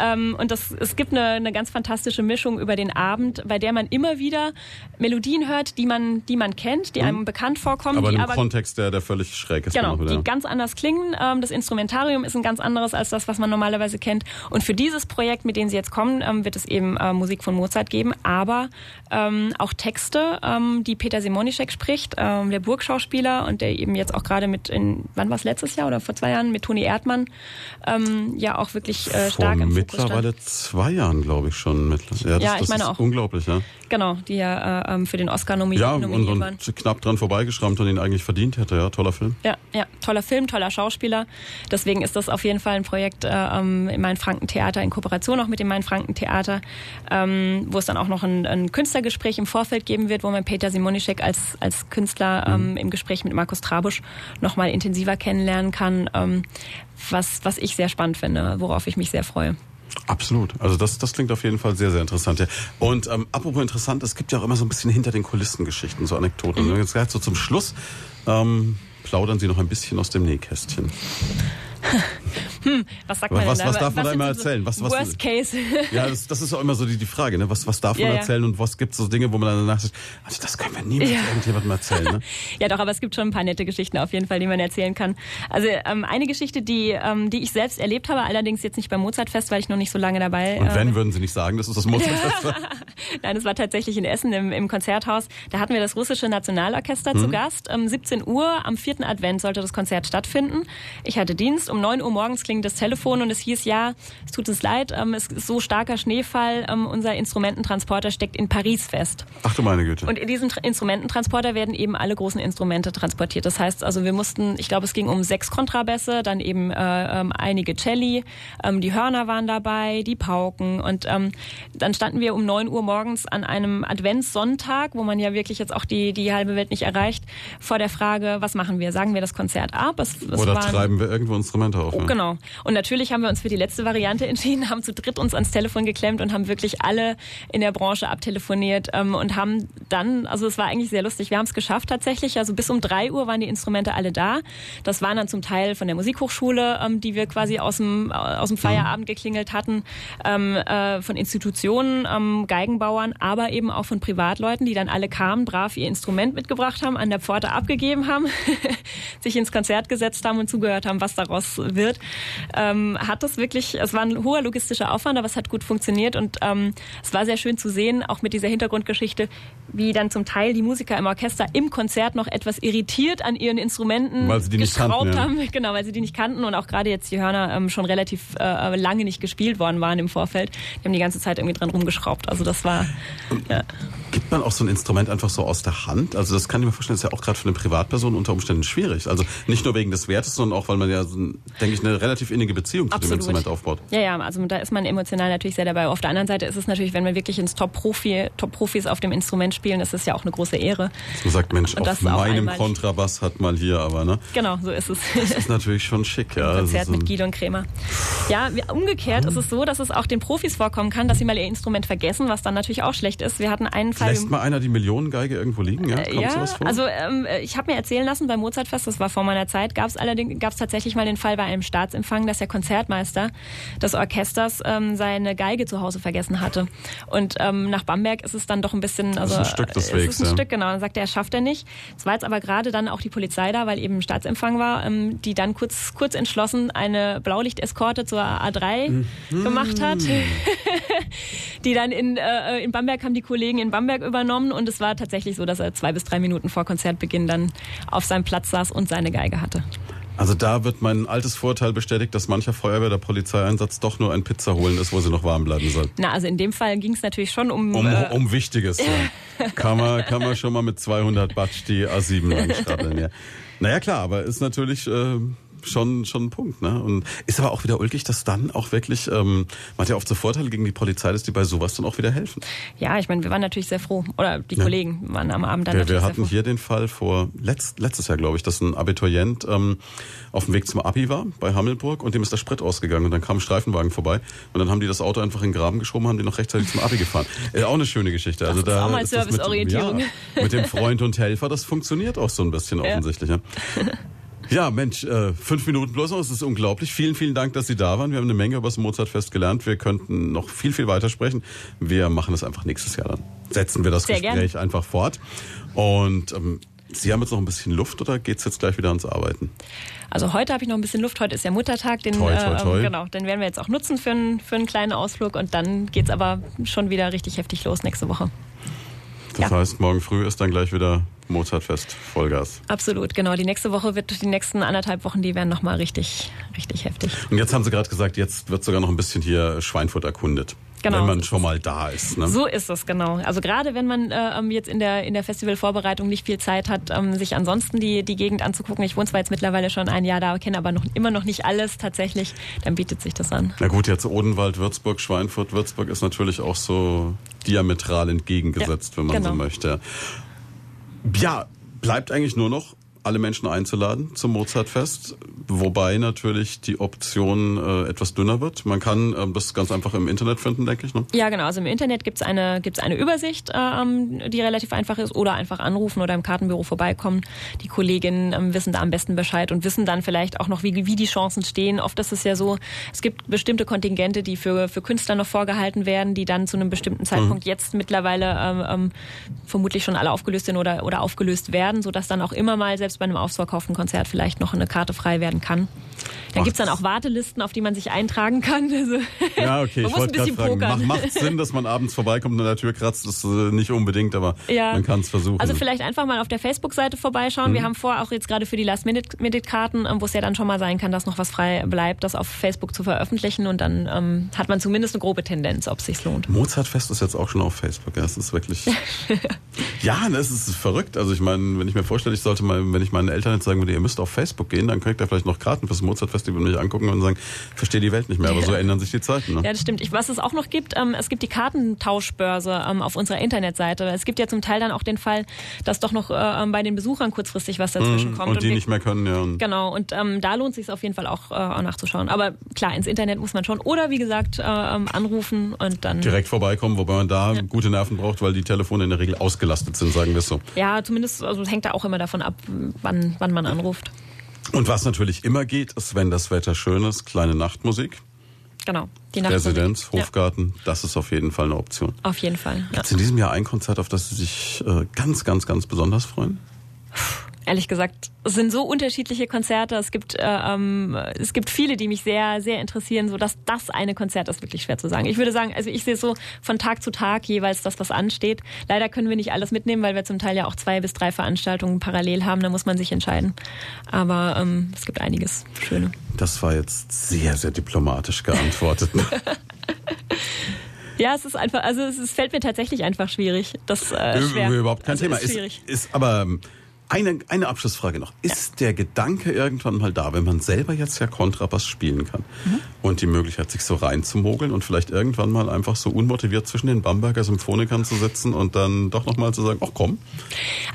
Ähm, und das, es gibt eine, eine ganz fantastische Mischung über den Abend, bei der man immer wieder Melodien hört, die man, die man kennt, die einem bekannt vorkommen, aber die in einem aber Kontext, der, der völlig schräg ist. Genau, die ganz anders klingen. Ähm, das Instrumentarium ist ein ganz anderes als das, was man normalerweise kennt. Und für dieses Projekt, mit dem sie sie jetzt kommen, ähm, wird es eben äh, Musik von Mozart geben, aber ähm, auch Texte, ähm, die Peter Simonischek spricht, ähm, der Burgschauspieler und der eben jetzt auch gerade mit, in, wann war es letztes Jahr oder vor zwei Jahren, mit Toni Erdmann ähm, ja auch wirklich äh, stark Vor im Fokus stand. mittlerweile zwei Jahren, glaube ich schon. Mittler- Ja, das, Ja, ich das meine auch. unglaublich, ja. Genau, die ja äh, ähm, für den Oscar nomi Ja, und, nominiert waren. und knapp dran vorbeigeschrammt und ihn eigentlich verdient hätte, ja. Toller Film. Ja, ja, toller Film, toller Schauspieler. Deswegen ist das auf jeden Fall ein Projekt äh, ähm, im Main-Franken-Theater in Kooperation auch mit dem Main-Franken-Theater, ähm, wo es dann auch noch ein, ein Künstlergespräch im Vorfeld geben wird, wo man Peter Simonischek als, als Künstler ähm, im Gespräch mit Markus Trabusch nochmal intensiver kennenlernen kann, ähm, was, was ich sehr spannend finde, worauf ich mich sehr freue. Absolut. Also das, das klingt auf jeden Fall sehr, sehr interessant. Ja. Und ähm, apropos interessant, es gibt ja auch immer so ein bisschen hinter den Kulissen Geschichten, so Anekdoten. Und Jetzt gleich so zum Schluss ähm, plaudern Sie noch ein bisschen aus dem Nähkästchen. Was sagt man Was- denn was da? darf man da immer erzählen? Was- was- Worst Case. Ja, das, das ist auch immer so die, die Frage, ne? Was, was darf man Ja, ja. erzählen und was gibt so Dinge, wo man dann danach sagt, also das können wir niemals Ja. irgendjemandem erzählen. Ne? Ja, doch, aber es gibt schon ein paar nette Geschichten auf jeden Fall, die man erzählen kann. Also ähm, eine Geschichte, die, ähm, die ich selbst erlebt habe, allerdings jetzt nicht beim Mozartfest, weil ich noch nicht so lange dabei Und wenn, würden Sie nicht sagen, das ist das Mozartfest? Nein, es war tatsächlich in Essen im, im Konzerthaus. Da hatten wir das russische Nationalorchester Mhm. zu Gast. Um 17 Uhr am vierten Advent sollte das Konzert stattfinden. Ich hatte Dienst. Um 9 Uhr morgens klingelt das Telefon und es hieß, ja, es tut uns leid, ähm, es ist so starker Schneefall, ähm, unser Instrumententransporter steckt in Paris fest. Ach du meine Güte. Und in diesem Tra- Instrumententransporter werden eben alle großen Instrumente transportiert. Das heißt, also wir mussten, ich glaube, es ging um sechs Kontrabässe, dann eben äh, ähm, einige Celli, ähm, die Hörner waren dabei, die Pauken und ähm, dann standen wir um neun Uhr morgens an einem Adventssonntag, wo man ja wirklich jetzt auch die die halbe Welt nicht erreicht, vor der Frage, was machen wir? Sagen wir das Konzert ab? Es, es Oder waren- treiben wir irgendwo Instrumente auf? Ne? Genau. Und natürlich haben wir uns für die letzte Variante entschieden, haben zu dritt uns ans Telefon geklemmt und haben wirklich alle in der Branche abtelefoniert ähm, und haben dann, also es war eigentlich sehr lustig, wir haben es geschafft tatsächlich, also bis um drei Uhr waren die Instrumente alle da. Das waren dann zum Teil von der Musikhochschule, ähm, die wir quasi aus dem, aus dem Feierabend geklingelt hatten, ähm, äh, von Institutionen, ähm, Geigenbauern, aber eben auch von Privatleuten, die dann alle kamen, brav ihr Instrument mitgebracht haben, an der Pforte abgegeben haben, sich ins Konzert gesetzt haben und zugehört haben, was daraus wird. Ähm, hat das wirklich, es war ein hoher logistischer Aufwand, aber es hat gut funktioniert und ähm, es war sehr schön zu sehen, auch mit dieser Hintergrundgeschichte, wie dann zum Teil die Musiker im Orchester im Konzert noch etwas irritiert an ihren Instrumenten Weil sie die nicht geschraubt kannten, ja. haben. Genau, weil sie die nicht kannten und auch gerade jetzt die Hörner ähm, schon relativ äh, lange nicht gespielt worden waren im Vorfeld. Die haben die ganze Zeit irgendwie dran rumgeschraubt. Also das war ja. Gibt man auch so ein Instrument einfach so aus der Hand? Also das kann ich mir vorstellen, ist ja auch gerade für eine Privatperson unter Umständen schwierig. Also nicht nur wegen des Wertes, sondern auch, weil man ja, denke ich, eine relativ innige Beziehung zu dem Absolut. Instrument aufbaut. Ja, ja, also da ist man emotional natürlich sehr dabei. Auf der anderen Seite ist es natürlich, wenn wir wirklich ins Top-Profi, Top-Profis auf dem Instrument spielen, ist es ja auch eine große Ehre. Man sagt, Mensch, Und auf meinem. Kontrabass hat mal hier, aber ne? Genau, so ist es. Das ist natürlich schon schick, ja. Konzert so mit Guido und Kremer. Ja, umgekehrt ist es so, dass es auch den Profis vorkommen kann, dass sie mal ihr Instrument vergessen, was dann natürlich auch schlecht ist. Wir hatten einen Fall. Lässt mal einer die Millionengeige irgendwo liegen, ja? Kommt ja, also ähm, ich habe mir erzählen lassen beim Mozartfest, das war vor meiner Zeit, gab es allerdings gab's tatsächlich mal den Fall bei einem Staatsempfang, dass der Konzertmeister des Orchesters ähm, seine Geige zu Hause vergessen hatte. Und ähm, nach Bamberg ist es dann doch ein bisschen, also ein Stück des es Wegs, ist ein ja. Stück genau. Dann sagt er, er schafft er nicht. Es war jetzt aber gerade dann auch die Polizei da, weil eben Staatsempfang war, ähm, die dann kurz kurz entschlossen eine Blaulichteskorte zur A3 Mhm. gemacht hat die dann in, äh, in Bamberg haben die Kollegen in Bamberg übernommen und es war tatsächlich so, dass er zwei bis drei Minuten vor Konzertbeginn dann auf seinem Platz saß und seine Geige hatte. Also da wird mein altes Vorteil bestätigt, dass mancher Feuerwehr der Polizeieinsatz doch nur ein Pizza holen ist, wo sie noch warm bleiben soll. Na, also in dem Fall ging es natürlich schon um, Um, äh, um Wichtiges. Ja. Kann, man, kann man schon mal mit 200 Batsch die A7 langstrappeln. Ja. Naja klar, aber ist natürlich äh, schon, schon ein Punkt. Ne? Und ist aber auch wieder ulkig, dass dann auch wirklich, ähm, man hat ja oft so Vorteile gegen die Polizei, dass die bei sowas dann auch wieder helfen. ja, ich meine, wir waren natürlich sehr froh. Oder die Ja. Kollegen waren am Abend dann Wir, natürlich wir hatten sehr froh. hier den Fall vor letzt, letztes Jahr, glaube ich, dass ein Abiturient ähm, auf dem Weg zum Abi war bei Hammelburg und dem ist der Sprit ausgegangen und dann kam ein Streifenwagen vorbei und dann haben die das Auto einfach in den Graben geschoben, haben die noch rechtzeitig zum Abi gefahren. Äh, auch eine schöne Geschichte. Also Das ist da auch mal ist das mit, Serviceorientierung. ja, mit dem Freund und Helfer, das funktioniert auch so ein bisschen offensichtlich. Ja. Ja, Mensch, äh, fünf Minuten bloß noch, es ist unglaublich. Vielen, vielen Dank, dass Sie da waren. Wir haben eine Menge über das Mozartfest gelernt. Wir könnten noch viel, viel weiter sprechen. Wir machen es einfach nächstes Jahr dann. Setzen wir das Sehr Gespräch einfach fort. Und ähm, Sie haben jetzt noch ein bisschen Luft oder geht's jetzt gleich wieder ans Arbeiten? Also heute habe ich noch ein bisschen Luft. Heute ist ja Muttertag. Den, Toi, toi, äh, toi. genau, den werden wir jetzt auch nutzen für einen, für einen kleinen Ausflug. Und dann geht's aber schon wieder richtig heftig los nächste Woche. Das Ja. heißt, morgen früh ist dann gleich wieder Mozartfest, Vollgas. Absolut, genau. Die nächste Woche wird, die nächsten anderthalb Wochen, die werden nochmal richtig, richtig heftig. Und jetzt haben Sie gerade gesagt, jetzt wird sogar noch ein bisschen hier Schweinfurt erkundet. Genau. Wenn man schon mal da ist. Ne? So ist es, genau. Also gerade wenn man äh, ähm, jetzt in der, in der Festivalvorbereitung nicht viel Zeit hat, ähm, sich ansonsten die, die Gegend anzugucken. Ich wohne zwar jetzt mittlerweile schon ein Jahr da, kenne aber noch, immer noch nicht alles tatsächlich, dann bietet sich das an. Na gut, jetzt Odenwald, Würzburg, Schweinfurt. Würzburg ist natürlich auch so diametral entgegengesetzt, Ja, wenn man genau. so möchte. Ja, bleibt eigentlich nur noch, alle Menschen einzuladen zum Mozartfest, wobei natürlich die Option äh, etwas dünner wird. Man kann ähm, das ganz einfach im Internet finden, denke ich. Ne? Ja, genau. Also im Internet gibt's eine, gibt's eine Übersicht, ähm, die relativ einfach ist, oder einfach anrufen oder im Kartenbüro vorbeikommen. Die Kolleginnen ähm, wissen da am besten Bescheid und wissen dann vielleicht auch noch, wie, wie die Chancen stehen. Oft ist es ja so, es gibt bestimmte Kontingente, die für, für Künstler noch vorgehalten werden, die dann zu einem bestimmten Zeitpunkt jetzt mittlerweile ähm, ähm, vermutlich schon alle aufgelöst sind oder, oder aufgelöst werden, sodass dann auch immer mal, selbst bei einem ausverkauften Konzert, vielleicht noch eine Karte frei werden kann. Dann Ach. gibt's dann auch Wartelisten, auf die man sich eintragen kann. Also, Ja, okay, man ich wollte gerade bisschen fragen, pokern. macht, Sinn, dass man abends vorbeikommt und an der Tür kratzt? Das ist äh, nicht unbedingt, aber Ja. man kann es versuchen. Also vielleicht einfach mal auf der Facebook-Seite vorbeischauen. Mhm. Wir haben vor, auch jetzt gerade für die Last-Minute-Karten, ähm, wo es ja dann schon mal sein kann, dass noch was frei bleibt, das auf Facebook zu veröffentlichen und dann ähm, hat man zumindest eine grobe Tendenz, ob es sich lohnt. Mozartfest ist jetzt auch schon auf Facebook. Ja, es ist wirklich. ja, das ist verrückt. Also ich meine, wenn ich mir vorstelle, ich sollte mal, wenn ich meinen Eltern jetzt sagen würde, ihr müsst auf Facebook gehen, dann kriegt ihr vielleicht noch Karten fürs Mozartfest, die würden mich angucken und sagen, verstehe die Welt nicht mehr. Aber so ändern sich die Zeiten. Ne? Ja, das stimmt. Was es auch noch gibt, ähm, es gibt die Kartentauschbörse ähm, auf unserer Internetseite. Es gibt ja zum Teil dann auch den Fall, dass doch noch äh, ähm, bei den Besuchern kurzfristig was dazwischen kommt. Mhm. und die wir- nicht mehr können, ja. Und Genau, und ähm, da lohnt sich auf jeden Fall auch, äh, nachzuschauen. Aber klar, ins Internet muss man schon. Oder wie gesagt, äh, ähm, anrufen und dann. direkt vorbeikommen, wobei man da gute Nerven braucht, weil die Telefone in der Regel ausgelastet sind, sagen wir es so. Ja, zumindest, also es hängt da auch immer davon ab, wann, wann man anruft. Und was natürlich immer geht, ist, wenn das Wetter schön ist, kleine Nachtmusik. Genau. Die Nachtmusik. Residenz, Hofgarten, das ist auf jeden Fall eine Option. Ja, auf jeden Fall. Ja. Gibt es in diesem Jahr ein Konzert, auf das Sie sich äh, ganz, ganz, ganz besonders freuen? Ehrlich gesagt, es sind so unterschiedliche Konzerte. Es gibt, äh, ähm, es gibt viele, die mich sehr, sehr interessieren, so dass das eine Konzert ist wirklich schwer zu sagen. Ich würde sagen, also ich sehe so von Tag zu Tag jeweils das, was ansteht. Leider können wir nicht alles mitnehmen, weil wir zum Teil ja auch zwei bis drei Veranstaltungen parallel haben. Da muss man sich entscheiden. Aber ähm, es gibt einiges Schöne. Das war jetzt sehr, sehr diplomatisch geantwortet. Ja, es ist einfach, also es, fällt mir tatsächlich einfach schwierig. Das äh, schwer. Überhaupt kein also Thema. Ist Ist, schwierig. ist aber ähm, eine, eine Abschlussfrage noch. Ist der Gedanke irgendwann mal da, wenn man selber jetzt ja Kontrabass spielen kann Mhm. und die Möglichkeit, sich so reinzumogeln und vielleicht irgendwann mal einfach so unmotiviert zwischen den Bamberger Symphonikern zu sitzen und dann doch nochmal zu sagen, ach komm,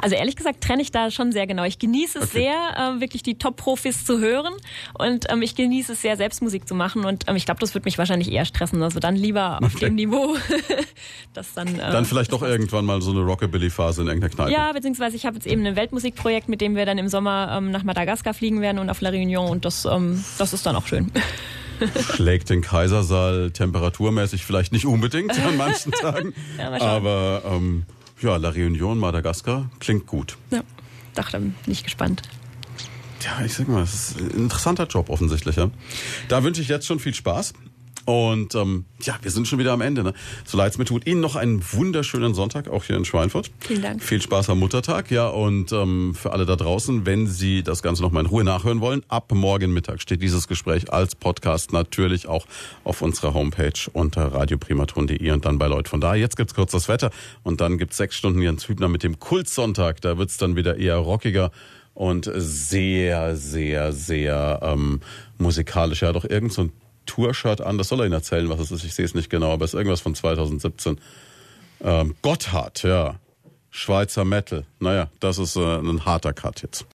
Also ehrlich gesagt trenne ich da schon sehr genau. Ich genieße es Okay. sehr, äh, wirklich die Top-Profis zu hören und ähm, ich genieße es sehr, selbst Musik zu machen und ähm, ich glaube, das wird mich wahrscheinlich eher stressen. Also dann lieber auf Okay. dem Niveau. das dann, äh, dann vielleicht doch irgendwann mal so eine Rockabilly-Phase in irgendeiner Kneipe. Ja, beziehungsweise ich habe jetzt eben ein Weltmusikprojekt, mit dem wir dann im Sommer ähm, nach Madagaskar fliegen werden und auf La Réunion und das, ähm, das ist dann auch schön. Schlägt den Kaisersaal temperaturmäßig vielleicht nicht unbedingt an manchen Tagen, Ja, aber ähm, ja, La Réunion, Madagaskar klingt gut. ja, dachte, bin ich gespannt. Ja, ich sag mal, es ist ein interessanter Job offensichtlich. Ja. Da wünsche ich jetzt schon viel Spaß. Und ähm, ja, wir sind schon wieder am Ende. Ne? So leid es mir tut. Ihnen noch einen wunderschönen Sonntag, auch hier in Schweinfurt. Vielen Dank. Viel Spaß am Muttertag. Ja, und ähm, für alle da draußen, wenn Sie das Ganze noch mal in Ruhe nachhören wollen, ab morgen Mittag steht dieses Gespräch als Podcast natürlich auch auf unserer Homepage unter radioprimaton.de und dann bei Leut von da. Jetzt gibt's kurz das Wetter und dann gibt's sechs Stunden Jens Hübner mit dem Kultsonntag. Da wird's dann wieder eher rockiger und sehr, sehr, sehr ähm, musikalisch. Hat doch irgend so ein Tour-Shirt an. Das soll er Ihnen erzählen, was es ist. Ich sehe es nicht genau, aber es ist irgendwas von 2017. Ähm, Gotthard, ja. Schweizer Metal. Naja, das ist äh, ein harter Cut jetzt.